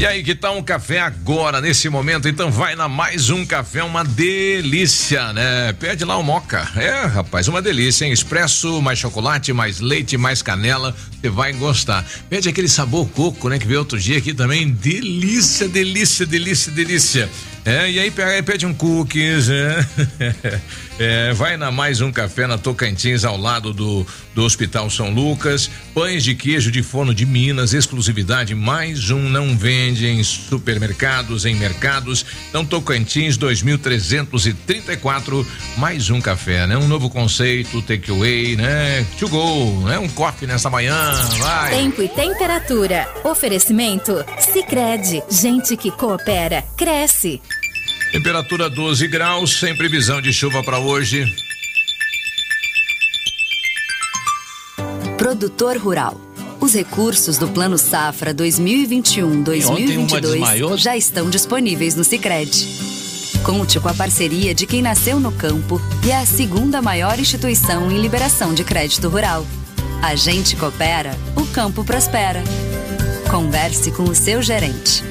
E aí, que tal um café agora, nesse momento? Então vai na mais um café, uma delícia, né? Pede lá o moca. É, rapaz, uma delícia, hein? Expresso, mais chocolate, mais leite, mais canela, você vai gostar. Pede aquele sabor coco, né? Que veio outro dia aqui também. Delícia, delícia, delícia, delícia. É, e aí pede um cookies, é. É, vai na mais um café na Tocantins, ao lado do, do Hospital São Lucas. Pães de queijo de forno de Minas, exclusividade mais um não vende em supermercados, em mercados. Então Tocantins 2334, mais um café, né? Um novo conceito, takeaway, né? To go, né? Um coffee nessa manhã, vai. Tempo e temperatura. Oferecimento? Sicredi Gente que coopera, cresce. Temperatura 12 graus, sem previsão de chuva para hoje. Produtor Rural. Os recursos do Plano Safra 2021-2022 desmaiou. já estão disponíveis no Sicredi. Conte com a parceria de quem nasceu no campo e é a segunda maior instituição em liberação de crédito rural. A gente coopera, o campo prospera. Converse com o seu gerente.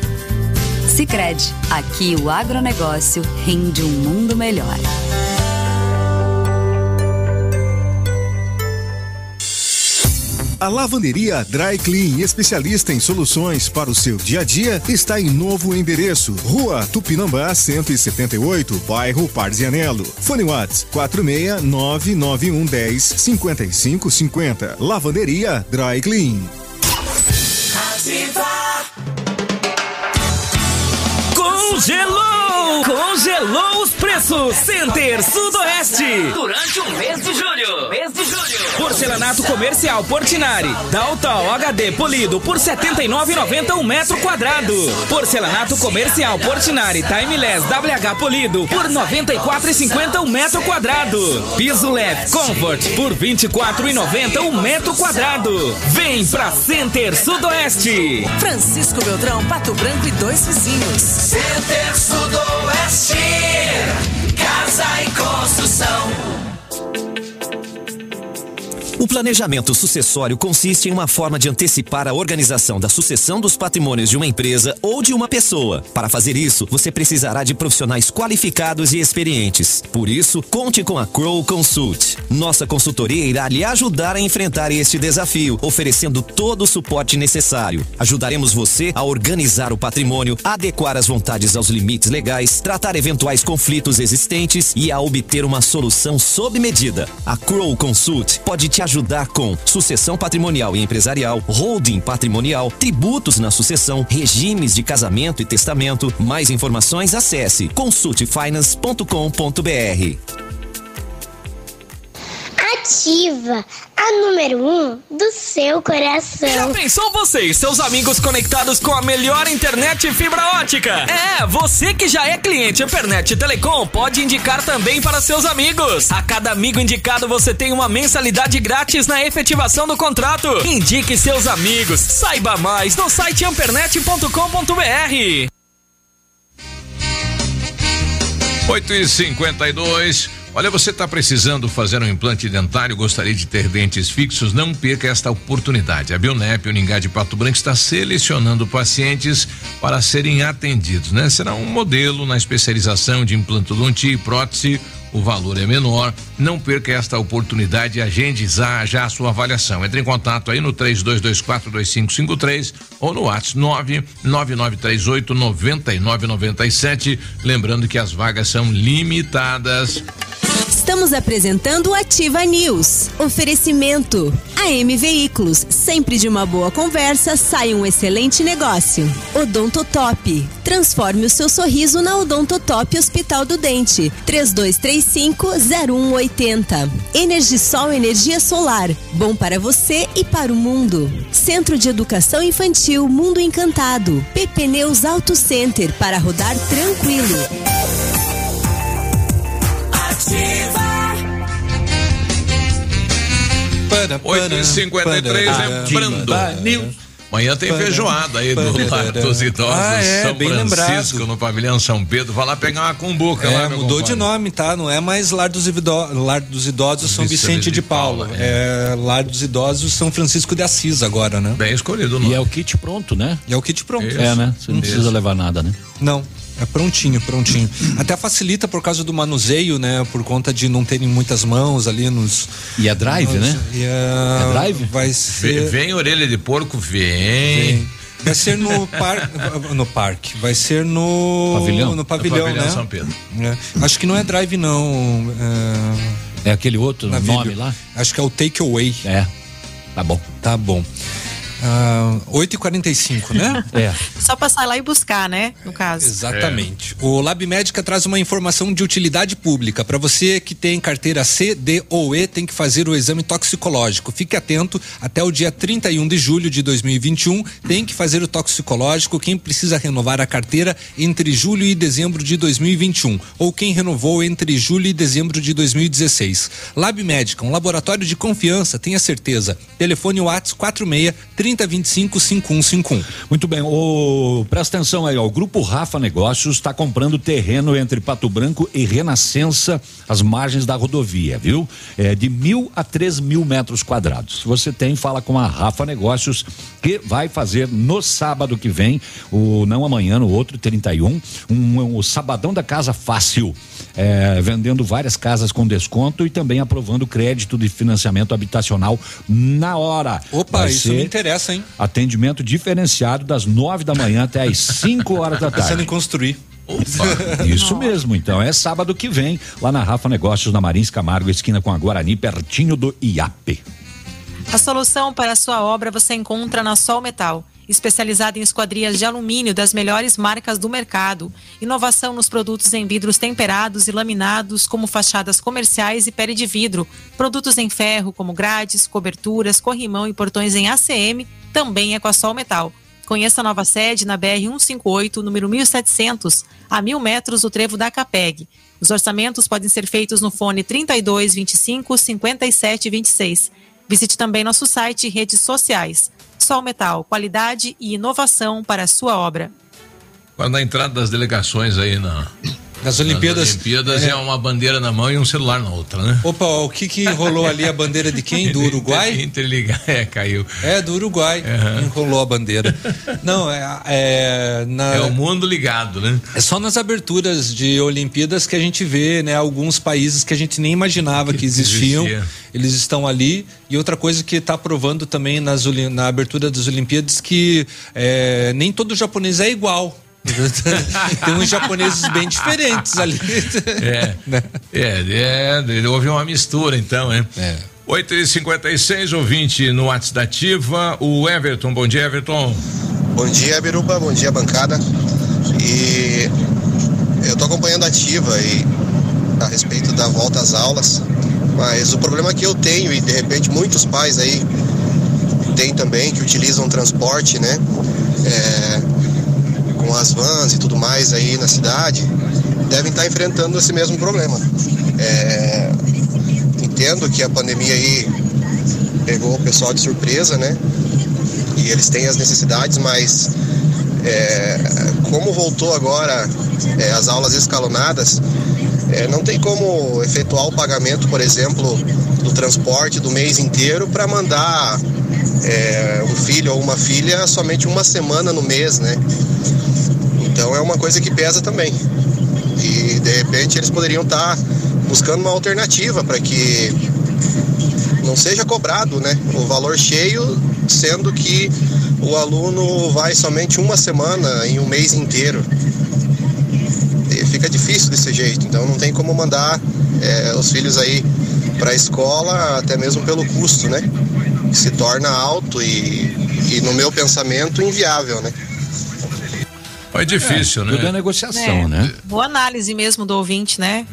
Sicredi, aqui o agronegócio rende um mundo melhor. A lavanderia Dry Clean, especialista em soluções para o seu dia a dia, está em novo endereço. Rua Tupinambá 178, bairro Parzianello. Fone Whats 4699110 5550. Lavanderia Dry Clean. Ativa. Zelo! Congelou os preços! Center Sudoeste! Durante o mês de julho. Mês de julho. Porcelanato comercial Portinari, Daltal HD polido por R$ 79,90 um metro quadrado. Porcelanato comercial Portinari Timeless WH polido por R$ 94,50 um metro quadrado. Piso leve Comfort por R$ 24,90 um metro quadrado. Vem pra Center Sudoeste. Francisco Beltrão, Pato Branco e dois vizinhos. Center Sudoeste, casa e construção. O planejamento sucessório consiste em uma forma de antecipar a organização da sucessão dos patrimônios de uma empresa ou de uma pessoa. Para fazer isso, você precisará de profissionais qualificados e experientes. Por isso, conte com a Crow Consult. Nossa consultoria irá lhe ajudar a enfrentar este desafio, oferecendo todo o suporte necessário. Ajudaremos você a organizar o patrimônio, adequar as vontades aos limites legais, tratar eventuais conflitos existentes e a obter uma solução sob medida. A Crow Consult pode te ajudar com sucessão patrimonial e empresarial, holding patrimonial, tributos na sucessão, regimes de casamento e testamento. Mais informações acesse consultfinance.com.br. Ativa a número 1 um do seu coração. Já pensou você e seus amigos conectados com a melhor internet fibra ótica? É, você que já é cliente Internet Telecom pode indicar também para seus amigos. A cada amigo indicado você tem uma mensalidade grátis na efetivação do contrato. Indique seus amigos. Saiba mais no site ampernet.com.br. 8 e 52 Olha, você está precisando fazer um implante dentário, gostaria de ter dentes fixos? Não perca esta oportunidade. A Bionep Uningá de Pato Branco está selecionando pacientes para serem atendidos, né? Será um modelo na especialização de implantodontia e prótese o valor é menor. Não perca esta oportunidade e agende já, a sua avaliação. Entre em contato aí no 32242553 ou no WhatsApp 99938 9997. Lembrando que as vagas são limitadas. Estamos apresentando o Ativa News. Oferecimento. AM Veículos. Sempre de uma boa conversa sai um excelente negócio. Odontotop. Transforme o seu sorriso na Odontotop Hospital do Dente. 3235-0180. Energisol Energia Solar. Bom para você e para o mundo. Centro de Educação Infantil Mundo Encantado. PP Neus Auto Center para rodar tranquilo. Ativa. 8 e 53 lembrando. Amanhã tem feijoada aí do Lar dos Idosos Ah, é, São bem Francisco, lembrado. no pavilhão São Pedro. Vai lá pegar uma cumbuca É, lá, mudou de nome, tá? Não é mais Lar dos, Ivido- Lar dos Idosos São Vicente de Paula. É Lar dos Idosos São Francisco de Assis agora, né? Bem escolhido E é o kit pronto, né? E é o kit pronto. É, né? Você não precisa levar nada, né? Não. É prontinho, prontinho. Até facilita por causa do manuseio, né? Por conta de não terem muitas mãos ali nos. E é drive, nos- né? E é, É drive? Vai Vem, ser. vem orelha de porco, vem. Vai ser no parque. No parque. Vai ser no. Pavilhão? No pavilhão, No pavilhão né? São Pedro. É. Acho que não é drive, não. É aquele outro Na nome lá? Acho que é o Take Away. É. Tá bom. Tá bom. Ah, 8h45, né? É. Só passar lá e buscar, né? No caso. Exatamente. O Lab Médica traz uma informação de utilidade pública. Para você que tem carteira C, D ou E, tem que fazer o exame toxicológico. Fique atento, até o dia 31 de julho de 2021, tem que fazer o toxicológico quem precisa renovar a carteira entre julho e dezembro de 2021, ou quem renovou entre julho e dezembro de 2016. Lab Médica, um laboratório de confiança, tenha certeza. Telefone WhatsApp 46 3025 5151. Muito bem, o, presta atenção aí, ó, o Grupo Rafa Negócios está comprando terreno entre Pato Branco e Renascença, as margens da rodovia, viu? É de mil a três mil metros quadrados. Você tem, fala com a Rafa Negócios, que vai fazer no sábado que vem, o não amanhã, no outro 31, um, o Sabadão da Casa Fácil, é, vendendo várias casas com desconto e também aprovando crédito de financiamento habitacional na hora. Opa, Vai isso me interessa, hein? Atendimento diferenciado das nove da manhã até as 5 horas da Pensando tarde. em construir. Isso mesmo, então é sábado que vem, lá na Rafa Negócios, na Marins Camargo, esquina com a Guarani, pertinho do IAP. A solução para a sua obra você encontra na Sol Metal. Especializada em esquadrias de alumínio das melhores marcas do mercado. Inovação nos produtos em vidros temperados e laminados, como fachadas comerciais e pele de vidro. Produtos em ferro, como grades, coberturas, corrimão e portões em ACM, também é com a Sol Metal. Conheça a nova sede na BR 158, número 1700, a mil metros do trevo da Capeg. Os orçamentos podem ser feitos no fone 32 25 57 26. Visite também nosso site e redes sociais. Sol Metal, qualidade e inovação para a sua obra. Quando a entrada das delegações aí na. Nas Olimpíadas. Olimpíadas é... é. uma bandeira na mão e um celular na outra, né? Opa, o que que rolou ali? A bandeira de quem? Do Uruguai? Interligar, é, caiu. É, do Uruguai. Uhum. Enrolou a bandeira. Não, é. É, na... é o mundo ligado, né? É só nas aberturas de Olimpíadas que a gente vê, né? Alguns países que a gente nem imaginava que, que existiam. Existia. Eles estão ali. E outra coisa que está provando também nas, na abertura das Olimpíadas que é, nem todo japonês é igual. Tem uns japoneses bem diferentes ali. É, Né? é, é, houve uma mistura então, hein? É. 8 e 56 ouvinte no WhatsApp da Ativa, o Everton. Bom dia, Everton. Bom dia, Biruba. Bom dia, bancada. E eu tô acompanhando a Ativa e a respeito da volta às aulas, mas o problema que eu tenho e de repente muitos pais aí têm também que utilizam transporte, né? É, as vans e tudo mais aí na cidade, devem estar enfrentando esse mesmo problema. É, entendo que a pandemia aí pegou o pessoal de surpresa, né? E eles têm as necessidades, mas é, como voltou agora é, as aulas escalonadas, é, não tem como efetuar o pagamento, por exemplo, do transporte do mês inteiro para mandar é, um filho ou uma filha somente uma semana no mês, né? Então é uma coisa que pesa também. E de repente eles poderiam estar buscando uma alternativa para que não seja cobrado, né? O valor cheio, sendo que o aluno vai somente uma semana em um mês inteiro. Fica difícil desse jeito, então não tem como mandar é, os filhos aí para a escola, até mesmo pelo custo, né? Que se torna alto e, e, no meu pensamento, inviável, né? É difícil, é, né? Tudo é negociação, É. né? Boa análise mesmo do ouvinte, né?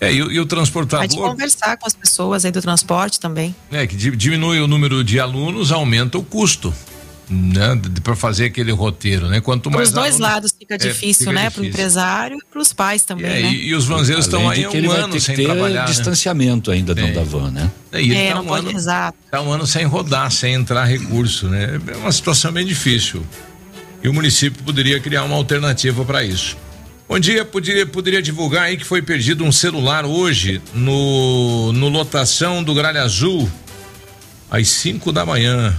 É, e, o- e o Pode transportador, conversar com as pessoas aí do transporte também. né, que di- diminui o número de alunos, aumenta o custo, né, para fazer aquele roteiro, né? Quanto Para mais os dois alunos- lados fica É, difícil, fica né? Para o empresário e para os pais também, É, né? e, e os vanzeiros estão aí um ano sem ter trabalhar. né? distanciamento ainda dentro da van, né? É, e ele É, tá não um pode ano, rezar. tá um ano sem rodar, sem entrar recurso, né? É uma situação bem difícil. E o município poderia criar uma alternativa para isso. Bom dia, poderia, poderia divulgar aí que foi perdido um celular hoje no, no lotação do Gralha Azul, às 5 da manhã.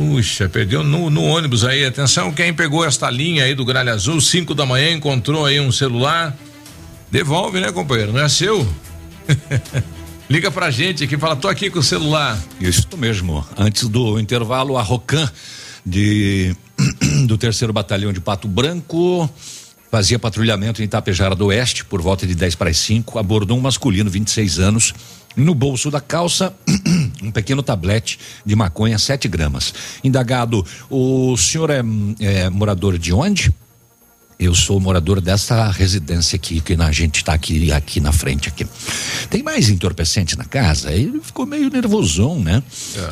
Puxa, perdeu no, no ônibus aí. Atenção, quem pegou esta linha aí do Gralha Azul, 5 da manhã, encontrou aí um celular. Devolve, né, companheiro? Não é seu? Liga pra gente aqui, fala, tô aqui com o celular. Isso mesmo. Antes do intervalo, a Rocan de do terceiro batalhão de Pato Branco fazia patrulhamento em Itapejara do Oeste por volta de 10 para as 5, abordou um masculino, 26 anos, no bolso da calça um pequeno tablete de maconha, 7 gramas. Indagado, o senhor é, é morador de onde? Eu sou morador dessa residência aqui, que a gente está aqui, aqui na frente aqui. Tem mais entorpecente na casa? Ele ficou meio nervosão, né?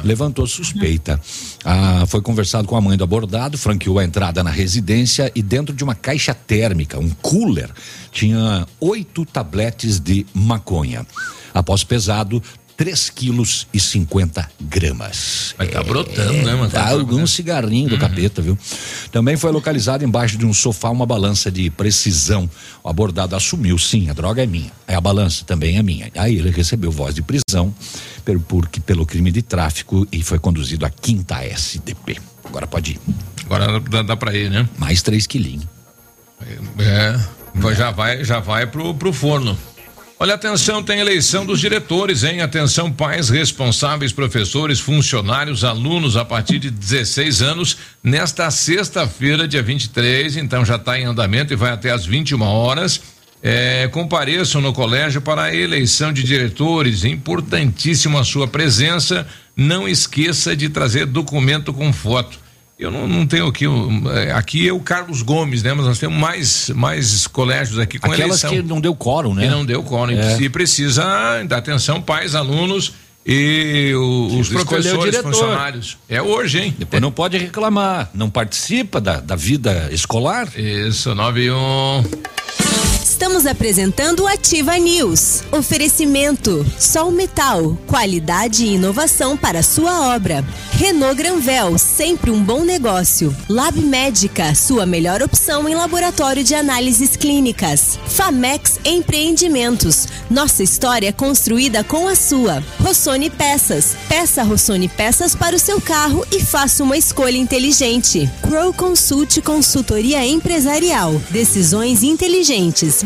Levantou suspeita. Ah, foi conversado com a mãe do abordado, franqueou a entrada na residência e dentro de uma caixa térmica, um cooler, tinha oito tabletes de maconha. Após pesado, 3 quilos e 50 gramas. Vai tá brotando, né, mano? Tá algum cigarrinho do capeta, viu? Também foi localizado embaixo de um sofá uma balança de precisão. O abordado assumiu, sim, a droga é minha. É a balança também é minha. Aí ele recebeu voz de prisão pelo, porque, pelo crime de tráfico e foi conduzido à quinta SDP. Agora pode ir. Agora dá, dá pra ir, né? Mais três quilinhos. É, vai- já vai, já vai pro, pro forno. Olha, atenção, tem eleição dos diretores, hein? Atenção, pais, responsáveis, professores, funcionários, alunos a partir de 16 anos, nesta sexta-feira, dia 23, então já está em andamento e vai até às 21 horas. É, compareçam no colégio para a eleição de diretores. Importantíssimo a sua presença. Não esqueça de trazer documento com foto. Eu não, não tenho aqui. é, Aqui é o Carlos Gomes, né? Mas nós temos mais, mais colégios aqui com Aquelas eleição. que não deu quórum, né? Que não deu quórum. É. E precisa dar atenção, pais, alunos e o- os o professores, diretor. funcionários. É hoje, hein? Depois não pode reclamar, não participa da, da vida escolar. Isso, 9 e 1. Estamos apresentando o Ativa News. Oferecimento: Sol Metal, qualidade e inovação para sua obra. Renault Granvel, sempre um bom negócio. Lab Médica, sua melhor opção em laboratório de análises clínicas. Famex Empreendimentos, nossa história é construída com a sua. Rossoni Peças, peça Rossoni Peças para o seu carro e faça uma escolha inteligente. Crow Consult Consultoria Empresarial, decisões inteligentes,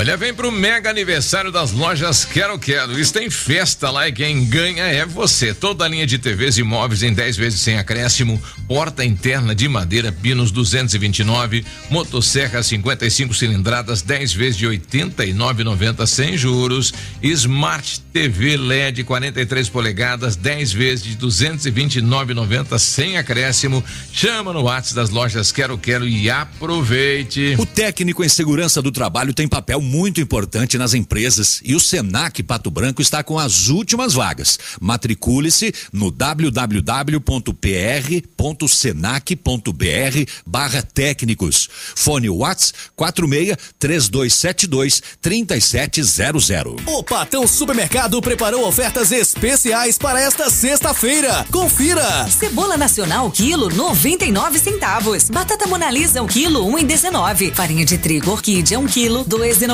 Olha, vem pro mega aniversário das lojas Quero Quero. Isso tem festa lá e quem ganha é você. Toda a linha de TVs e móveis em 10 vezes sem acréscimo, porta interna de madeira Pinos 229, motosserra 55 cilindradas 10 vezes de 89,90 sem juros, Smart TV LED 43 polegadas 10 vezes de 229,90 sem acréscimo. Chama no WhatsApp das lojas Quero Quero e aproveite. O técnico em segurança do trabalho tem papel muito importante nas empresas e o Senac Pato Branco está com as últimas vagas. Matricule-se no www.pr.senac.br barra técnicos. Fone Whats 46 3272 3700. O Patão Supermercado preparou ofertas especiais para esta sexta-feira. Confira! Cebola nacional quilo 99 centavos. Batata Monalisa um quilo 1,19. Farinha de trigo orquídea um quilo 2,99.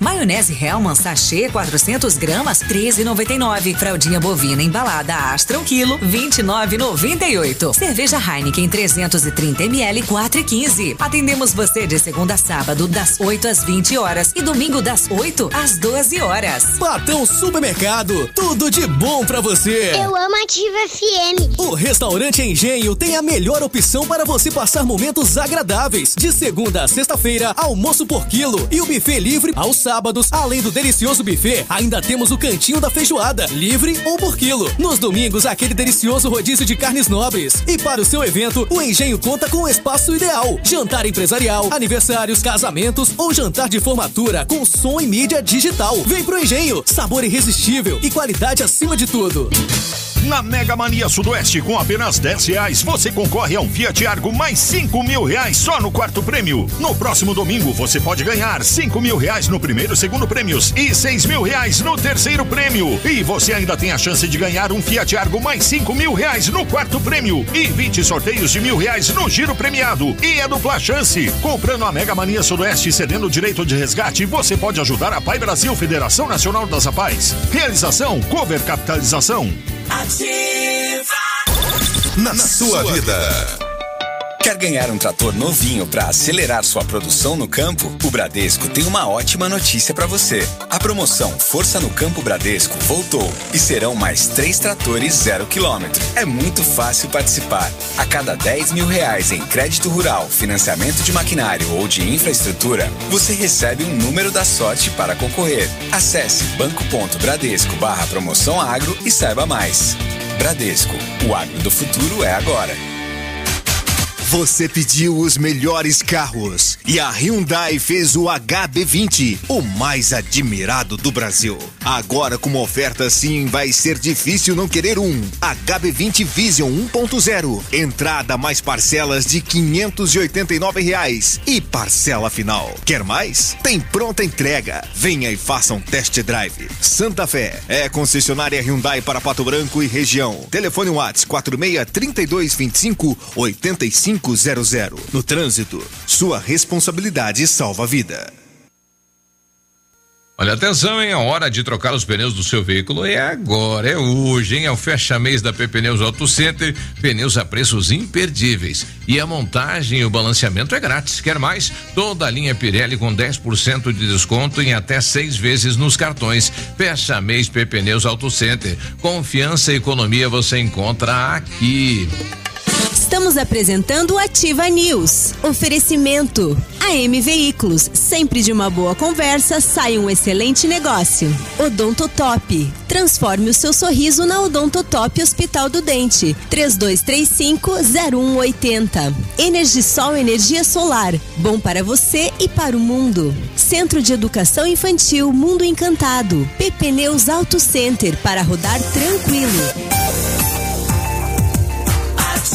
Maionese Hellman sachê 400 gramas 13,99. Fraldinha bovina embalada Astra um quilo 29,98. Cerveja Heineken 330 ml 4,15. Atendemos você de segunda a sábado das 8 às 20 horas e domingo das 8 às 12 horas. Patão Supermercado, tudo de bom pra você. Eu amo Ativa FM. O restaurante Engenho tem a melhor opção para você passar momentos agradáveis. De segunda a sexta-feira, almoço por quilo e o buffet livre aos sábados. Além do delicioso buffet, ainda temos o cantinho da feijoada, livre ou por quilo. Nos domingos, aquele delicioso rodízio de carnes nobres. E para o seu evento, o Engenho conta com o espaço ideal. Jantar empresarial, aniversários, casamentos ou jantar de formatura com som e mídia digital. Vem pro Engenho, sabor irresistível e qualidade acima de tudo. Na Mega Mania Sudoeste, com apenas 10 reais, você concorre a um Fiat Argo mais 5 mil reais só no quarto prêmio. No próximo domingo, você pode ganhar 5 mil reais no primeiro e segundo prêmios e 6 mil reais no terceiro prêmio. E você ainda tem a chance de ganhar um Fiat Argo mais 5 mil reais no quarto prêmio e 20 sorteios de mil reais no giro premiado. E é dupla chance. Comprando a Mega Mania Sudoeste e cedendo o direito de resgate, você pode ajudar a Pai Brasil Federação Nacional das Apais. Realização Cover Capitalização. Na, sua vida. Quer ganhar um trator novinho para acelerar sua produção no campo? O Bradesco tem uma ótima notícia para você. A promoção Força no Campo Bradesco voltou e serão mais três tratores zero quilômetro. É muito fácil participar. A cada 10 mil reais em crédito rural, financiamento de maquinário ou de infraestrutura, você recebe um número da sorte para concorrer. Acesse banco.bradesco barra promoção agro e saiba mais. Bradesco, o agro do futuro é agora. Você pediu os melhores carros e a Hyundai fez o HB20, o mais admirado do Brasil. Agora com uma oferta assim vai ser difícil não querer um. HB20 Vision 1.0, entrada mais parcelas de 589 reais e parcela final. Quer mais? Tem pronta entrega. Venha e faça um test drive. Santa Fé é concessionária Hyundai para Pato Branco e região. Telefone Whats 46 32 25 8500. No trânsito, sua responsabilidade salva a vida. Olha, atenção, hein? A hora de trocar os pneus do seu veículo é agora, é hoje, hein? É o fecha-mês da P Pneus Auto Center, pneus a preços imperdíveis. E a montagem e o balanceamento é grátis. Quer mais? Toda a linha Pirelli com 10% de desconto em até seis vezes nos cartões. Fecha-mês P Pneus Auto Center. Confiança e economia você encontra aqui. Estamos apresentando o Ativa News. Oferecimento. AM Veículos. Sempre de uma boa conversa sai um excelente negócio. Odontotop. Transforme o seu sorriso na Odontotop Hospital do Dente. 3235-0180. Energisol Energia Solar. Bom para você e para o mundo. Centro de Educação Infantil Mundo Encantado. PP Neus Auto Center para rodar tranquilo.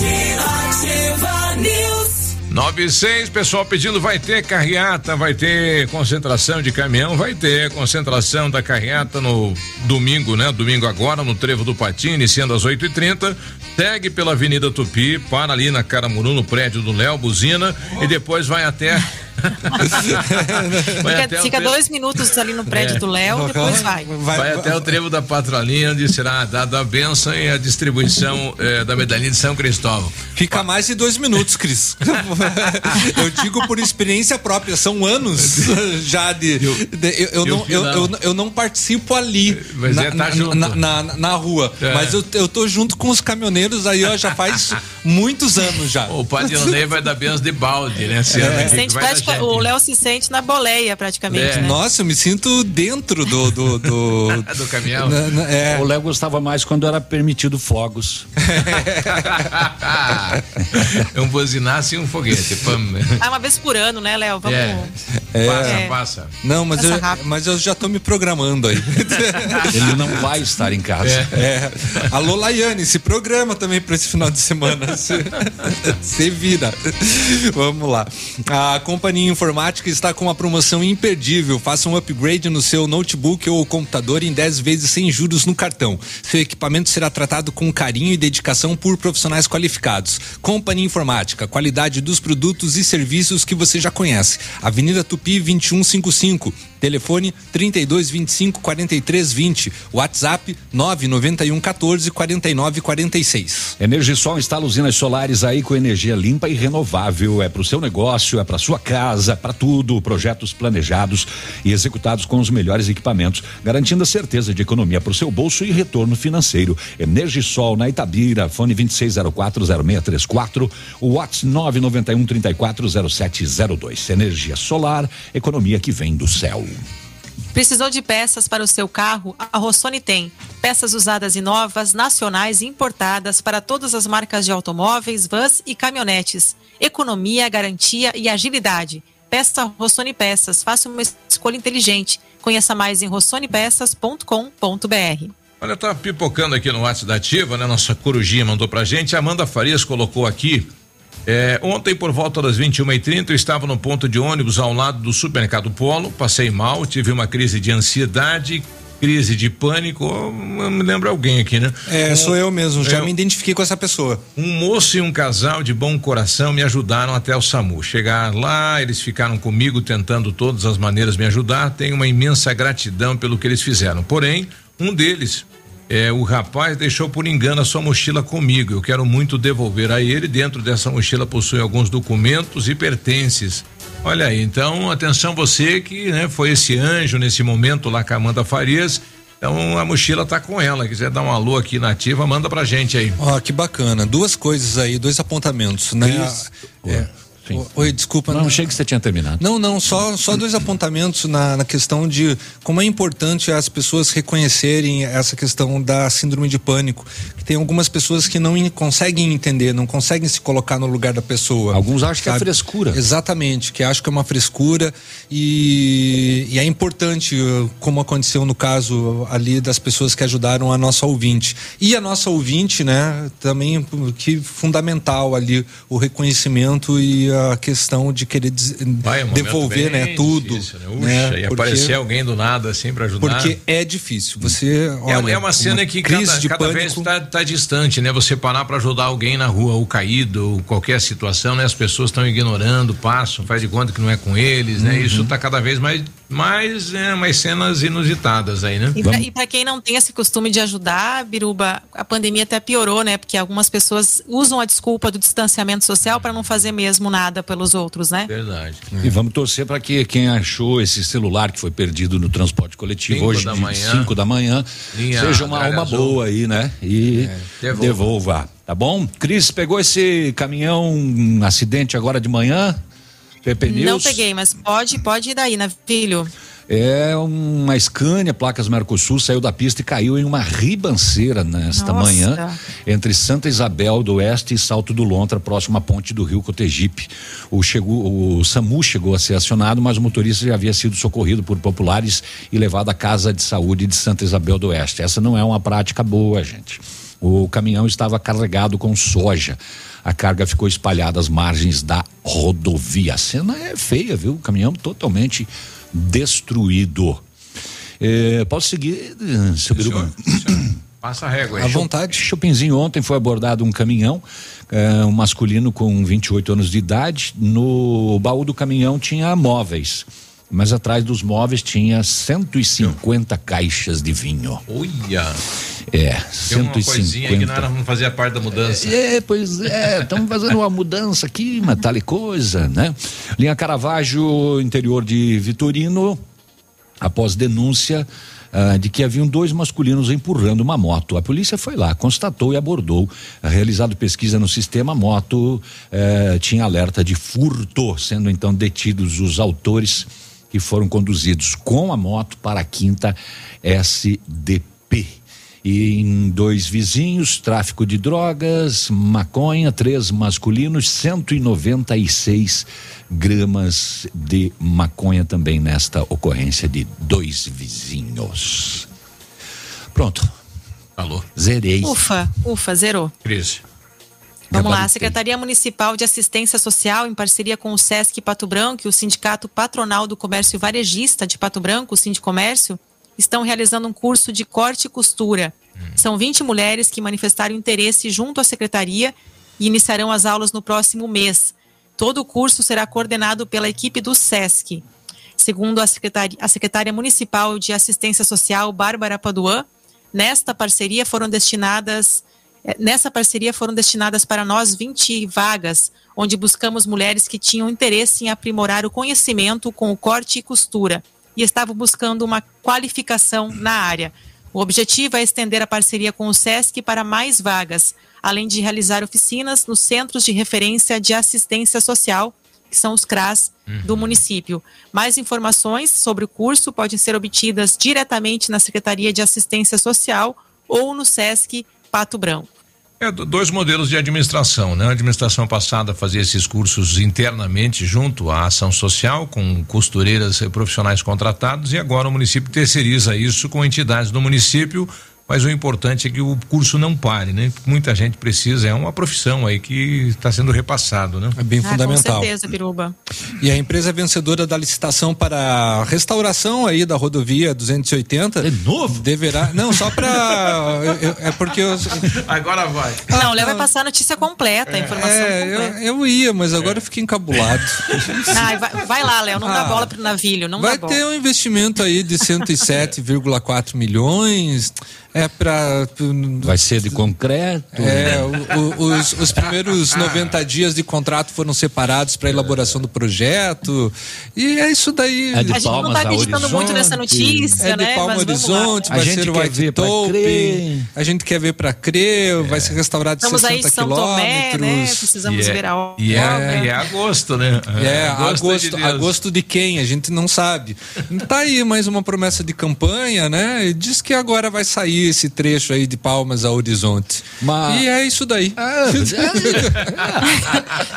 Ativa News. 96, pessoal pedindo, vai ter carreata, vai ter concentração de caminhão, vai ter concentração da carreata no domingo, né? Domingo agora, no Trevo do Patim, iniciando às 8 e 30 Segue pela Avenida Tupi, para ali na Caramuru, no prédio do Léo, buzina, e depois vai até. Vai fica, fica dois minutos ali no prédio É. do Léo, depois vai. Vai, até o trevo da Patrolinha, onde será dada a benção e a distribuição eh, da medalhinha de São Cristóvão. Fica mais de dois minutos, Cris. eu digo por experiência própria, são anos já de. de- eu, eu não, eu, eu, eu não participo ali Mas na, é, tá na- junto. na, na, na rua. É. Mas eu, eu tô junto com os caminhoneiros aí, ó, já faz muitos anos já. O Padre Ney vai dar benção de balde, né? Esse É. ano aqui, vai. O Léo se sente na boleia praticamente, É. né? Nossa, eu me sinto dentro do. do, do, do caminhão. Na- na- é. O Léo gostava mais quando era permitido fogos. é um buzinaço e um foguete. Pam. Ah, uma vez por ano, né, Léo? Vamos. É. É. Passa, É. passa. Não, mas Passa eu, rápido. mas eu já tô me programando aí. Ele não vai estar em casa. É. Alô, Laiane, se programa também para esse final de semana. Se, se vira. Vamos lá. A Companhia Informática está com uma promoção imperdível. Faça um upgrade no seu notebook ou computador em 10 vezes sem juros no cartão. Seu equipamento será tratado com carinho e dedicação por profissionais qualificados. Companhia Informática, qualidade dos produtos e serviços que você já conhece. Avenida Tupi 2155. Telefone 3225 4320. WhatsApp 991 14 49 46. Energisol instala usinas solares aí com energia limpa e renovável. É para o seu negócio, é para sua casa, para tudo. Projetos planejados e executados com os melhores equipamentos, garantindo a certeza de economia para o seu bolso e retorno financeiro. Energisol na Itabira, fone 26040634, o WhatsApp 991340702. Energia solar, economia que vem do céu. Precisou de peças para o seu carro? A Rossoni tem. Peças usadas e novas, nacionais e importadas para todas as marcas de automóveis, vans e caminhonetes. Economia, garantia e agilidade. Peça Rossoni Peças. Faça uma escolha inteligente. Conheça mais em rossonepeças.com.br. Olha, tá pipocando aqui no WhatsApp da Ativa, né? Nossa corujinha mandou pra gente. Amanda Farias colocou aqui. É, ontem, por volta das 21h30, eu estava no ponto de ônibus ao lado do supermercado Polo. Passei mal, tive uma crise de ansiedade, crise de pânico. Eu me lembro alguém aqui, né? É, sou eu mesmo, já É, me identifiquei com essa pessoa. Um moço e um casal de bom coração me ajudaram até o SAMU. Chegar lá, eles ficaram comigo tentando todas as maneiras me ajudar. Tenho uma imensa gratidão pelo que eles fizeram. Porém, um deles, é, o rapaz deixou por engano a sua mochila comigo. Eu quero muito devolver a ele. Dentro dessa mochila possui alguns documentos e pertences. Olha aí, então atenção você que né, foi esse anjo nesse momento lá com a Amanda Farias. Então a mochila tá com ela. Quiser dar um alô aqui na ativa, manda pra gente aí. Ó, que bacana. Duas coisas aí, dois apontamentos, né? Cris, É. Oi, desculpa. Não, achei que você tinha terminado. Não, não, só, só dois apontamentos na, na questão de como é importante as pessoas reconhecerem essa questão da síndrome de pânico. Que tem algumas pessoas que não in- conseguem entender, não conseguem se colocar no lugar da pessoa. Alguns acham que é sabe? frescura. Exatamente, que acham que é uma frescura e, e é importante, uh, como aconteceu no caso ali das pessoas que ajudaram a nossa ouvinte. E a nossa ouvinte, né, também que fundamental ali o reconhecimento e a questão de querer des- Vai, um momento devolver, né, tudo. difícil, né? Uxa, né? e Porque- aparecer alguém do nada assim pra ajudar. Porque é difícil. Você, É, olha, é uma cena que crise cada, de cada pânico. vez está tá distante, né? Você parar para ajudar alguém na rua, ou caído, ou qualquer situação, né? As pessoas estão ignorando, passam, faz de conta que não é com eles, né? Uhum. Isso está cada vez mais, mais, é, mais cenas inusitadas aí, né? E pra, pra quem não tem esse costume de ajudar, Biruba, a pandemia até piorou, né? Porque algumas pessoas usam a desculpa do distanciamento social para não fazer mesmo nada pelos outros, né? Verdade. E vamos torcer para que quem achou esse celular que foi perdido no transporte coletivo Cinco hoje da de manhã. 5 da manhã Linha seja uma alma Azul. boa aí, né? E devolva. devolva. tá bom? Cris, pegou esse caminhão, um acidente agora de manhã? Pepe Não News? peguei, mas pode, pode ir daí, Navilho. É uma Scania, placas Mercosul, saiu da pista e caiu em uma ribanceira nesta Nossa. manhã, entre Santa Isabel do Oeste e Salto do Lontra, próximo à ponte do Rio Cotegipe. O, chegou, o SAMU chegou a ser acionado, mas o motorista já havia sido socorrido por populares e levado à Casa de Saúde de Santa Isabel do Oeste. Essa não é uma prática boa, gente. O caminhão estava carregado com soja. A carga ficou espalhada às margens da rodovia. A cena é feia, viu? O caminhão totalmente destruído. Eh, posso seguir, seu Biruba? Passa a régua. À vontade. Chopinzinho ontem foi abordado um caminhão, eh, um masculino com 28 anos de idade. No baú do caminhão tinha móveis, mas atrás dos móveis tinha 150 caixas de vinho. Olha! É, Tem uma coisinha que 150. era, não fazia parte da mudança. É, pois é, estamos fazendo uma mudança aqui, mas tal e coisa, né? Linha Caravaggio, interior de Vitorino, após denúncia ah, de que haviam dois masculinos empurrando uma moto. A polícia foi lá, constatou e abordou. Realizado pesquisa no sistema, a moto eh, tinha alerta de furto, sendo então detidos os autores que foram conduzidos com a moto para a quinta SDP. E em dois vizinhos, tráfico de drogas, maconha, três masculinos, 196 gramas de maconha também nesta ocorrência de dois vizinhos. Pronto. Falou. Zerei. Ufa, ufa, zerou. Cris. Vamos lá, a. Secretaria Municipal de Assistência Social, em parceria com o SESC Pato Branco e o Sindicato Patronal do Comércio Varejista de Pato Branco, o Sindicomércio, estão realizando um curso de corte e costura. São 20 mulheres que manifestaram interesse junto à secretaria e iniciarão as aulas no próximo mês. Todo o curso será coordenado pela equipe do SESC. Segundo a secretária, a secretária municipal de Assistência Social, Bárbara Paduan, nesta parceria foram destinadas Nessa parceria foram destinadas para nós 20 vagas, onde buscamos mulheres que tinham interesse em aprimorar o conhecimento com o corte e costura e estavam buscando uma qualificação na área. O objetivo é estender a parceria com o SESC para mais vagas, além de realizar oficinas nos Centros de Referência de Assistência Social, que são os CRAS do município. Mais informações sobre o curso podem ser obtidas diretamente na Secretaria de Assistência Social ou no SESC Pato Branco. É, do- dois modelos de administração, né? A administração passada fazia esses cursos internamente junto à ação social, com costureiras eh, profissionais contratados, e agora o município terceiriza isso com entidades do município, mas o importante é que o curso não pare, né? Muita gente precisa, é uma profissão aí que está sendo repassado, né? É bem Ah, com certeza, Biruba. E a empresa vencedora da licitação para a restauração aí da rodovia 280 é novo deverá não só para é porque eu, Agora vai. Não, o Léo vai passar a notícia completa, a informação é, eu, completa. eu ia mas agora eu fiquei encabulado Ai, vai, vai lá, Léo, não dá Ah. bola pro navilho, não vai dá bola. ter um investimento aí de 107,4 milhões é para Vai ser de concreto. É, o- o- os, os primeiros 90 dias de contrato foram separados para elaboração do projeto. E é isso daí. É de A gente não tá acreditando muito nessa notícia, É de né? Palma Mas vamos lá. Horizonte, A vai gente ser o quer White ver crer. A gente quer ver para crer, vai ser restaurado Estamos aí em 60 São Tomé, quilômetros. né? Precisamos E é- ver a obra. E é, e é agosto, né? É, Agosto agosto, de agosto de quem? A gente não sabe. Tá aí mais uma promessa de campanha, né? Diz que agora vai sair esse trecho aí de Palmas a Horizonte. Mas... E é isso daí.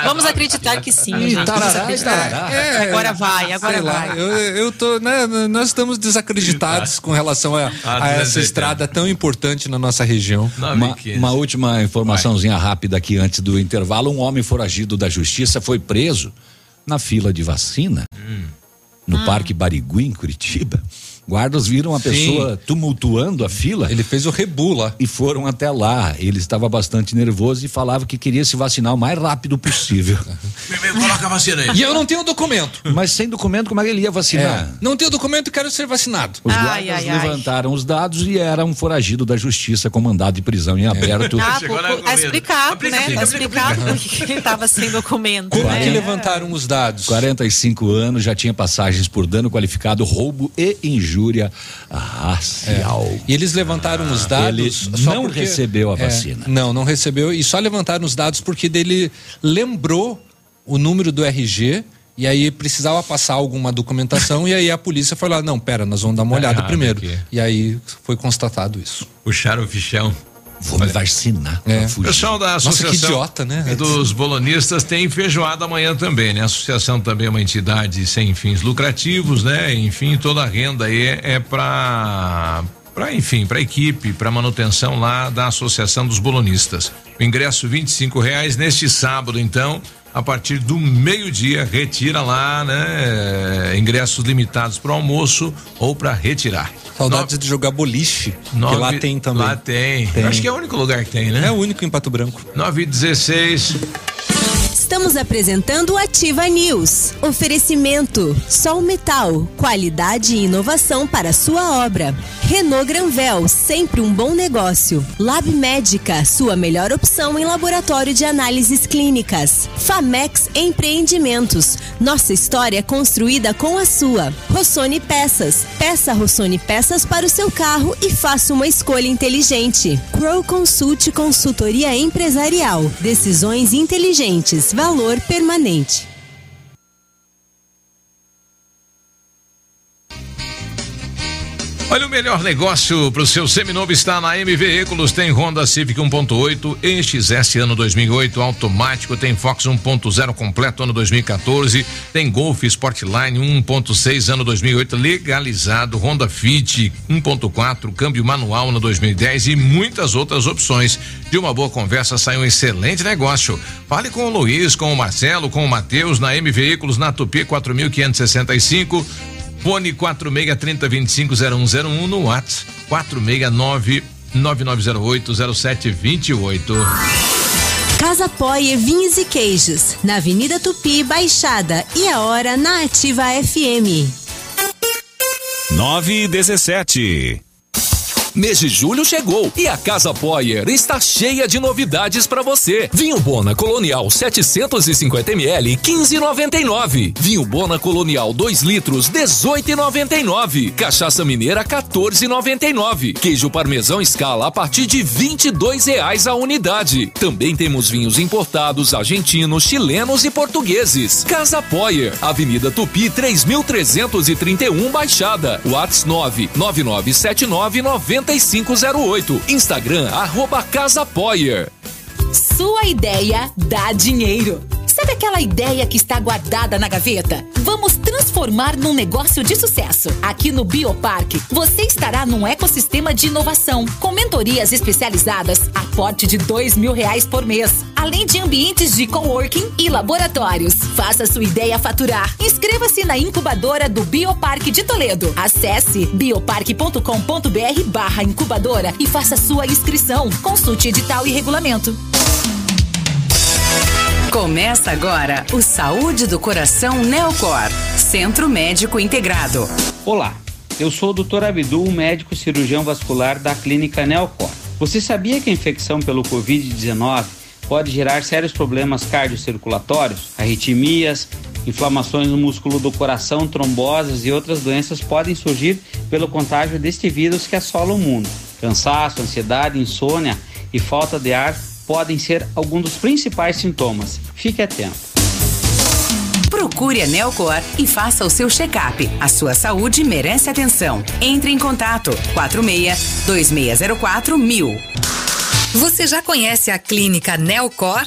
Vamos acreditar que sim. Ih, gente. tarará, Vamos acreditar. tarará. É, agora vai, agora Sei lá, vai. eu, eu tô, né, nós estamos desacreditados com relação a, Ah, a essa 280. estrada tão importante na nossa região. Uma, uma última informaçãozinha rápida aqui antes do intervalo. Um homem foragido da justiça foi preso na fila de vacina no Ah. Parque Barigui, em Curitiba. Guardas viram a Sim. pessoa tumultuando a fila. Ele fez o rebu lá. E foram até lá. Ele estava bastante nervoso e falava que queria se vacinar o mais rápido possível. Coloca a vacina aí. E eu não tenho documento. Mas sem documento, como é que ele ia vacinar? É, não tenho documento e quero ser vacinado. Os guardas levantaram os dados e era um foragido da justiça com mandado de prisão em aberto. Ah, pô, pô, tá explicado, né? Tá explicado porque ele estava sem documento. Como né? que levantaram os dados? 45 anos, já tinha passagens por dano qualificado, roubo e injúria racial. E eles levantaram os dados. Ele só não porque- recebeu a É, vacina. não, não recebeu. E só levantaram os dados porque dele lembrou o número do RG. E aí precisava passar alguma documentação. e aí a polícia foi lá: não, pera, nós vamos dar uma Tá olhada primeiro. aqui. E aí foi constatado isso. Puxaram o fichão. Vou me vacinar. É. O pessoal da Nossa, Associação que idiota, né? dos Bolonistas tem feijoada amanhã também, né? A associação também é uma entidade sem fins lucrativos, né? Enfim, toda a renda aí é, é para para enfim, para equipe, para manutenção lá da Associação dos Bolonistas. O ingresso 25 reais neste sábado, então, a partir do meio-dia, retira lá, né? Ingressos limitados para o almoço ou para retirar. Saudades de jogar boliche. Nove- que lá tem também. Lá tem. Tem. Acho que é o único lugar que tem, né? É o único em Pato Branco. 9 e 16. Estamos apresentando o Ativa News. Oferecimento: Sol Metal, qualidade e inovação para sua obra. Renault Granvel, sempre um bom negócio. Lab Médica, sua melhor opção em laboratório de análises clínicas. Famex Empreendimentos, nossa história construída com a sua. Rossoni Peças, peça Rossoni Peças para o seu carro e faça uma escolha inteligente. Crow Consult Consultoria Empresarial, decisões inteligentes, valor permanente. Olha, o melhor negócio para o seu seminovo está na M Veículos. Tem Honda Civic 1.8, EXS ano 2008, automático. Tem Fox 1.0 completo ano 2014. Tem Golf Sportline 1.6 ano 2008 legalizado. Honda Fit 1.4, câmbio manual ano 2010 e muitas outras opções. De uma boa conversa sai um excelente negócio. Fale com o Luiz, com o Marcelo, com o Matheus na M Veículos na Tupi 4565. Fone 4630250101 no WhatsApp 469 99080728. Casa Poie Vinhos e Queijos, na Avenida Tupi, Baixada e a hora na Ativa FM. 9 e 17. Mês de julho chegou e a Casa Poyer está cheia de novidades para você. Vinho Bona Colonial 750 ml 15,99. Vinho Bona Colonial 2 litros 18,99. Cachaça Mineira 14,99. Queijo parmesão escala a partir de 22 reais a unidade. Também temos vinhos importados argentinos, chilenos e portugueses. Casa Poyer, Avenida Tupi 3331 Baixada. Whats 99979 9508. Instagram arroba Casa Poyer. Sua ideia dá dinheiro. Sabe aquela ideia que está guardada na gaveta? Vamos transformar num negócio de sucesso. Aqui no Bioparque, você estará num ecossistema de inovação, com mentorias especializadas a porte de dois mil reais por mês, além de ambientes de coworking e laboratórios. Faça sua ideia faturar. Inscreva-se na incubadora do Bioparque de Toledo. Acesse bioparque.com.br barra incubadora e faça sua inscrição. Consulte edital e regulamento. Começa agora o Saúde do Coração Neocor, Centro Médico Integrado. Olá, eu sou o Dr. Abdul, médico cirurgião vascular da Clínica Neocor. Você sabia que a infecção pelo Covid-19 pode gerar sérios problemas cardiocirculatórios? Arritmias, inflamações no músculo do coração, tromboses e outras doenças podem surgir pelo contágio deste vírus que assola o mundo. Cansaço, ansiedade, insônia e falta de ar podem ser alguns dos principais sintomas. Fique atento. Procure a Neocor e faça o seu check-up. A sua saúde merece atenção. Entre em contato 46 2604 mil. Você já conhece a clínica Neocor?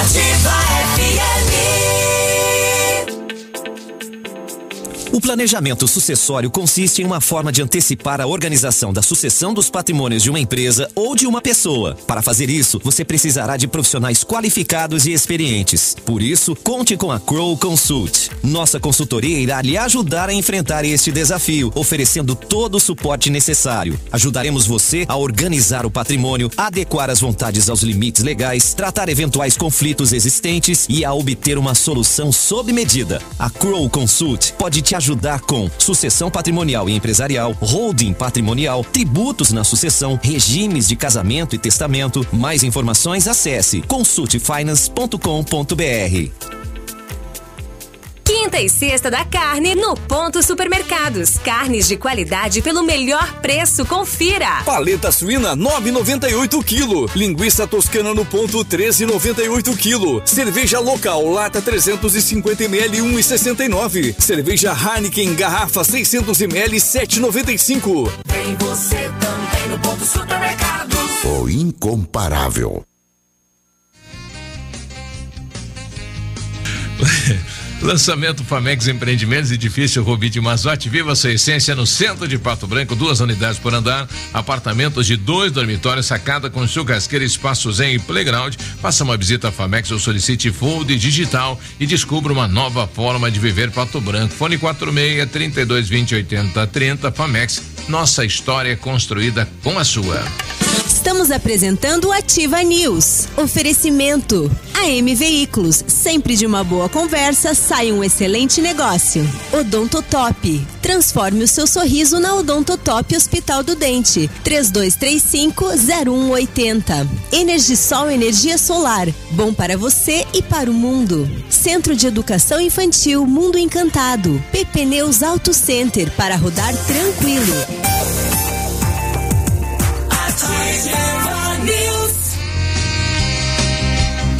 Ativa FM. O planejamento sucessório consiste em uma forma de antecipar a organização da sucessão dos patrimônios de uma empresa ou de uma pessoa. Para fazer isso, você precisará de profissionais qualificados e experientes. Por isso, conte com a Crow Consult. Nossa consultoria irá lhe ajudar a enfrentar este desafio, oferecendo todo o suporte necessário. Ajudaremos você a organizar o patrimônio, adequar as vontades aos limites legais, tratar eventuais conflitos existentes e a obter uma solução sob medida. A Crow Consult pode te ajudar com sucessão patrimonial e empresarial, holding patrimonial, tributos na sucessão, regimes de casamento e testamento. Mais informações acesse consultfinance.com.br. Quinta e sexta da carne no Ponto Supermercados. Carnes de qualidade pelo melhor preço. Confira. Paleta suína 9,98 kg. Linguiça toscana no ponto 13,98 kg. Cerveja local lata 350 ml 1,69. Cerveja Heineken garrafa 600 ml 7,95. Tem você também no ponto supermercado. O incomparável. Lançamento Famex Empreendimentos, edifício Rubi de Mazote, viva sua essência no centro de Pato Branco, duas unidades por andar, apartamentos de dois dormitórios, sacada com churrasqueira, espaço zen e playground. Faça uma visita à Famex ou solicite Fold Digital e descubra uma nova forma de viver Pato Branco. Fone 46 32 20 80 30 Famex. Nossa história é construída com a sua. Estamos apresentando Ativa News. Oferecimento. AM Veículos. Sempre de uma boa conversa sai um excelente negócio. Odontotop. Transforme o seu sorriso na Odontotop Hospital do Dente. 3235-0180. Energisol Energia Solar. Bom para você e para o mundo. Centro de Educação Infantil Mundo Encantado. PP Neus Auto Center. Para rodar tranquilo. News.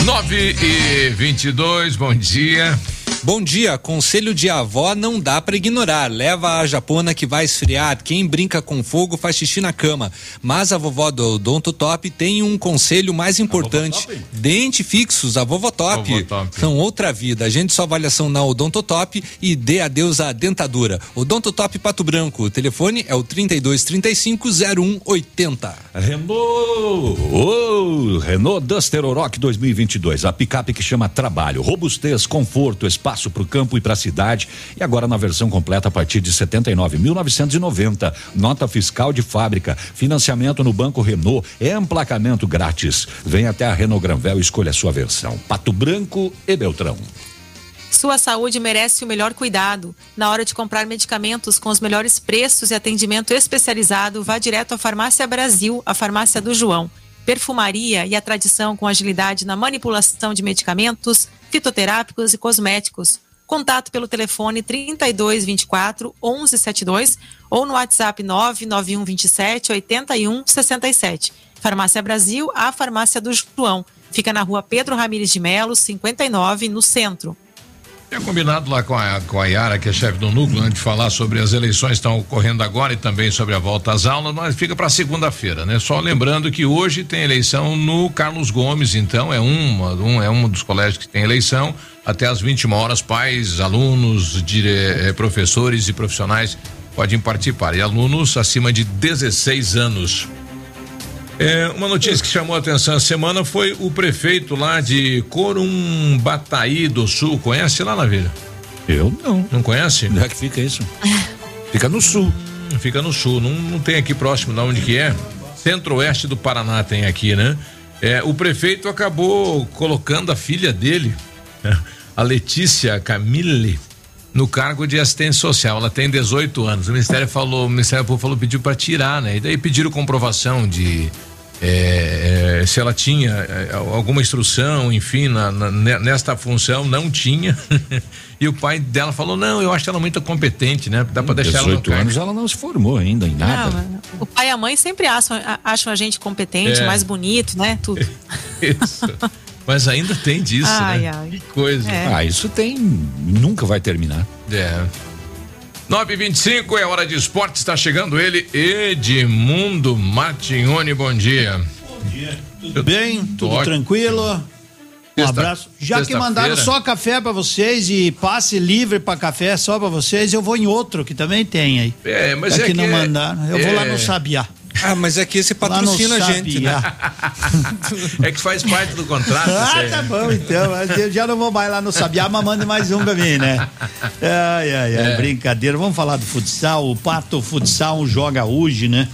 9 e 22 bom dia. Bom dia, conselho de avó não dá para ignorar. Leva a japona que vai esfriar. Quem brinca com fogo faz xixi na cama. Mas a vovó do Odonto Top tem um conselho mais importante. Dente fixos, a vovó top. Vovó Top. São outra vida. Agende sua avaliação na Odonto Top e dê adeus à dentadura. Odonto Top Pato Branco. O telefone é o 3235 0180. Renault, oh, Renault Duster Oroch 2022, a picape que chama trabalho, robustez, conforto, espaço para o campo e para a cidade e agora na versão completa a partir de 79.990, nota fiscal de fábrica, financiamento no Banco Renault, emplacamento grátis. Vem até a Renault Granvel e escolha a sua versão. Pato Branco e Beltrão. Sua saúde merece o melhor cuidado. Na hora de comprar medicamentos com os melhores preços e atendimento especializado, vá direto à Farmácia Brasil, a farmácia do João. Perfumaria e a tradição com agilidade na manipulação de medicamentos, fitoterápicos e cosméticos. Contato pelo telefone 3224 1172 ou no WhatsApp 991 27 81 67. Farmácia Brasil, a farmácia do João. Fica na rua Pedro Ramires de Melo, 59, no centro. Tinha combinado lá com a, com a Yara, que é chefe do núcleo, antes de falar sobre as eleições que estão ocorrendo agora e também sobre a volta às aulas, mas fica para segunda-feira, né? Só lembrando que hoje tem eleição no Carlos Gomes, então é uma, um, é um dos colégios que tem eleição. Até às 21 horas, pais, alunos, dire, eh, professores e profissionais podem participar. E alunos acima de 16 anos. É, uma notícia que chamou a atenção essa semana foi o prefeito lá de Corumbataí do Sul. Conhece lá na vila? Eu não. Não conhece? Onde é que fica isso? Fica no sul. Fica no sul, não, não tem aqui próximo de onde que é. Centro-oeste do Paraná tem aqui, né? É, o prefeito acabou colocando a filha dele, a Letícia Camille no cargo de assistente social. Ela tem 18 anos. O Ministério falou, o Ministério Público falou, pediu para tirar, né? E daí pediram comprovação de é, é, se ela tinha é, alguma instrução, enfim, na, na, nesta função, não tinha. e o pai dela falou: não, eu acho ela muito competente, né? Dá para deixar ela no cargo. anos ela não se formou ainda em nada. Não, o pai e a mãe sempre acham, acham a gente competente, É. mais bonito, né? Tudo. Isso. Mas ainda tem disso, Ai, né? ai. Que coisa. É. Ah, isso tem. Nunca vai terminar. É. 925 é hora de esporte, está chegando ele, Edmundo Martignoni, bom dia. Bom dia. Tudo bem? Tudo ótimo. tranquilo? Um Sexta- abraço. Já que mandaram só café pra vocês e passe livre pra café só pra vocês, eu vou em outro que também tem aí. É, mas Já é que que não é- mandaram, eu vou lá é. no Sabiá. Ah, mas é que esse patrocina a gente, né? É que faz parte do contrato. Ah, tá bom então. Eu já não vou mais lá no Sabiá, mas mande mais um pra mim, né? Ai, ai, ai, É. brincadeira. Vamos falar do futsal. O Pato Futsal joga hoje, né?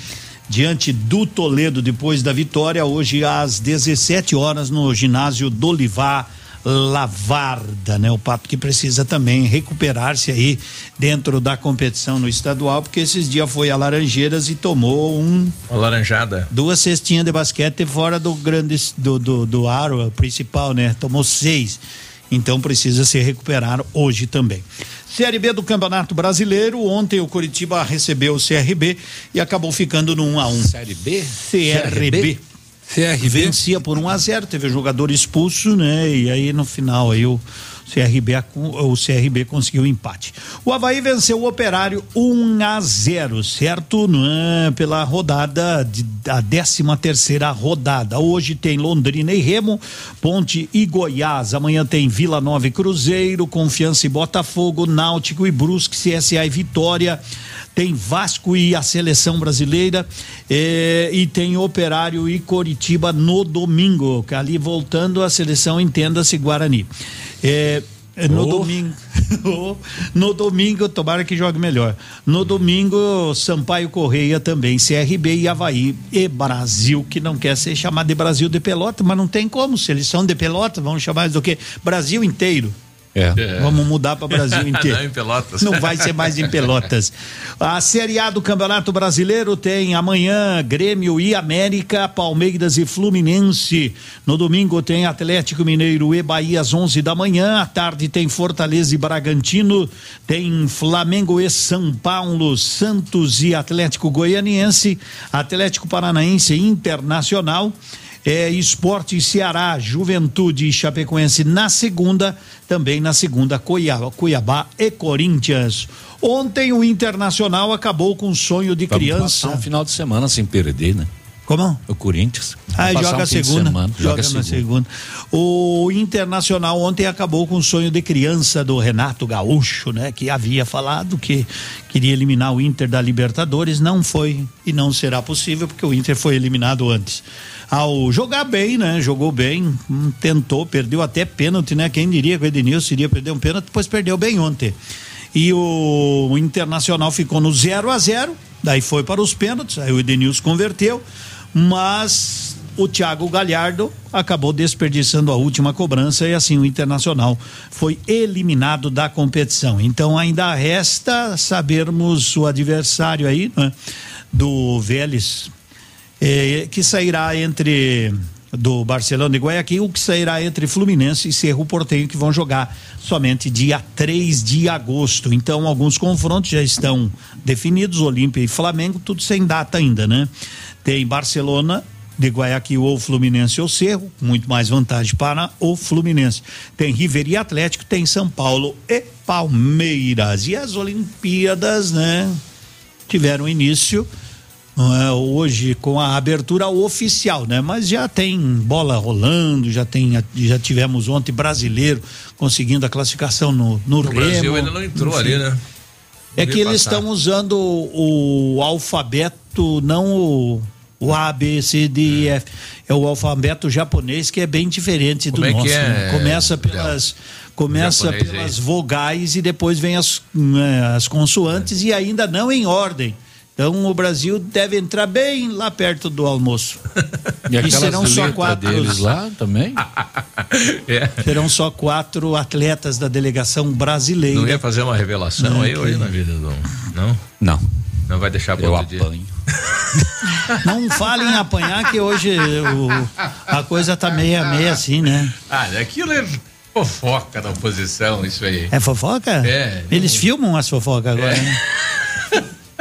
Diante do Toledo, depois da vitória, hoje às 17 horas no ginásio do Olivar. Lavarda, né? O Pato que precisa também recuperar-se aí dentro da competição no estadual, porque esses dias foi a Laranjeiras e tomou um Uma laranjada. duas cestinhas de basquete fora do grande do, do, do aro principal, né? Tomou seis. Então precisa se recuperar hoje também. Série B do Campeonato Brasileiro. Ontem o Curitiba recebeu o CRB e acabou ficando no 1 a 1 Série B? CRB. CRB? Vencia por 1 a 0 teve jogador expulso, né? E aí no final aí o CRB, o CRB conseguiu empate. O Havaí venceu o Operário 1 a 0, certo? Pela rodada de, a 13 terceira rodada. Hoje tem Londrina e Remo, Ponte e Goiás. Amanhã tem Vila Nova e Cruzeiro, Confiança e Botafogo, Náutico e Brusque, CSA e Vitória tem Vasco e a seleção brasileira eh, e tem Operário e Coritiba no domingo. que Ali voltando a seleção, entenda-se Guarani. Eh, no Oh. domingo, no domingo, tomara que jogue melhor. No domingo, Sampaio Correia também, CRB e Havaí e Brasil, que não quer ser chamado de Brasil de Pelota, mas não tem como, se eles são de Pelota, vamos chamar do que? Brasil inteiro. É. Vamos mudar para Brasil inteiro. Não, em Pelotas. Não vai ser mais em Pelotas. A Série A do Campeonato Brasileiro tem amanhã Grêmio e América, Palmeiras e Fluminense. No domingo tem Atlético Mineiro e Bahia às 11 da manhã. À tarde tem Fortaleza e Bragantino. Tem Flamengo e São Paulo, Santos e Atlético Goianiense, Atlético Paranaense e Internacional é, Esporte Ceará, Juventude e Chapecoense na segunda, também na segunda Cuiabá, Cuiabá e Corinthians. Ontem o Internacional acabou com um sonho de Vamos criança. passar um final de semana sem perder, né? Como? O Corinthians. Ah, joga um a segunda. semana, joga, na segunda. O Internacional ontem acabou com o sonho de criança do Renato Gaúcho, né? Que havia falado que queria eliminar o Inter da Libertadores. Não foi e não será possível porque o Inter foi eliminado antes. Ao jogar bem, né? Jogou bem, hum, tentou, perdeu até pênalti, né? Quem diria que o Edenilson iria perder um pênalti, depois perdeu bem ontem. E o, Internacional ficou no 0 a 0 daí foi para os pênaltis, aí o Edenilson converteu, mas o Thiago Galhardo acabou desperdiçando a última cobrança e assim o Internacional foi eliminado da competição. Então ainda resta sabermos o adversário aí, né, do Vélez, eh, que sairá entre do Barcelona e Guayaquil, que sairá entre Fluminense e Cerro Porteño, que vão jogar somente dia 3 de agosto. Então, alguns confrontos já estão definidos, Olímpia e Flamengo, tudo sem data ainda, né? Tem Barcelona de Guayaquil ou Fluminense ou Cerro, muito mais vantagem para o Fluminense. Tem River e Atlético, tem São Paulo e Palmeiras. E as Olimpíadas, né? Tiveram início é, hoje com a abertura oficial, né? Mas já tem bola rolando, já tem, já tivemos ontem brasileiro conseguindo a classificação no, no O Remo. Brasil ainda não entrou enfim. ali, né? É que eles estão usando o, o alfabeto, não o, o A, B, C, D, E, F. É o alfabeto japonês que é bem diferente do Como é que nosso. é, né? Começa pelas, começa aí. pelas vogais e depois vem as, né, as consoantes e ainda não em ordem. Então o Brasil deve entrar bem lá perto do almoço. E aquelas serão só quatro. deles lá também? Serão só quatro atletas da delegação brasileira. Não ia fazer uma revelação Não, aí que- hoje na vida do. Não? Não. Não vai deixar para Eu outro apanho. Não falem em apanhar que hoje o- a coisa tá meia meia assim, né? Ah, aquilo é fofoca da oposição, isso aí. É fofoca? É. Eles filmam as fofocas agora, né?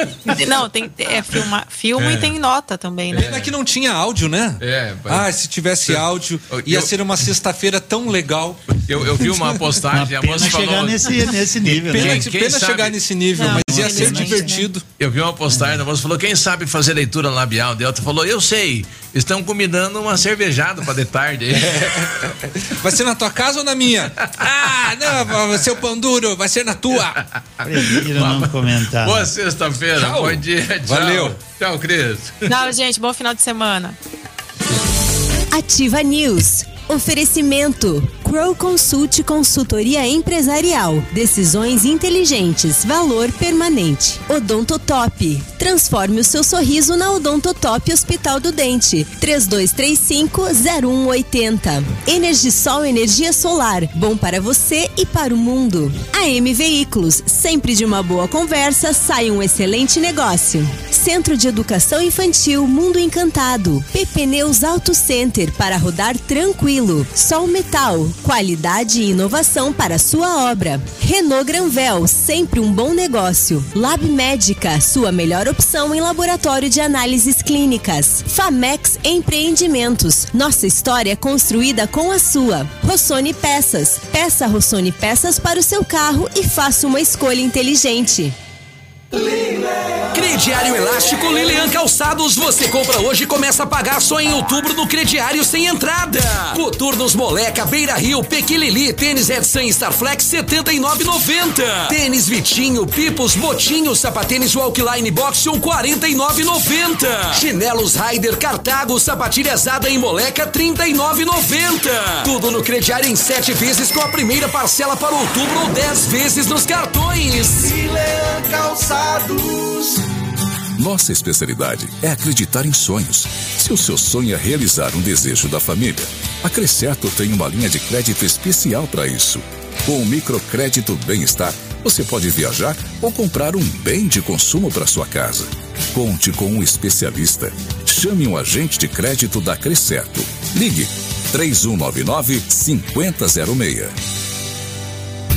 Não, tem, é, filma, filma É. e tem nota também, né? Pena que não tinha áudio, né? É, Ah, se tivesse áudio, ia ser uma sexta-feira tão legal. Eu, eu vi uma postagem, a moça pena falou. chegar nesse- nesse nível, Pena, né? que- Quem pena sabe- chegar nesse nível, Não, mas ia ser divertido. Eu vi uma postagem, a moça falou: quem sabe fazer leitura labial? Daí outra falou: eu sei, estão combinando uma cervejada para de tarde. aí." Vai ser na tua casa ou na minha? Ah, não, seu pão duro, vai ser na tua. Prefiro não comentar. Boa sexta-feira, bom dia, tchau. Valeu. Tchau, Cris. Não, gente, bom final de semana. Ativa News. Oferecimento. Crow Consult Consultoria Empresarial. Decisões inteligentes. Valor permanente. Odontotop. Transforme o seu sorriso na Odontotop Hospital do Dente. 3235-0180. Energisol Energia Solar. Bom para você e para o mundo. AM Veículos. Sempre de uma boa conversa sai um excelente negócio. Centro de Educação Infantil Mundo Encantado. PP Neus Auto Center para rodar tranquilo. Sol Metal, qualidade e inovação para sua obra. Renault Granvel, sempre um bom negócio. Lab Médica, sua melhor opção em laboratório de análises clínicas. Famex Empreendimentos, nossa história é construída com a sua. Rossoni Peças, peça Rossoni Peças para o seu carro e faça uma escolha inteligente. Crediário Elástico Lilian Calçados, você compra hoje e começa a pagar só em outubro no crediário sem entrada. Coturnos Moleca, Beira Rio, Pequilili, tênis Edson Starflex 79,90. Tênis Vitinho, Pipos, Motinho, sapatênis Walkline Boxion 49,90. Chinelos Raider Cartago, sapatilha Zada em Moleca 39,90. Tudo no crediário em sete vezes com a primeira parcela para outubro ou 10 vezes nos cartões. Calçados. Nossa especialidade é acreditar em sonhos. Se o seu sonho é realizar um desejo da família, a Crescerto tem uma linha de crédito especial para isso. Com o microcrédito Bem-Estar, você pode viajar ou comprar um bem de consumo para sua casa. Conte com um especialista. Chame um agente de crédito da Crescerto. Ligue 3199 5006.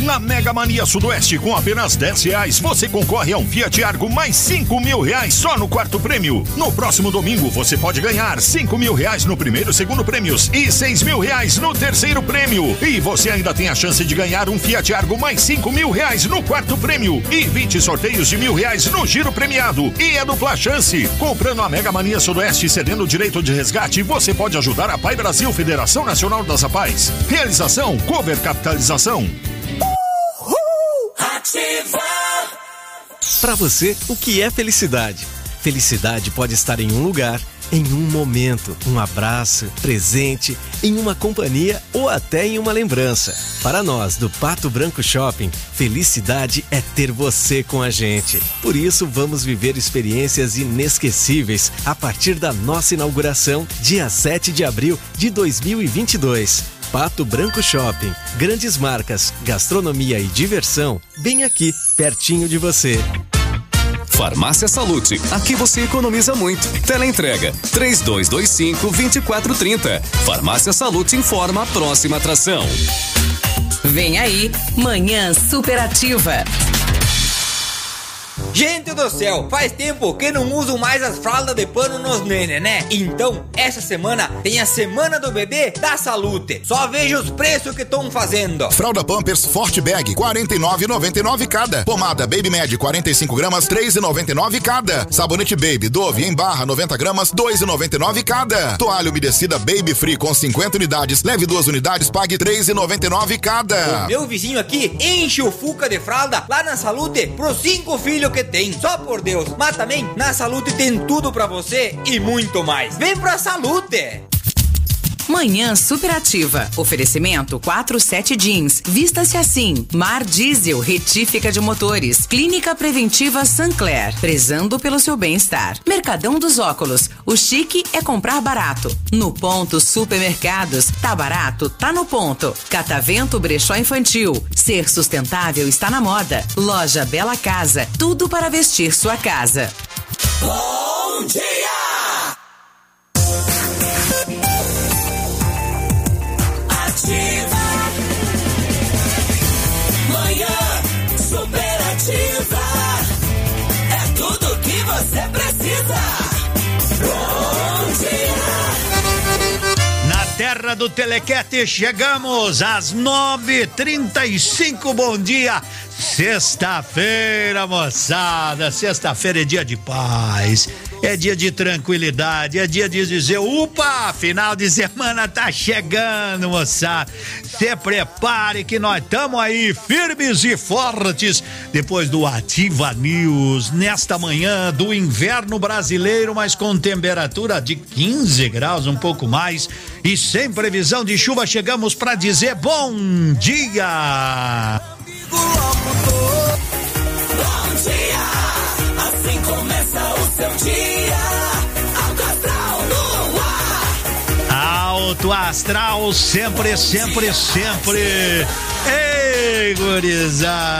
Na Mega Mania Sudoeste, com apenas 10 reais, você concorre a um Fiat Argo mais 5 mil reais só no quarto prêmio. No próximo domingo, você pode ganhar 5 mil reais no primeiro e segundo prêmios e 6 mil reais no terceiro prêmio. E você ainda tem a chance de ganhar um Fiat Argo mais 5 mil reais no quarto prêmio e 20 sorteios de mil reais no giro premiado. E é dupla chance. Comprando a Mega Mania Sudoeste e cedendo o direito de resgate, você pode ajudar a Pai Brasil, Federação Nacional das Apais. Realização, Cover Capitalização. Para você, o que é felicidade? Felicidade pode estar em um lugar, em um momento, um abraço, presente, em uma companhia ou até em uma lembrança. Para nós, do Pato Branco Shopping, felicidade é ter você com a gente. Por isso, vamos viver experiências inesquecíveis a partir da nossa inauguração, dia 7 de abril de 2022. Pato Branco Shopping. Grandes marcas, gastronomia e diversão, bem aqui, pertinho de você. Farmácia Salute, aqui você economiza muito. Teleentrega 3225-2430. Farmácia Salute informa a próxima atração. Vem aí, Manhã Superativa. Gente do céu, faz tempo que não uso mais as fraldas de pano nos nene, né? Então, essa semana tem a Semana do Bebê da Salute. Só veja os preços que estão fazendo. Fralda Pampers Forte Bag, 49,99 cada. Pomada Baby Med, 45 gramas, 3,99 cada. Sabonete Baby Dove em barra, 90 gramas, 2,99 cada. Toalha umedecida Baby Free com 50 unidades, leve duas unidades, pague 3,99 cada. O meu vizinho aqui enche o Fuca de fralda lá na Salute pros cinco filhos que tem. Só por Deus. Mas também na Salute tem tudo pra você e muito mais. Vem pra Salute! Manhã superativa. Oferecimento 47 Jeans. Vista-se assim. Mar Diesel, retífica de motores. Clínica Preventiva Sancler. Prezando pelo seu bem-estar. Mercadão dos Óculos. O chique é comprar barato. No ponto Supermercados. Tá barato, tá no ponto. Catavento Brechó Infantil. Ser sustentável está na moda. Loja Bela Casa. Tudo para vestir sua casa. Bom dia! Do Telequete chegamos às 9:35. Bom dia. Sexta-feira, moçada. Sexta-feira é dia de paz. É dia de tranquilidade, é dia de dizer, upa, final de semana tá chegando, moçada. Se prepare que nós estamos aí firmes e fortes depois do Ativa News nesta manhã do inverno brasileiro, mas com temperatura de 15 graus, um pouco mais e sem previsão de chuva, chegamos para dizer bom dia. Bom dia. Dia. Alto astral no ar. Alto astral, sempre, sempre, sempre. Ei, gurizada.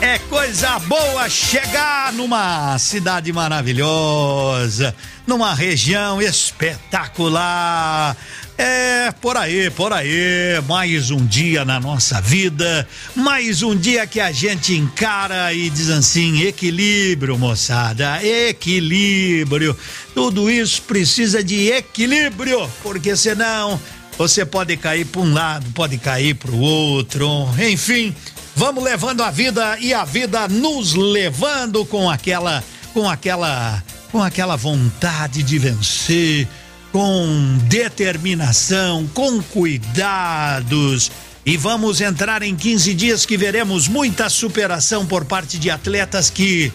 É coisa boa chegar numa cidade maravilhosa, numa região espetacular. É, por aí, por aí, mais um dia na nossa vida, mais um dia que a gente encara e diz assim: equilíbrio, moçada, equilíbrio. Tudo isso precisa de equilíbrio, porque senão você pode cair para um lado, pode cair para o outro, enfim, vamos levando a vida e a vida nos levando com aquela, com aquela, com aquela vontade de vencer com determinação, com cuidados. E vamos entrar em 15 dias que veremos muita superação por parte de atletas que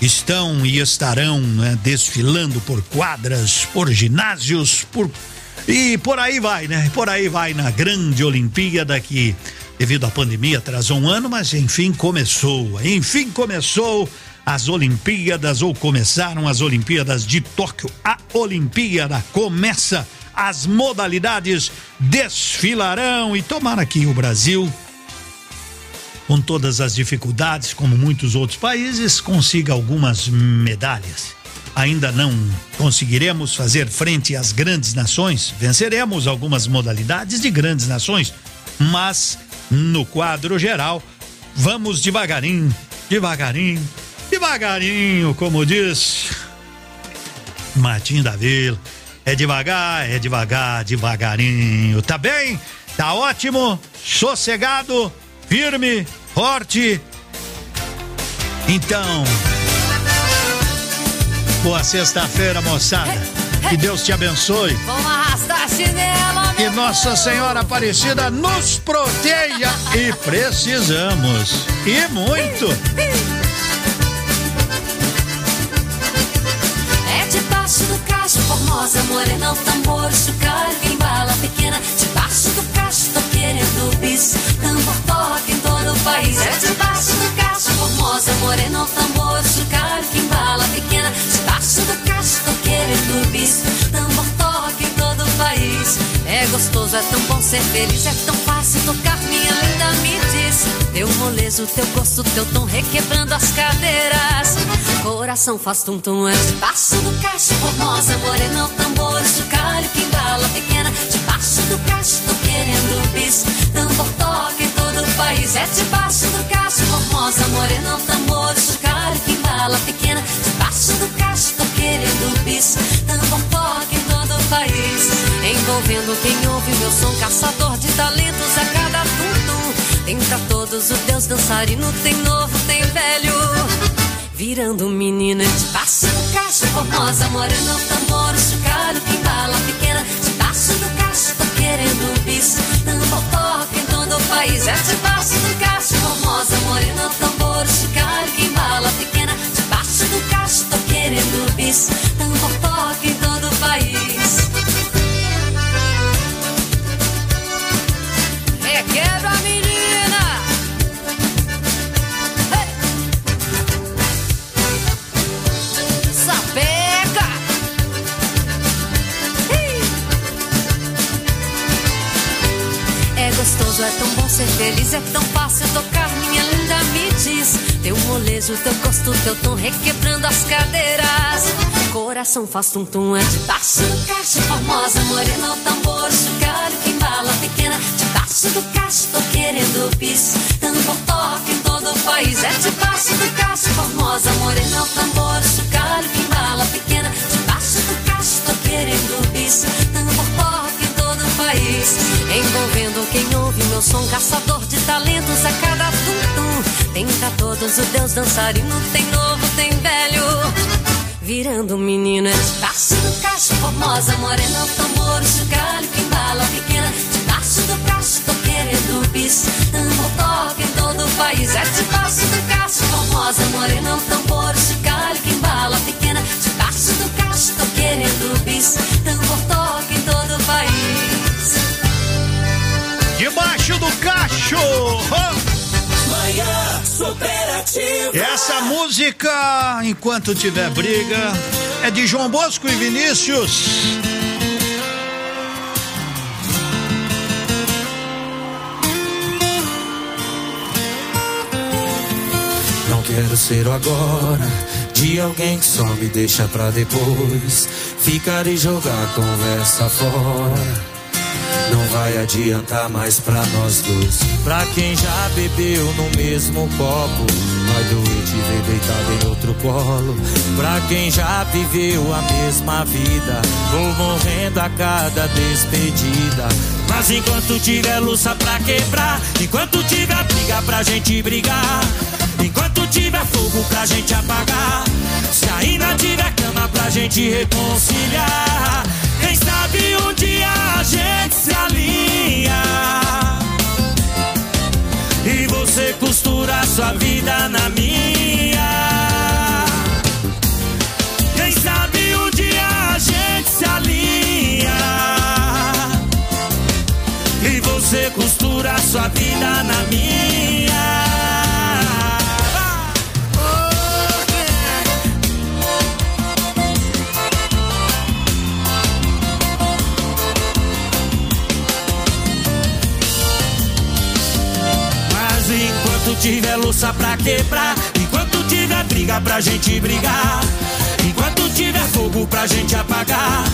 estão e estarão né, desfilando por quadras, por ginásios, por e por aí vai, né? Por aí vai na grande Olimpíada que devido à pandemia atrasou um ano, mas enfim começou. Enfim começou as Olimpíadas ou começaram as Olimpíadas de Tóquio. A Olimpíada começa, as modalidades desfilarão. E tomara que o Brasil, com todas as dificuldades, como muitos outros países, consiga algumas medalhas. Ainda não conseguiremos fazer frente às grandes nações, venceremos algumas modalidades de grandes nações, mas no quadro geral, vamos devagarinho, devagarinho, devagarinho, como diz Martim da Vila. É devagar, é devagar, devagarinho. Tá bem? Tá ótimo, sossegado, firme, forte. Então, boa sexta-feira, moçada. Que Deus te abençoe. Vamos arrastar a chinela, Que Nossa Senhora Aparecida nos proteja e precisamos. E muito. Formosa, morena, o tambor, chocalho, quem bala pequena. Debaixo do cacho, tô querendo bis, tambor toca em todo o país. É debaixo do cacho, formosa, morena, o tambor, chocalho, quem bala pequena. Debaixo do cacho, tô querendo bis, tambor país. É gostoso, é tão bom ser feliz, é tão fácil tocar, minha linda, me diz. Teu molejo, teu gosto, teu tom requebrando as cadeiras. Coração faz tum-tum, é debaixo do cacho, formosa, morena, o tambor, que embala pequena. Debaixo do cacho, tô querendo bis, tambor toca em todo o país. É debaixo do cacho, formosa, morena, o tambor, que embala pequena. Debaixo do cacho, tô querendo bis, tambor toca em país. Envolvendo quem ouve meu som, caçador de talentos a cada tum-tum. Tem pra todos o Deus dançarino, tem novo, tem velho. Virando menina debaixo do cacho, formosa, morena, o tambor, o chocalho, que embala pequena. Debaixo do cacho, tô querendo bis, tambor toca em todo o país. É debaixo do cacho, formosa, morena, o tambor, o chocalho, que embala pequena querendo bis, tambor toca em todo o país. Requebra a menina! Hey! Sapeca! Hey! É gostoso, é tão bom ser feliz, é tão fácil tocar, minha linda, me diz. Teu molejo, teu gosto, teu tom requebrando as cadeiras. Coração faz tum-tum, é debaixo do cacho, formosa, morena, o tambor, chocalho que embala pequena. Debaixo do cacho, tô querendo bis. Tambor toca em todo o país, é debaixo do cacho, formosa, morena, o tambor, chocalho que embala pequena. Debaixo do cacho, tô querendo bis. Tambor toca em todo o país, envolvendo quem ouve meu som, caçador todos, o Deus dançarino, tem novo, tem velho. Virando menino, é debaixo do cacho, formosa, morena, o tambor, o que embala pequena. Debaixo do cacho, tô querendo bis. Tambor toca em todo o país, é debaixo do cacho, formosa, morena, o tambor, o que embala pequena. Debaixo do cacho, tô querendo bis. Tambor toca em todo o país. Debaixo do cacho! Manhã superativa. Essa música, enquanto tiver briga, é de João Bosco e Vinícius. Não quero ser o agora de alguém que só me deixa pra depois ficar e jogar a conversa fora. Não vai adiantar mais pra nós dois. Pra quem já bebeu no mesmo copo, vai doer te ver deitado em outro colo. Pra quem já viveu a mesma vida, vou morrendo a cada despedida. Mas enquanto tiver luça pra quebrar, enquanto tiver briga pra gente brigar. Enquanto tiver fogo pra gente apagar, se ainda tiver cama pra gente reconciliar, dia a gente se alinha. E você costura sua vida na minha. Quem sabe um dia a gente se alinha. E você costura sua vida na minha. Tiver louça pra quebrar, enquanto tiver briga pra gente brigar, enquanto tiver fogo pra gente apagar,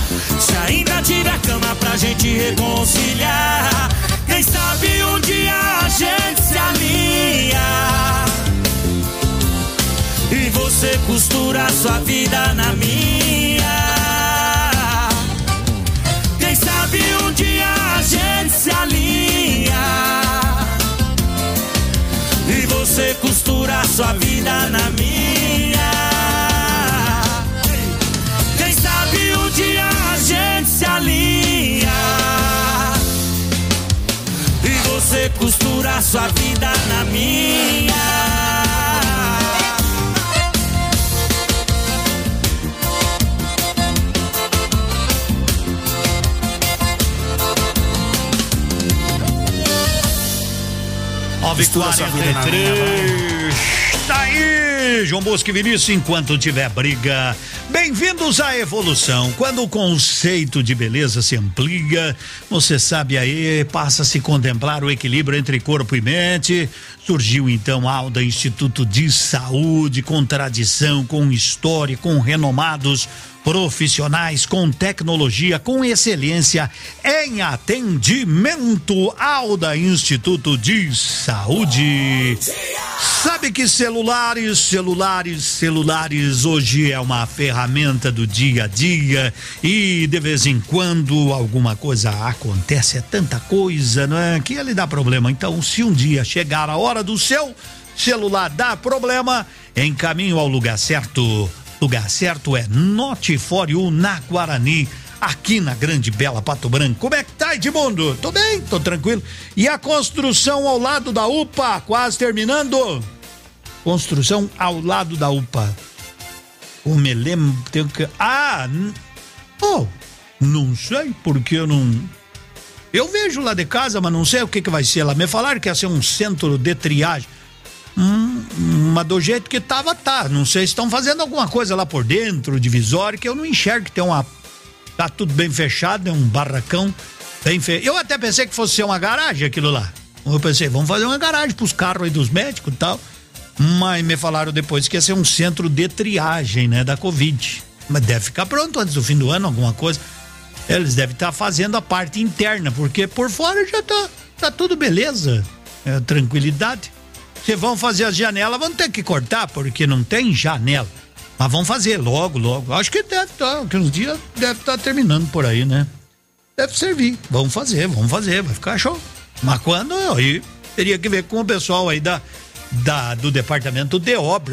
se ainda tiver cama pra gente reconciliar, quem sabe um dia a gente se alinha. E você costura sua vida na minha. Sua vida na minha. Quem sabe um dia a gente se alinha. E você costura sua vida na minha. Costura sua vida na minha, 43. João Bosco e Vinícius, enquanto tiver briga. Bem-vindos à evolução. Quando o conceito de beleza se amplia, você sabe aí, passa a se contemplar o equilíbrio entre corpo e mente. Surgiu então Alda Instituto de Saúde, com tradição, com história, com renomados profissionais com tecnologia, com excelência em atendimento. Alda Instituto de Saúde. Sabe que celulares, celulares, celulares hoje é uma ferramenta do dia a dia e de vez em quando alguma coisa acontece, é tanta coisa, não é? Que ele dá problema. Então, se um dia chegar a hora do seu celular dar problema, encaminho ao lugar certo. Lugar certo é Notifório na Guarani, aqui na Grande Bela Pato Branco. Como é que tá, Edmundo? Tô bem, tô tranquilo. E a construção ao lado da UPA, quase terminando? Construção ao lado da UPA. O me lembro, tenho que. Ah! Oh, não sei porque eu não. Eu vejo lá de casa, mas não sei o que, que vai ser lá. Me falaram que ia ser um centro de triagem. Hum, mas do jeito que tava, tá. Não sei se estão fazendo alguma coisa lá por dentro, divisório, que eu não enxergo que tem uma. Tá tudo bem fechado, é um barracão bem feio. Eu até pensei que fosse ser uma garagem aquilo lá. Eu pensei, vamos fazer uma garagem pros carros aí dos médicos e tal. Mas me falaram depois que ia ser um centro de triagem, né, da Covid. Mas deve ficar pronto antes do fim do ano, alguma coisa. Eles devem estar fazendo a parte interna, porque por fora já tá, tá tudo beleza. É, tranquilidade. Se vão fazer as janelas, vão ter que cortar, porque não tem janela. Mas vão fazer logo, logo. Acho que deve estar, que uns dias deve estar terminando por aí, né? Deve servir. Vamos fazer, vamos fazer, vai ficar show. Mas quando aí teria que ver com o pessoal aí da, da do departamento de obra